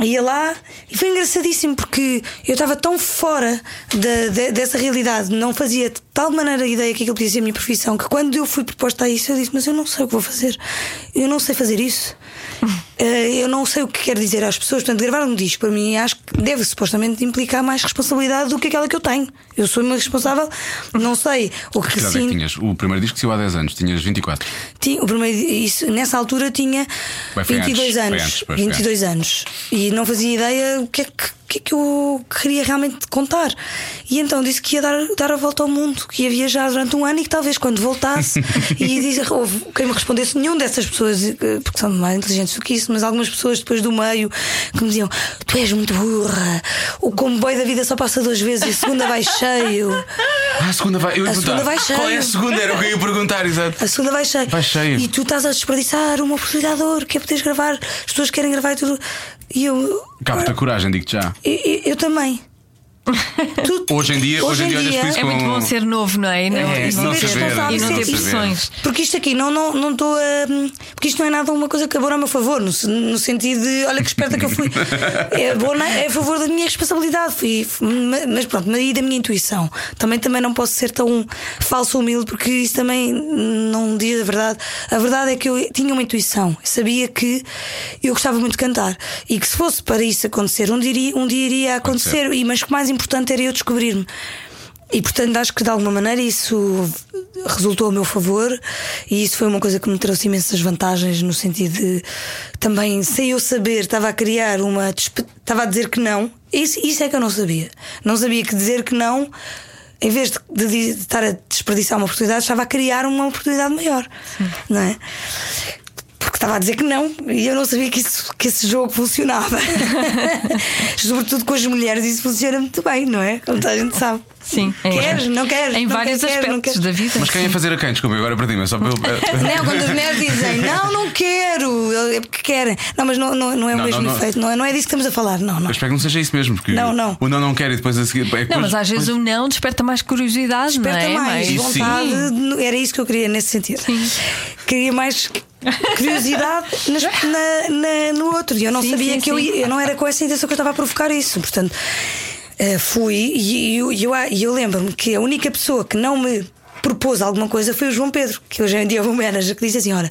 Speaker 4: ia lá e foi engraçadíssimo porque eu estava tão fora da- de- dessa realidade, não fazia de tal maneira ideia que aquilo podia ser a minha profissão, que quando eu fui proposta a isso, eu disse: Mas eu não sei o que vou fazer, eu não sei fazer isso. Eh, eu não sei o que quero dizer às pessoas. Portanto, gravar um disco para mim acho que deve supostamente implicar mais responsabilidade do que aquela que eu tenho. Eu sou uma responsável, não sei o que
Speaker 2: Que idade é que tinhas? O primeiro disco saiu há 10 anos, tinhas 24.
Speaker 4: Tinha, o primeiro, isso, nessa altura tinha
Speaker 2: Bem, foi
Speaker 4: 22
Speaker 2: antes,
Speaker 4: anos.
Speaker 2: antes, pois, foi
Speaker 4: 22 anos. E não fazia ideia o que é que, que, é que eu queria realmente contar. E então disse que ia dar, dar a volta ao mundo, que ia viajar durante um ano e que talvez quando voltasse e disse, houve quem me respondesse, nenhum dessas pessoas, eh, porque são mais inteligentes do que isso, mas algumas pessoas depois do meio que me diziam: Tu és muito burra, o comboio da vida só passa duas vezes e a segunda vai cheio.
Speaker 2: Ah, a segunda vai. Eu ia
Speaker 4: A segunda vai
Speaker 2: Qual é a
Speaker 4: cheio.
Speaker 2: segunda? Era o que eu ia perguntar, exato.
Speaker 4: A segunda vai cheio.
Speaker 2: Vai cheio.
Speaker 4: E tu estás a desperdiçar uma oportunidade de ouro, que é poderes gravar, as pessoas querem gravar e tudo. E eu.
Speaker 2: Capta coragem, digo-te já.
Speaker 4: Eu, eu- eu também. Tu-
Speaker 2: Hoje em dia, hoje em dia isso
Speaker 5: É muito bom ser novo, não é? E não,
Speaker 2: É,
Speaker 5: e
Speaker 2: não
Speaker 5: não
Speaker 2: saber,
Speaker 5: e não ter pressões.
Speaker 4: Porque isto aqui não estou não, estou a. Porque isto não é nada uma coisa que abora a meu favor, no, no sentido de olha que esperta que eu fui. É, bom, não é, é a favor da minha responsabilidade. Fui, ma- mas pronto, e da minha intuição. Também, também não posso ser tão falso ou humilde, porque isso também não diz a verdade. A verdade é que eu tinha uma intuição. Sabia que eu gostava muito de cantar. E que se fosse para isso acontecer, um dia, iria- um dia iria acontecer. E, mas o que mais importante era eu descobrir-me. E portanto acho que de alguma maneira isso resultou a meu favor e isso foi uma coisa que me trouxe imensas vantagens no sentido de também sem eu saber estava a criar uma estava a dizer que não. Isso, isso é que eu não sabia. Não sabia que dizer que não em vez de, de- de estar a desperdiçar uma oportunidade estava a criar uma oportunidade maior. Não é porque estava a dizer que não e eu não sabia que, isso, que esse jogo funcionava. Sobretudo com as mulheres, isso funciona muito bem, não é? Como toda a gente sabe.
Speaker 5: Sim, em-
Speaker 4: Queres? Não queres?
Speaker 5: Em
Speaker 4: Não
Speaker 5: vários
Speaker 4: queres,
Speaker 5: aspectos
Speaker 4: queres.
Speaker 5: da vida.
Speaker 2: Mas quem ia fazer a quem? Desculpa, agora perdi-me. é Só para eu.
Speaker 4: Não, quando as mulheres dizem não, não quero, é porque querem. Não, mas não, não, não é o
Speaker 2: Não,
Speaker 4: mesmo
Speaker 2: não,
Speaker 4: efeito, não é, não é disso que estamos a falar, não, não.
Speaker 2: Eu espero que não seja isso mesmo, porque
Speaker 4: Não, não.
Speaker 2: o não não quer e depois a seguir. É
Speaker 5: Não, mas às vezes
Speaker 2: depois-
Speaker 5: o não desperta mais curiosidade,
Speaker 4: Desperta
Speaker 5: não é?
Speaker 4: mais
Speaker 2: sim.
Speaker 4: vontade, de- era isso que eu queria nesse sentido. Queria mais curiosidade nas- na- na- no outro. E eu não
Speaker 5: Sim,
Speaker 4: sabia
Speaker 5: sim,
Speaker 4: que eu
Speaker 5: sim.
Speaker 4: ia, eu não era com essa intenção que eu estava a provocar isso. Portanto, eh, fui e eu, eu, e eu lembro-me que a única pessoa que não me propôs alguma coisa foi o João Pedro, que hoje em dia é o manager, que disse assim: Olha,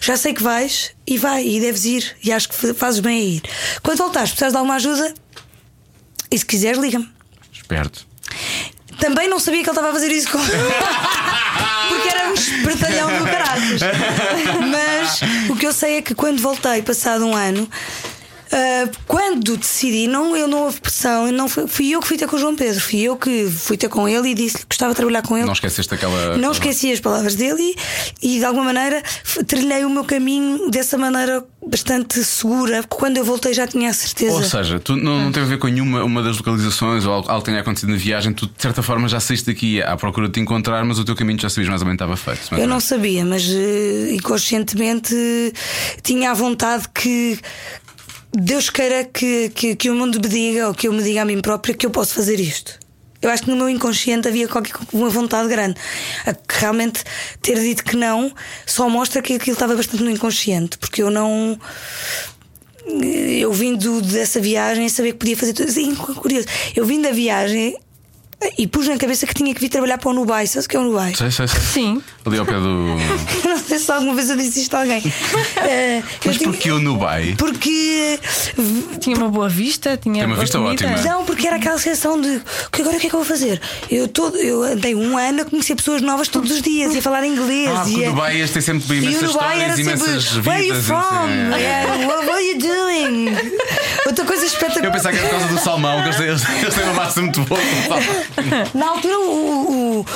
Speaker 4: já sei que vais e vai, e deves ir, e acho que fa- fazes bem a ir. Quando voltares, precisas de alguma ajuda, e se quiseres, liga-me.
Speaker 2: Esperto.
Speaker 4: Também não sabia que ele estava a fazer isso com. Porque era um espertalhão do caralho. Mas o que eu sei é que quando voltei, passado um ano, ah, quando decidi, não, eu não houve pressão, não fui, fui eu que fui ter com o João Pedro, fui eu que fui ter com ele e disse que gostava de trabalhar com ele.
Speaker 2: Não esqueceste aquela.
Speaker 4: Não esqueci as palavras dele e, e, de alguma maneira trilhei o meu caminho dessa maneira bastante segura. Quando eu voltei já tinha a certeza.
Speaker 2: Ou seja, tu não, não teve a ver com nenhuma uma das localizações ou algo, algo que tenha acontecido na viagem, tu de certa forma já saíste daqui à procura de te encontrar, mas o teu caminho já sabias mais ou menos estava feito.
Speaker 4: Eu não
Speaker 2: menos.
Speaker 4: sabia, mas eh, inconscientemente tinha a vontade que Deus queira que, que, que o mundo me diga ou que eu me diga a mim própria que eu posso fazer isto. Eu acho que no meu inconsciente havia qualquer uma vontade grande. Realmente ter dito que não só mostra que aquilo estava bastante no inconsciente, porque eu não. Eu vindo dessa viagem saber que podia fazer tudo. Sim, curioso. Eu vim da viagem e pus na cabeça que tinha que vir trabalhar para o Nubai. Sabes o que é o Nubai?
Speaker 2: Sei, sei, sei.
Speaker 5: Sim.
Speaker 2: Ali ao pé do.
Speaker 4: Não sei se alguma vez eu disse isto a alguém. Eh,
Speaker 2: Mas
Speaker 4: tinha-
Speaker 2: porquê o Nubai?
Speaker 4: Porque.
Speaker 5: Tinha uma boa vista, tinha
Speaker 2: Tem uma
Speaker 5: boa
Speaker 2: vista
Speaker 5: comida.
Speaker 2: ótima.
Speaker 4: Não, porque era aquela sensação de que agora o que é que eu vou fazer? Eu, todo, eu andei um ano a conhecer pessoas novas todos os dias e a falar inglês.
Speaker 2: Ah,
Speaker 4: e
Speaker 2: o Dubai ias ter sempre
Speaker 4: e
Speaker 2: imensas
Speaker 4: o Dubai era
Speaker 2: histórias, imensas
Speaker 4: sempre Where are you from?
Speaker 2: assim, é.
Speaker 4: Yeah, what, what are you doing? Outra coisa
Speaker 2: Eu
Speaker 4: espetacular.
Speaker 2: pensava que era por causa do salmão, que eles eles têm uma massa muito boa.
Speaker 4: Na altura, o, o-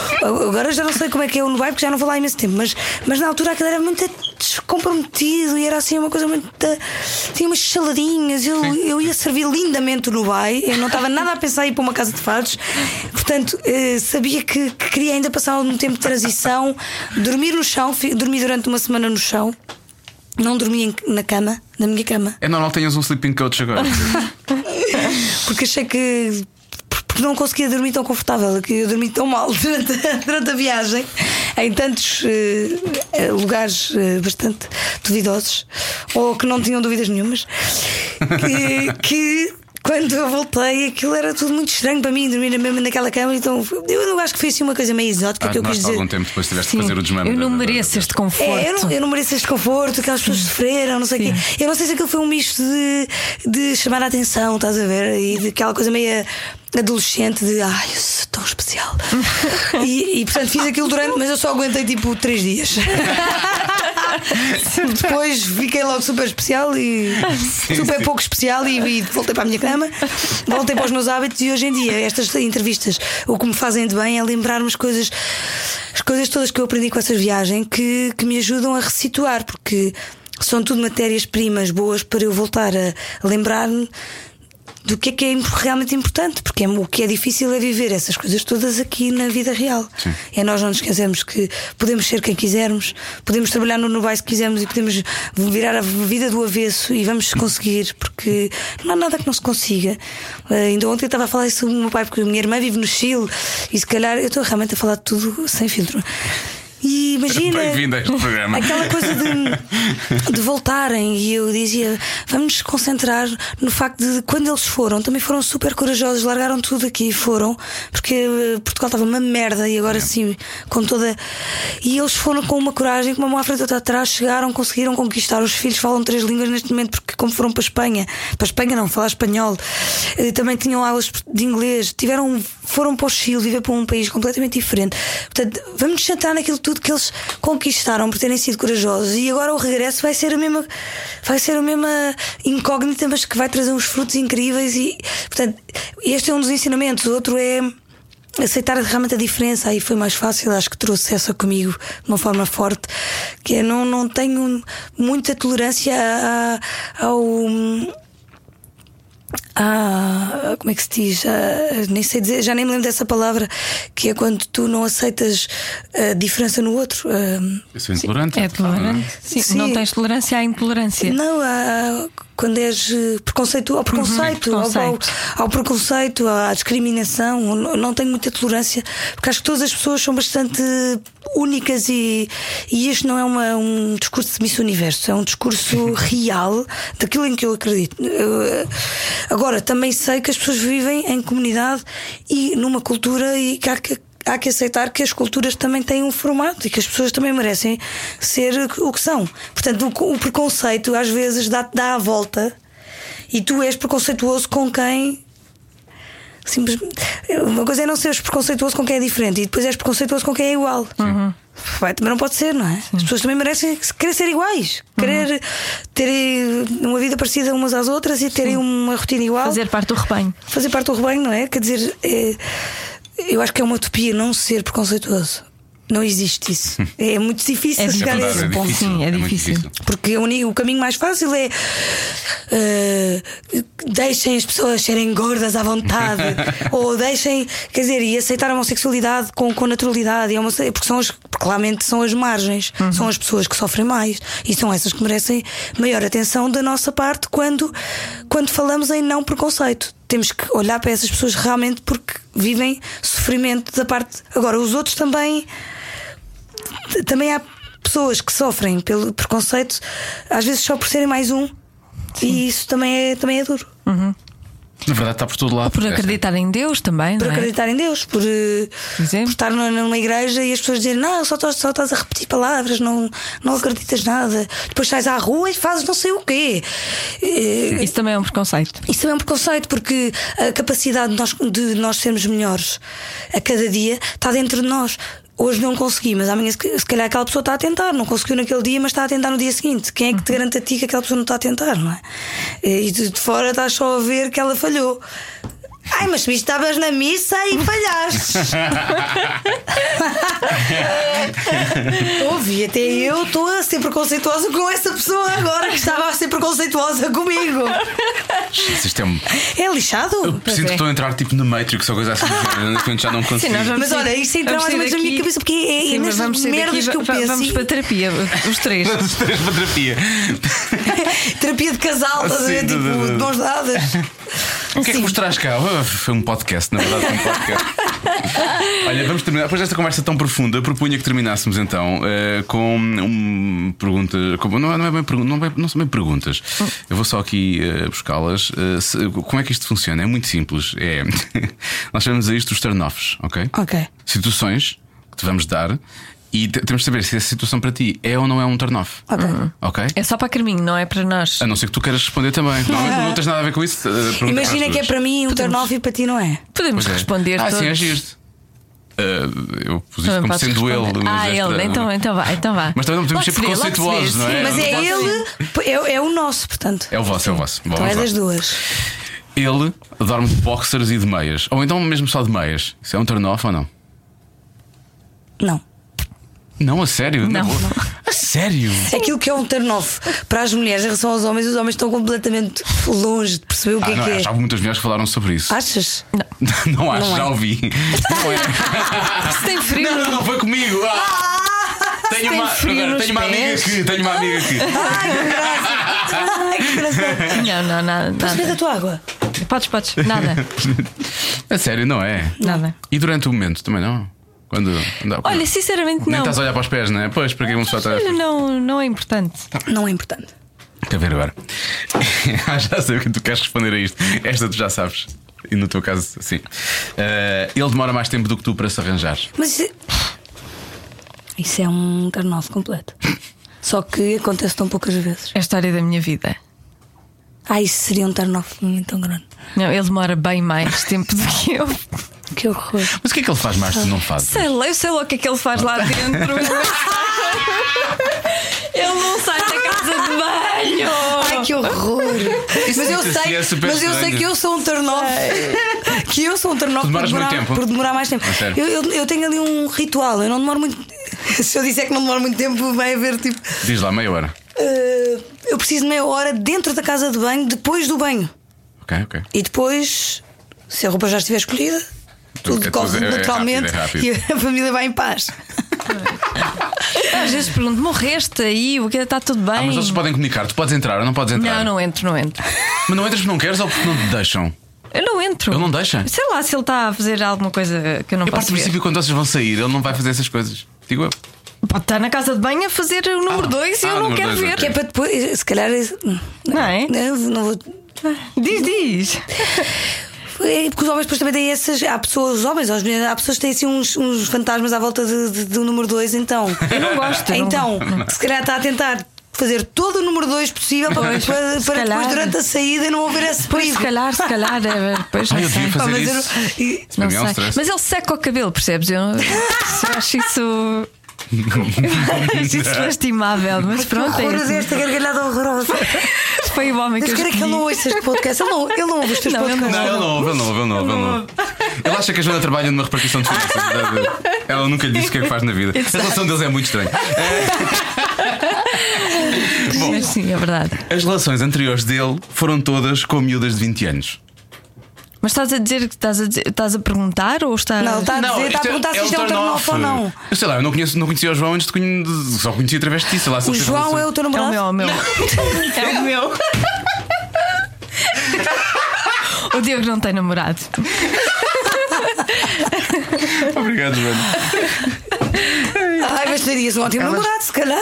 Speaker 4: agora já não sei como é que é o Nubai, porque já não vou lá há imenso tempo, mas, mas na altura aquilo era muito descomprometido e era assim uma coisa muito. Tinha umas saladinhas, eu, eu ia servir lindamente o Nubai, eu não estava nada a pensar em ir para uma casa de fados, portanto, eh, sabia que, que queria ainda passar um tempo de transição, dormir no chão, dormi durante uma semana no chão. Não dormi na cama, na minha cama,
Speaker 2: É normal que tenhas um sleeping coach agora.
Speaker 4: porque achei que. Porque não conseguia dormir tão confortável, que eu dormi tão mal durante, durante a viagem, em tantos eh, eh, lugares eh, bastante duvidosos, ou que não tinham dúvidas nenhumas, que, que quando eu voltei aquilo era tudo muito estranho para mim, dormir mesmo naquela cama, então eu não acho que foi assim uma coisa meio exótica
Speaker 2: Ah,
Speaker 4: que eu quis
Speaker 2: há
Speaker 4: dizer.
Speaker 2: algum tempo depois tiveste
Speaker 5: Sim,
Speaker 2: de fazer o desmame.
Speaker 5: eu não mereço este conforto.
Speaker 4: É, eu, não, eu não mereço este conforto, aquelas pessoas sofreram, não sei o quê. Eu não sei se aquilo foi um misto de, de chamar a atenção, estás a ver? E de aquela coisa meio adolescente de ai, eu sou tão especial. e, e, portanto fiz aquilo durante, mas eu só aguentei tipo três dias. Depois fiquei logo super especial e super
Speaker 2: sim.
Speaker 4: pouco especial e, e voltei para a minha cama, voltei para os meus hábitos e hoje em dia estas entrevistas o que me fazem de bem é lembrar-me as coisas, as coisas todas que eu aprendi com essa viagem que, que me ajudam a ressituar, porque são tudo matérias-primas boas para eu voltar a lembrar-me do que é que é realmente importante, porque é- o que é difícil é viver essas coisas todas aqui na vida real. É nós não nos esquecemos que podemos ser quem quisermos, podemos trabalhar no Nubai se quisermos e podemos virar a vida do avesso e vamos conseguir, porque não há nada que não se consiga. Eh, ainda ontem eu estava a falar isso do meu pai, porque a minha irmã vive no Chile e se calhar eu estou realmente a falar de tudo sem filtro. E imagina.
Speaker 2: Bem-vindo a este programa.
Speaker 4: Aquela coisa de, de voltarem e eu dizia vamos nos concentrar no facto de quando eles foram, também foram super corajosos, largaram tudo aqui e foram, porque eh, Portugal estava uma merda e agora sim, com toda. E eles foram com uma coragem, com uma mão à frente outra atrás, chegaram, conseguiram conquistar. Os filhos falam três línguas neste momento, porque como foram para a Espanha, para a Espanha não, falar espanhol, eh, também tinham aulas de inglês, tiveram, foram para o Chile, viver para um país completamente diferente. Portanto, vamos nos centrar naquilo tudo que eles conquistaram por terem sido corajosos. E agora o regresso vai ser a mesma vai ser a mesma incógnita mas que vai trazer uns frutos incríveis e portanto este é um dos ensinamentos. O outro é aceitar realmente a diferença. Aí foi mais fácil acho que trouxe essa comigo de uma forma forte que é não não tenho muita tolerância a- a- ao ah, como é que se diz? Ah, nem sei dizer, já nem me lembro dessa palavra, que é quando tu não aceitas a diferença no outro. Ah,
Speaker 2: Eu sou intolerante.
Speaker 5: É tolerante. Sim,
Speaker 4: Sim.
Speaker 5: Não tens tolerância à intolerância.
Speaker 4: não, há- quando és eh, preconceito, ao preconceito, ao, ao,
Speaker 5: preconceito.
Speaker 4: ao preconceito, à discriminação, não, tenho muita tolerância, porque acho que todas as pessoas são bastante únicas e, e isto não é uma- um discurso de Miss Universo, é um discurso real daquilo em que eu acredito. Eh, agora, também sei que as pessoas vivem em comunidade e numa cultura e que há que há que aceitar que as culturas também têm um formato e que as pessoas também merecem ser o que são. Portanto, o, o preconceito às vezes dá-te dá a volta e tu és preconceituoso com quem. Simplesmente, uma coisa é não seres preconceituoso com quem é diferente e depois és preconceituoso com quem é igual. vai, também não pode ser, não é? As pessoas também merecem querer ser iguais, querer terem uma vida parecida umas às outras e terem uma rotina igual.
Speaker 5: Fazer parte do rebanho.
Speaker 4: Fazer parte do rebanho, não é? Quer dizer, é- eu acho que é uma utopia não ser preconceituoso. Não existe isso. É muito difícil
Speaker 5: É
Speaker 4: chegar a esse
Speaker 2: é
Speaker 4: ponto.
Speaker 2: difícil,
Speaker 5: Sim, é
Speaker 2: muito
Speaker 5: difícil.
Speaker 4: Porque o caminho mais fácil é eh, deixem as pessoas serem gordas à vontade ou deixem, quer dizer, e aceitar a homossexualidade com, com naturalidade. Porque, são as, porque claramente são as margens, são as pessoas que sofrem mais e são essas que merecem maior atenção da nossa parte quando, quando falamos em não preconceito. Temos que olhar para essas pessoas realmente porque vivem sofrimento da parte. Agora, os outros também também há pessoas que sofrem pelo preconceito, às vezes só por serem mais um. E isso também é, também é duro.
Speaker 2: Na verdade, está por todo lado.
Speaker 5: Por acreditar em Deus também,
Speaker 4: Por
Speaker 5: não é?
Speaker 4: acreditar em Deus, por, eh,
Speaker 5: Por
Speaker 4: estar numa- numa igreja e as pessoas dizerem: Não, só estás, só estás a repetir palavras, não, não acreditas nada. Depois sais à rua e fazes não sei o quê. Eh,
Speaker 5: Isso também é um preconceito.
Speaker 4: Isso também é um preconceito, porque a capacidade de nós, de nós sermos melhores a cada dia está dentro de nós. Hoje não consegui, mas amanhã se ca- se calhar aquela pessoa está a tentar. Não conseguiu naquele dia, mas está a tentar no dia seguinte. Quem é que te garante a ti que aquela pessoa não está a tentar, não é? E de de fora estás só a ver que ela falhou. Ai, mas tu estavas na missa e falhaste. Ouvi, até eu estou a ser preconceituosa com essa pessoa agora que estava a ser preconceituosa comigo.
Speaker 2: Isto é um...
Speaker 4: É lixado?
Speaker 2: Eu sinto que estou a entrar tipo no Matrix ou coisa assim. Neste já não consigo.
Speaker 5: nós vamos
Speaker 4: Mas olha, isso entra mais ou menos na minha cabeça, porque é, é
Speaker 5: Sim, sair
Speaker 4: merdas
Speaker 5: daqui,
Speaker 4: que eu penso.
Speaker 5: Vamos para a terapia, os três.
Speaker 2: Os três para terapia.
Speaker 4: Terapia de casal, estás a ver?
Speaker 2: Sim,
Speaker 4: tipo,
Speaker 2: de
Speaker 4: mãos dadas.
Speaker 2: O que é que vos traz cá? Foi um podcast, na verdade, foi um podcast. Olha, vamos terminar. Depois desta conversa tão profunda, propunha que terminássemos então eh, com um, perguntas. com- não, não, é bem, não, é- não são bem perguntas. Eu vou só aqui eh, buscá-las. Se- como é que isto funciona? É muito simples. É, nós chamamos a isto os turn-offs, ok?
Speaker 4: Ok.
Speaker 2: Situações que te vamos dar e te- temos de saber se essa situação para ti é ou não é um turn-off.
Speaker 4: Ok.
Speaker 2: Ok?
Speaker 5: É só para Carminho, não é para nós.
Speaker 2: A não ser que tu queiras responder também. Não, não tens nada a ver com isso. às
Speaker 4: Imagina que é para mim um turn off e para ti não é.
Speaker 5: Podemos
Speaker 2: é.
Speaker 5: responder
Speaker 2: Ah,
Speaker 5: todos.
Speaker 2: sim, agiste. Uh, eu pus isto como sendo
Speaker 5: responder.
Speaker 2: ele.
Speaker 5: Ah,
Speaker 2: esta-
Speaker 5: ele, então, então vá, então vá.
Speaker 2: Mas também não podemos ser preconceituosos, não é?
Speaker 5: sim,
Speaker 4: Mas é ele, é, é o nosso, portanto.
Speaker 2: É o vosso, é o vosso.
Speaker 4: Então é
Speaker 2: lá.
Speaker 4: das duas.
Speaker 2: Ele dorme de boxers e de meias. Ou então mesmo só de meias. Isso é um turn off ou não?
Speaker 4: Não.
Speaker 2: Não, a sério?
Speaker 5: Não.
Speaker 2: boa. A sério?
Speaker 4: Aquilo que é um turn off para as mulheres em relação aos homens, os homens estão completamente longe de perceber o que
Speaker 2: Ah,
Speaker 4: é
Speaker 2: não,
Speaker 4: que é.
Speaker 2: já houve muitas mulheres que falaram sobre isso.
Speaker 4: Achas?
Speaker 2: Não acho,
Speaker 4: Não é.
Speaker 2: já ouvi. Não é.
Speaker 5: Se tem frio.
Speaker 2: Não, não, não foi comigo. Ah! Tenho,
Speaker 5: tem
Speaker 2: uma,
Speaker 5: frio
Speaker 2: agora,
Speaker 5: nos
Speaker 2: tenho uma amiga
Speaker 5: pés.
Speaker 2: aqui, tenho uma amiga aqui.
Speaker 4: Ai, que graça! Ai, que graça!
Speaker 5: Não, não, nada.
Speaker 4: Posso a tua água?
Speaker 5: Podes, podes. Nada.
Speaker 2: A sério, não é?
Speaker 5: Nada.
Speaker 2: E durante o momento também não? Quando. não,
Speaker 5: Olha, sinceramente
Speaker 2: Nem
Speaker 5: não.
Speaker 2: estás a olhar para os pés, não é? Pois, para que uma pessoa está.
Speaker 5: Olha, não, não é importante.
Speaker 4: Não é importante.
Speaker 2: Quer ver agora? Ah, já sei o que tu queres responder a isto. Esta tu já sabes. E no teu caso, sim. Eh, ele demora mais tempo do que tu para se arranjar.
Speaker 4: Mas isso é, é um off completo. Só que acontece tão poucas vezes.
Speaker 5: É a história da minha vida.
Speaker 4: Ah, isso seria um turn off muito tão grande.
Speaker 5: Não, ele demora bem mais tempo do que eu.
Speaker 4: Que horror.
Speaker 2: Mas o que é que ele faz mais que tu não fazes?
Speaker 5: Sei lá, eu sei lá o que é que ele faz lá dentro. ele não sai da casa de banho.
Speaker 4: Ai, que horror! mas eu
Speaker 2: assim
Speaker 4: sei,
Speaker 2: é super
Speaker 4: mas eu sei que eu sou um turn off. Que eu sou um turn off
Speaker 2: Tu
Speaker 4: por demorar, por demorar mais tempo.
Speaker 2: A sério?
Speaker 4: Eu, eu, eu tenho ali um ritual, eu não demoro muito. Se eu disser que não demoro muito tempo, vai haver tipo.
Speaker 2: Diz lá, meia hora.
Speaker 4: eh, eu preciso de meia hora dentro da casa de banho, depois do banho.
Speaker 2: Ok, ok.
Speaker 4: E depois, se a roupa já estiver escolhida, tudo
Speaker 2: É
Speaker 4: corre
Speaker 2: tudo- é- é
Speaker 4: naturalmente
Speaker 2: rápido, é rápido.
Speaker 4: e a família vai em paz.
Speaker 5: Às vezes pergunto: morreste aí? O que está tudo bem?
Speaker 2: Ah, mas eles podem comunicar. Tu podes entrar ou não podes entrar?
Speaker 5: Não, não entro, não entro.
Speaker 2: Mas não entras porque não queres ou porque não te deixam?
Speaker 5: Eu não entro.
Speaker 2: Ele não deixa?
Speaker 5: Sei lá se ele está a fazer alguma coisa que eu não
Speaker 2: Eu
Speaker 5: posso
Speaker 2: do
Speaker 5: ver.
Speaker 2: princípio quando vocês vão sair, ele não vai fazer essas coisas. Digo eu.
Speaker 5: Pode estar na casa de banho a fazer o número
Speaker 2: Ah,
Speaker 5: 2 e
Speaker 2: ah,
Speaker 5: eu não
Speaker 2: número
Speaker 5: quero
Speaker 2: dois,
Speaker 5: ver.
Speaker 2: ok.
Speaker 4: Que é para depois, se calhar.
Speaker 5: Não é?
Speaker 4: Não, não vou.
Speaker 5: Diz, diz.
Speaker 4: É porque os homens depois também têm essas. Há pessoas, os homens, as mulheres, há pessoas que têm assim uns, uns fantasmas à volta de- de- do número 2, então.
Speaker 5: Eu não gosto. eu não
Speaker 4: Então,
Speaker 5: gosto.
Speaker 4: se calhar está a tentar fazer todo o número 2 possível para,
Speaker 5: Pois,
Speaker 4: para, para depois, durante a saída, não haver esse
Speaker 5: Pois,
Speaker 4: perigo.
Speaker 5: se calhar, se calhar. É, depois
Speaker 2: Ah,
Speaker 5: não
Speaker 2: eu
Speaker 5: sei.
Speaker 2: devia
Speaker 4: Pá,
Speaker 2: fazer
Speaker 4: mas eu
Speaker 2: isso.
Speaker 4: não- e-
Speaker 2: Isso para
Speaker 5: Não
Speaker 2: é um
Speaker 5: sei. Mas ele seca o cabelo, percebes? Eu, eu acho isso. Isso lastimável, mas pronto, é
Speaker 4: Horror
Speaker 5: assim.
Speaker 4: desta gargalhada horrorosa.
Speaker 5: foi o homem que
Speaker 4: Mas
Speaker 5: eu
Speaker 4: quero que ele não ouça este podcast. Ele não, ele não ouve os teus
Speaker 5: Não, ele
Speaker 4: podcasts.
Speaker 2: Não, ele não ouve, ele não ouve, ele não ouve, ele não. Ele acha que a Joana trabalha numa repartição de finanças. Ela nunca lhe disse o que é que faz na vida. A relação deles é muito estranha.
Speaker 5: Mas sim, é verdade.
Speaker 2: As relações anteriores dele foram todas com miúdas de 20 anos.
Speaker 5: Mas estás a dizer que estás a, dizer- estás a perguntar ou estás.
Speaker 4: Não, está a dizer, está a perguntar se isto é um turn-off ou não.
Speaker 2: Eu sei lá, eu não, conheço, não conhecia o João antes de conhe... Só conhecia através de ti. Sei lá, se
Speaker 4: O João é o teu
Speaker 5: É o
Speaker 4: namorado?
Speaker 5: meu, é o meu. É o meu. O Diogo não tem namorado.
Speaker 2: Obrigado, Joana.
Speaker 4: Ai, mas terias um ótimo namorado, se calhar.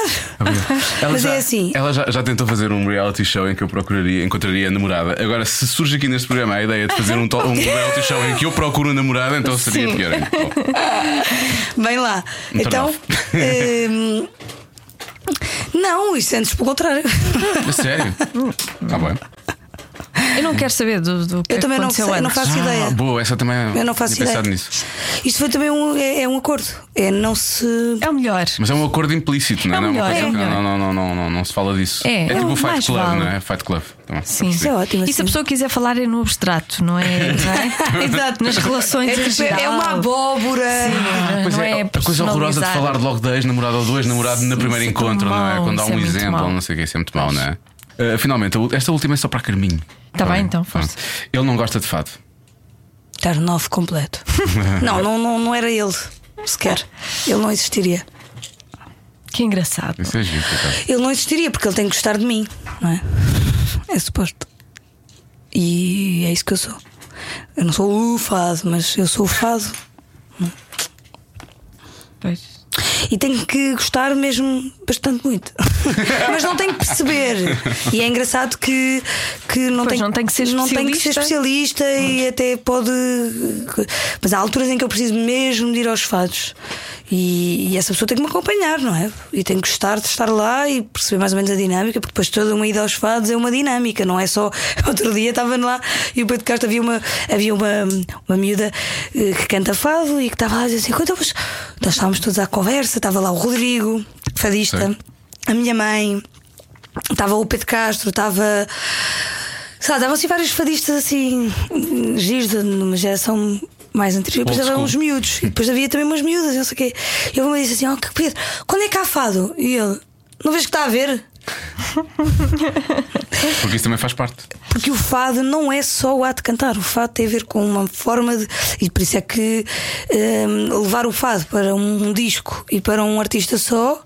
Speaker 2: Ela
Speaker 4: Mas
Speaker 2: já,
Speaker 4: é assim.
Speaker 2: Ela já, já tentou fazer um reality show em que eu procuraria, encontraria a namorada. Agora, se surge aqui neste programa a ideia de fazer um, to- um reality show em que eu procuro a namorada, então seria
Speaker 5: Sim.
Speaker 2: pior. ainda. Bom,
Speaker 4: Bem lá. Então. hum, não, isso antes pelo contrário.
Speaker 2: a sério? Tá bem.
Speaker 5: Eu não quero saber do, do que
Speaker 4: Eu também não sei,
Speaker 5: antes.
Speaker 4: não faço ideia.
Speaker 2: Ah, boa, essa também
Speaker 4: Eu não faço ideia.
Speaker 2: pensado nisso.
Speaker 4: Isto foi também um, é, é um acordo. É não se.
Speaker 5: É o melhor.
Speaker 2: Mas é um acordo implícito, não é?
Speaker 5: É
Speaker 2: Não, uma
Speaker 5: melhor, é melhor.
Speaker 2: não, não, não, não, não, não se fala disso.
Speaker 5: É,
Speaker 2: tipo
Speaker 5: é
Speaker 2: o
Speaker 5: o
Speaker 2: Fight
Speaker 5: mais
Speaker 2: Club,
Speaker 5: vale.
Speaker 2: não é? Fight Club. Tá
Speaker 5: Sim.
Speaker 4: Isso é ótimo.
Speaker 5: E se a
Speaker 4: assim.
Speaker 5: pessoa quiser falar é no abstrato, não é? Não é?
Speaker 4: Exato.
Speaker 5: Nas relações
Speaker 4: É, tipo, é uma abóbora.
Speaker 2: Pois
Speaker 5: não
Speaker 2: é,
Speaker 5: é,
Speaker 2: a coisa horrorosa de falar logo de ex-namorado ou do ex-namorado no
Speaker 5: Sim,
Speaker 2: primeiro
Speaker 5: é
Speaker 2: encontro, não é? Quando há um
Speaker 5: é
Speaker 2: exemplo, não sei o que, isso é muito mau, não é? Uh, finalmente, esta última é só para Carminho.
Speaker 5: Tá bem, então,
Speaker 2: Pronto.
Speaker 5: força.
Speaker 2: Ele não gosta de fado.
Speaker 4: Estar novo completo. não, não, não, não era ele sequer. Ele não existiria.
Speaker 5: Que engraçado.
Speaker 2: Isso é giro.
Speaker 4: Ele não existiria porque ele tem que gostar de mim, não é? É suposto. E é isso que eu sou. Eu não sou o fado, mas eu sou o fado.
Speaker 5: Pois.
Speaker 4: E tenho que gostar mesmo bastante muito. Mas não tenho que perceber. E é engraçado que, que não,
Speaker 5: Pois,
Speaker 4: tem,
Speaker 5: não tem que ser
Speaker 4: não tem que ser
Speaker 5: especialista.
Speaker 4: especialista e até pode. Mas há alturas em que eu preciso mesmo de ir aos fados. E, e essa pessoa tem que me acompanhar, não é? E tem que gostar de estar lá e perceber mais ou menos a dinâmica, porque depois toda uma ida aos fados é uma dinâmica, não é só. Outro dia estava lá e o Pedro Castro havia uma, havia uma, uma miúda eh, que canta fado e que estava lá a dizer assim: "Então, nós estávamos todos à conversa, estava lá o Rodrigo, fadista, A minha mãe, estava o Pedro Castro, estava. Sei lá, estavam assim vários fadistas assim, giros de uma geração mais anterior. Depois havia uns miúdos, e depois havia também umas miúdas, não sei o quê. E ele me disse assim: Ó, que Pedro, quando é que há fado? E ele, não vês que está a ver?
Speaker 2: Porque isso também faz parte.
Speaker 4: Porque o fado não é só o ato de cantar, o fado tem a ver com uma forma de. E por isso é que hum, levar o fado para um, disco e para um artista só.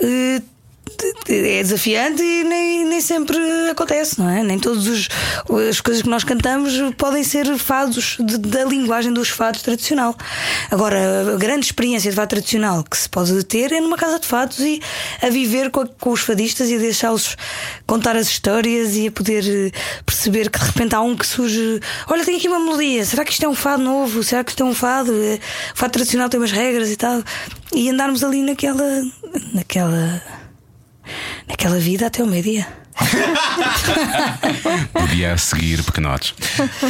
Speaker 4: eh, é desafiante e nem, nem sempre acontece, não é? Nem todas as coisas que nós cantamos podem ser fados de- da linguagem dos fados tradicional. Agora, a grande experiência de fado tradicional que se pode ter é numa casa de fados e a viver com, a- com os fadistas e a deixá-los contar as histórias e a poder perceber que de repente há um que surge. Olha, tem aqui uma melodia, será que isto é um fado novo? Será que isto é um fado? Eh, O fado tradicional tem umas regras e tal. E andarmos ali naquela. naquela naquela vida até o meio-dia.
Speaker 2: Podia seguir pequenotes.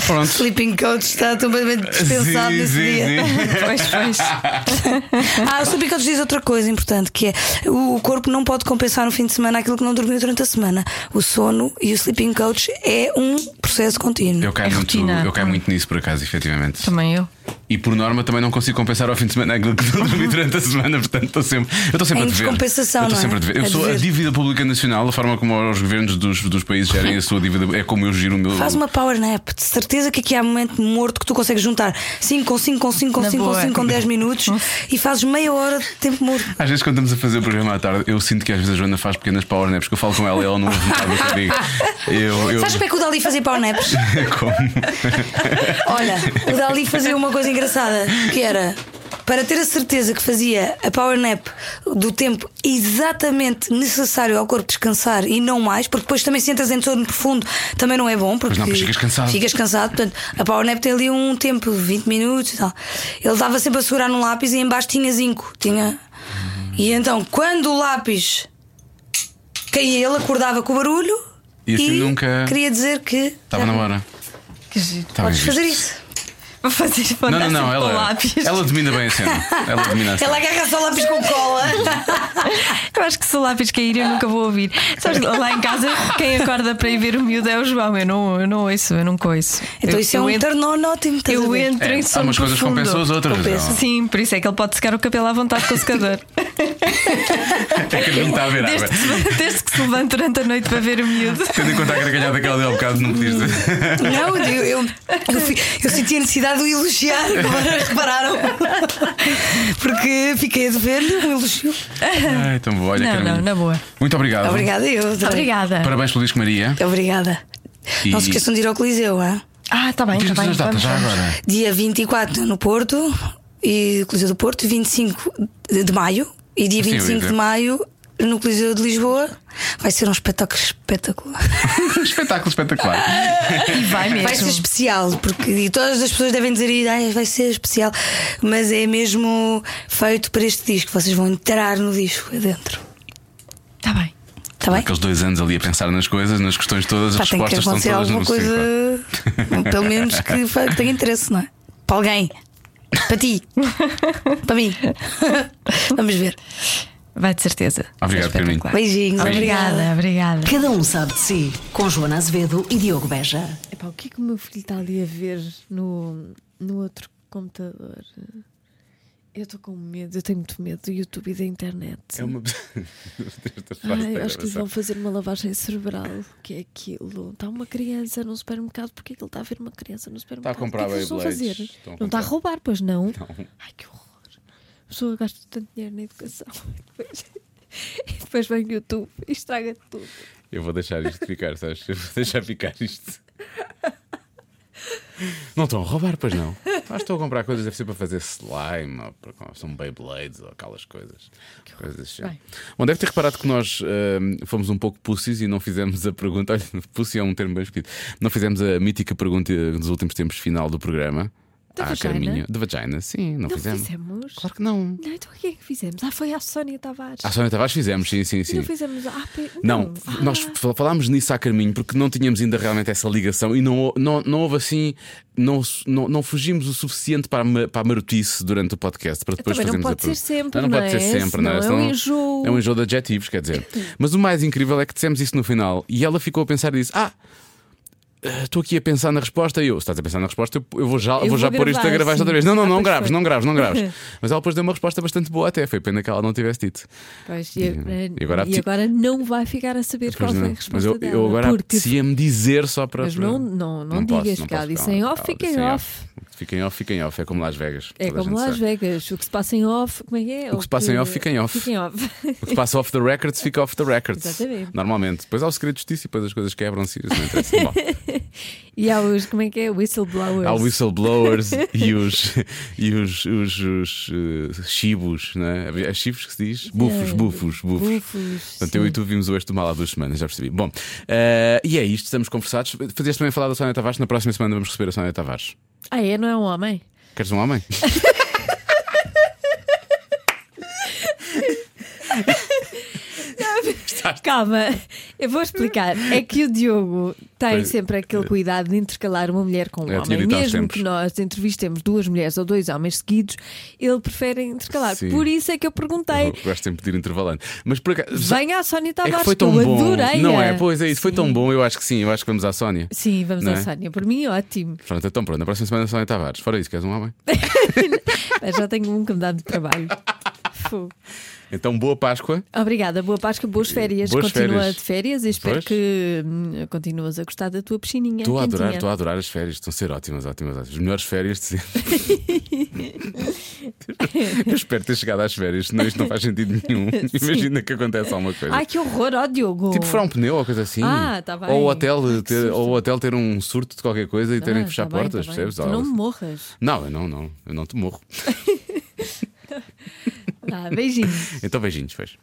Speaker 2: Pronto.
Speaker 4: Sleeping Coach está completamente dispensado
Speaker 2: Sim,
Speaker 4: nesse
Speaker 2: sim,
Speaker 4: dia.
Speaker 2: sim.
Speaker 5: Pois, pois.
Speaker 4: Ah, o Sleeping Coach diz outra coisa importante que é o corpo não pode compensar no fim de semana aquilo que não dormiu durante a semana. O sono e o Sleeping Coach é um processo contínuo.
Speaker 2: Eu caio,
Speaker 5: É
Speaker 2: muito,
Speaker 5: rotina.
Speaker 2: eu caio muito nisso, por acaso, efetivamente.
Speaker 5: Também eu.
Speaker 2: E por norma também não consigo compensar ao fim de semana aquilo que dormi durante a semana, portanto estou sempre, eu estou sempre
Speaker 4: É
Speaker 2: a dever.
Speaker 4: descompensação,
Speaker 2: eu estou
Speaker 4: é?
Speaker 2: sempre a dever. Eu
Speaker 4: A
Speaker 2: sou a
Speaker 4: dever.
Speaker 2: dívida pública nacional, a forma como os governos dos, dos países gerem a sua dívida, é como eu giro o meu.
Speaker 4: Faz uma power nap, de certeza que aqui há um momento morto que tu consegues juntar 5 com 5 com 5 com
Speaker 5: Na
Speaker 4: 5 com
Speaker 5: boa.
Speaker 4: 5 com 10 minutos e fazes meia hora de tempo morto.
Speaker 2: Às vezes, quando estamos a fazer o programa à tarde, eu sinto que às vezes a Joana faz pequenas power naps, porque eu falo com ela e ela não ouve que eu digo. Eu, eu...
Speaker 4: Sabes como é que o Dali fazia power naps?
Speaker 2: como?
Speaker 4: Olha, o Dali fazia uma coisa engraçada que era para ter a certeza que fazia a power nap do tempo exatamente necessário ao corpo descansar e não mais, porque depois também se entras em sono profundo também não é bom, porque
Speaker 2: não, ficas cansado.
Speaker 4: Ficas cansado, portanto, a power nap tem ali um tempo, 20 minutos e tal. Ele dava sempre a segurar num lápis e em baixo tinha zinco, tinha. E então, quando o lápis caía, ele acordava com o barulho
Speaker 2: E assim nunca-
Speaker 4: queria dizer que
Speaker 2: Estava na hora.
Speaker 5: Que giro.
Speaker 2: Bem
Speaker 4: podes fazer isso.
Speaker 5: Para fazer para
Speaker 2: Não, não, não. Ela,
Speaker 5: lápis.
Speaker 2: ela domina bem a cena. Ela domina a cena.
Speaker 4: Ela agarra só lápis com cola.
Speaker 5: Eu acho que se o lápis cair eu nunca vou ouvir. Sabes, lá em casa, quem acorda para ir ver o miúdo é o João. Eu não, eu não ouço, eu nunca ouço.
Speaker 4: Então
Speaker 5: eu,
Speaker 4: isso é
Speaker 5: eu
Speaker 4: um
Speaker 5: entro,
Speaker 4: turn-on ótimo.
Speaker 5: eu entro
Speaker 2: É,
Speaker 5: em
Speaker 2: há
Speaker 5: sono
Speaker 2: umas coisas que
Speaker 5: profundo.
Speaker 2: compensam as outras.
Speaker 5: Sim, por isso é que ele pode secar o cabelo à vontade com o secador.
Speaker 2: É que não está a ver água.
Speaker 5: Desde que, se, desde que se levanta durante a noite para ver o miúdo.
Speaker 2: Tendo em conta a gargalhada daquela dele há bocado, não podias dizer.
Speaker 4: Não, eu, eu, eu, eu senti a necessidade de o elogiar, como repararam. Porque fiquei a dever-lhe um elogio.
Speaker 2: Ai, tão bom. Olha,
Speaker 5: Não, não, na boa.
Speaker 2: Muito obrigado.
Speaker 4: Obrigada, eu. adorei.
Speaker 5: Obrigada.
Speaker 2: Parabéns pelo disco Maria.
Speaker 4: Obrigada.
Speaker 2: E-
Speaker 4: Não se esqueçam de ir ao Coliseu, hein?
Speaker 5: Ah, está bem, está
Speaker 2: Diz-nos
Speaker 5: bem.
Speaker 2: as datas
Speaker 5: vamos,
Speaker 2: já
Speaker 5: vamos.
Speaker 2: agora.
Speaker 4: Dia 24 no Porto, e Coliseu do Porto, 25 de, de maio, e dia
Speaker 2: Sim, eu ia
Speaker 4: 25 de
Speaker 2: dizer.
Speaker 4: maio no Coliseu de Lisboa. Vai ser um espetáculo espetacular.
Speaker 2: Espetáculo espetacular.
Speaker 5: E vai mesmo.
Speaker 4: Vai ser especial, porque e todas as pessoas devem dizer "Ai, vai ser especial, mas é mesmo feito para este disco. Vocês vão entrar no disco adentro.
Speaker 5: Está bem.
Speaker 4: Está bem?
Speaker 2: Aqueles dois anos ali a pensar nas coisas, nas questões todas,
Speaker 4: Pá,
Speaker 2: as respostas estão todas
Speaker 4: alguma
Speaker 2: no
Speaker 4: coisa,
Speaker 2: ciclo.
Speaker 4: pelo menos que tenha interesse, não é? Para alguém, para ti, para mim. Vamos ver.
Speaker 5: Vai de certeza.
Speaker 2: Obrigado,
Speaker 5: espetacular.
Speaker 4: Beijinhos,
Speaker 5: Obrigada, obrigada.
Speaker 1: Cada um sabe de si. Com Joana Azevedo e Diogo Beja.
Speaker 3: Epá, o que é que o meu filho está ali a ver no, no outro computador? Eu estou com medo, eu tenho muito medo do YouTube e da internet.
Speaker 2: É uma.
Speaker 3: Ai, acho que
Speaker 2: gravação.
Speaker 3: vão fazer uma lavagem cerebral. O que é aquilo? Está uma criança no supermercado. Porquê que ele está a ver uma criança no supermercado?
Speaker 2: comprar
Speaker 3: o que é que eles vão fazer?
Speaker 2: Estão a
Speaker 3: Não está a roubar, pois não?
Speaker 2: Não.
Speaker 3: Ai, que horror. Pessoa gasta tanto dinheiro na educação. E depois, e depois vem o YouTube e estraga tudo.
Speaker 2: Eu vou deixar isto ficar, sabes? Eu vou deixar ficar isto. Não estão a roubar, pois não. Acho que estão a comprar coisas, deve ser para fazer slime, ou para, são Beyblades ou aquelas coisas. coisas desse género.
Speaker 3: Bem.
Speaker 2: Bom, deve ter reparado que nós hum, fomos um pouco pussies e não fizemos a pergunta. Olha, pussy é um termo bem escrito. Não fizemos a mítica pergunta dos últimos tempos final do programa.
Speaker 3: Da?
Speaker 2: Carminho. De vagina, sim, não,
Speaker 3: Não
Speaker 2: fizemos.
Speaker 3: fizemos?
Speaker 2: Claro que não.
Speaker 3: Não, então o que é que fizemos? Ah, foi a Sónia Tavares.
Speaker 2: À Sónia Tavares fizemos, sim, sim, sim.
Speaker 3: não fizemos. Ah, pe-
Speaker 2: Não,
Speaker 3: Ah,
Speaker 2: nós fal- falámos nisso a caminho porque não tínhamos ainda realmente essa ligação e não, não, não houve assim, não, não, não fugimos o suficiente para a, para a marotice durante o podcast para depois
Speaker 3: não
Speaker 2: fazermos a
Speaker 3: ser sempre,
Speaker 2: não,
Speaker 3: não
Speaker 2: pode ser
Speaker 3: é?
Speaker 2: sempre, não é?
Speaker 3: Senão é um enjoo.
Speaker 2: É um enjoo de adjetivos, quer dizer. Mas o mais incrível é que dissemos isso no final e ela ficou a pensar e disse: Ah. Eh, Estou aqui a pensar na resposta e eu, se estás a pensar na resposta, eu- vou já,
Speaker 3: Eu
Speaker 2: vou já
Speaker 3: vou
Speaker 2: pôr isto a
Speaker 3: gravar,
Speaker 2: gravar esta outra vez. Não, não,
Speaker 3: Ah,
Speaker 2: não graves,
Speaker 3: foi.
Speaker 2: não graves, não graves. Mas ela depois deu uma resposta bastante boa até. Foi pena que ela não tivesse dito.
Speaker 3: Pois, e, agora,
Speaker 2: E agora
Speaker 3: e agora não vai ficar a saber qual foi a
Speaker 2: não.
Speaker 3: resposta
Speaker 2: Mas eu,
Speaker 3: dela.
Speaker 2: eu agora
Speaker 3: porque-
Speaker 2: apetecia-me dizer só para.
Speaker 3: Mas não, não, não,
Speaker 2: posso,
Speaker 3: digas
Speaker 2: não
Speaker 3: que ela
Speaker 2: posso,
Speaker 3: disse em off,
Speaker 2: calma,
Speaker 3: fiquem
Speaker 2: disse em
Speaker 3: off.
Speaker 2: Fiquem off, fiquem off. É como Las Vegas.
Speaker 3: É
Speaker 2: toda
Speaker 3: como Las
Speaker 2: sabe.
Speaker 3: Vegas, o que se passa em off, como é que é?
Speaker 2: O que se passa em off, fica em off.
Speaker 3: Fica em off.
Speaker 2: O que se passa off the records fica off the records.
Speaker 3: Exatamente.
Speaker 2: Normalmente. Depois há o segredo de justiça e depois as coisas quebram-se. isso não interessa. Bom,
Speaker 3: E há os, como é que é? Whistleblowers.
Speaker 2: há whistleblowers e os, e os, os, os eh, chibos, não é? É chibos que se diz? Bufos, bufos, bufos.
Speaker 3: Bufos.
Speaker 2: Portanto, eu e tu vimos o Este do Mal há duas semanas, já percebi. Bom, eh, e é isto, estamos conversados. Fazias também falar da Sónia Tavares. Na próxima semana vamos receber a Sónia Tavares.
Speaker 3: Ah, é? Não é um homem?
Speaker 2: Queres um homem?
Speaker 3: Calma, eu vou explicar. É que o Diogo tem
Speaker 2: Pois,
Speaker 3: sempre aquele cuidado de intercalar uma mulher com um
Speaker 2: É,
Speaker 3: homem. Mesmo
Speaker 2: tempos.
Speaker 3: que nós entrevistemos duas mulheres ou dois homens seguidos, ele prefere intercalar.
Speaker 2: Sim.
Speaker 3: Por isso é que eu perguntei.
Speaker 2: Eu gosto sempre de ir intervalando. Mas por acaso.
Speaker 3: Venha a Sónia
Speaker 2: É
Speaker 3: Tavares,
Speaker 2: que foi tão
Speaker 3: eu
Speaker 2: bom.
Speaker 3: adorei.
Speaker 2: Não é? Pois é, isso foi tão bom. Eu acho que sim. Eu acho que vamos à Sónia.
Speaker 3: Sim, vamos
Speaker 2: Não
Speaker 3: à
Speaker 2: é?
Speaker 3: Sónia. Por mim, ótimo.
Speaker 2: Pronto, então pronto. Na próxima semana, Sónia Tavares. Fora isso, queres um homem?
Speaker 3: Já tenho um que me dá de trabalho. Fogo.
Speaker 2: Então, boa Páscoa.
Speaker 3: Obrigada, boa Páscoa, boas férias.
Speaker 2: Boas
Speaker 3: Continua
Speaker 2: férias.
Speaker 3: de férias e espero
Speaker 2: Pois.
Speaker 3: que hum, continuas a gostar da tua piscininha.
Speaker 2: Estou a adorar, estou a adorar as férias. Estão a ser ótimas, ótimas, ótimas. As melhores férias de sempre. Eu espero ter chegado às férias, senão isto não faz sentido nenhum. Imagina que acontece alguma coisa.
Speaker 3: Ai, que horror, ó Diogo.
Speaker 2: Tipo furar um pneu ou coisa assim.
Speaker 3: Ah, tá bem.
Speaker 2: Ou o hotel,
Speaker 3: Ai,
Speaker 2: ter, ou o hotel ter um surto de qualquer coisa e terem
Speaker 3: Ah,
Speaker 2: que fechar
Speaker 3: tá bem,
Speaker 2: portas,
Speaker 3: tá bem.
Speaker 2: percebes?
Speaker 3: Tu não morras.
Speaker 2: não, eu não, não. Eu não te morro.
Speaker 3: Ah, beijinhos.
Speaker 2: Então beijinhos, fez.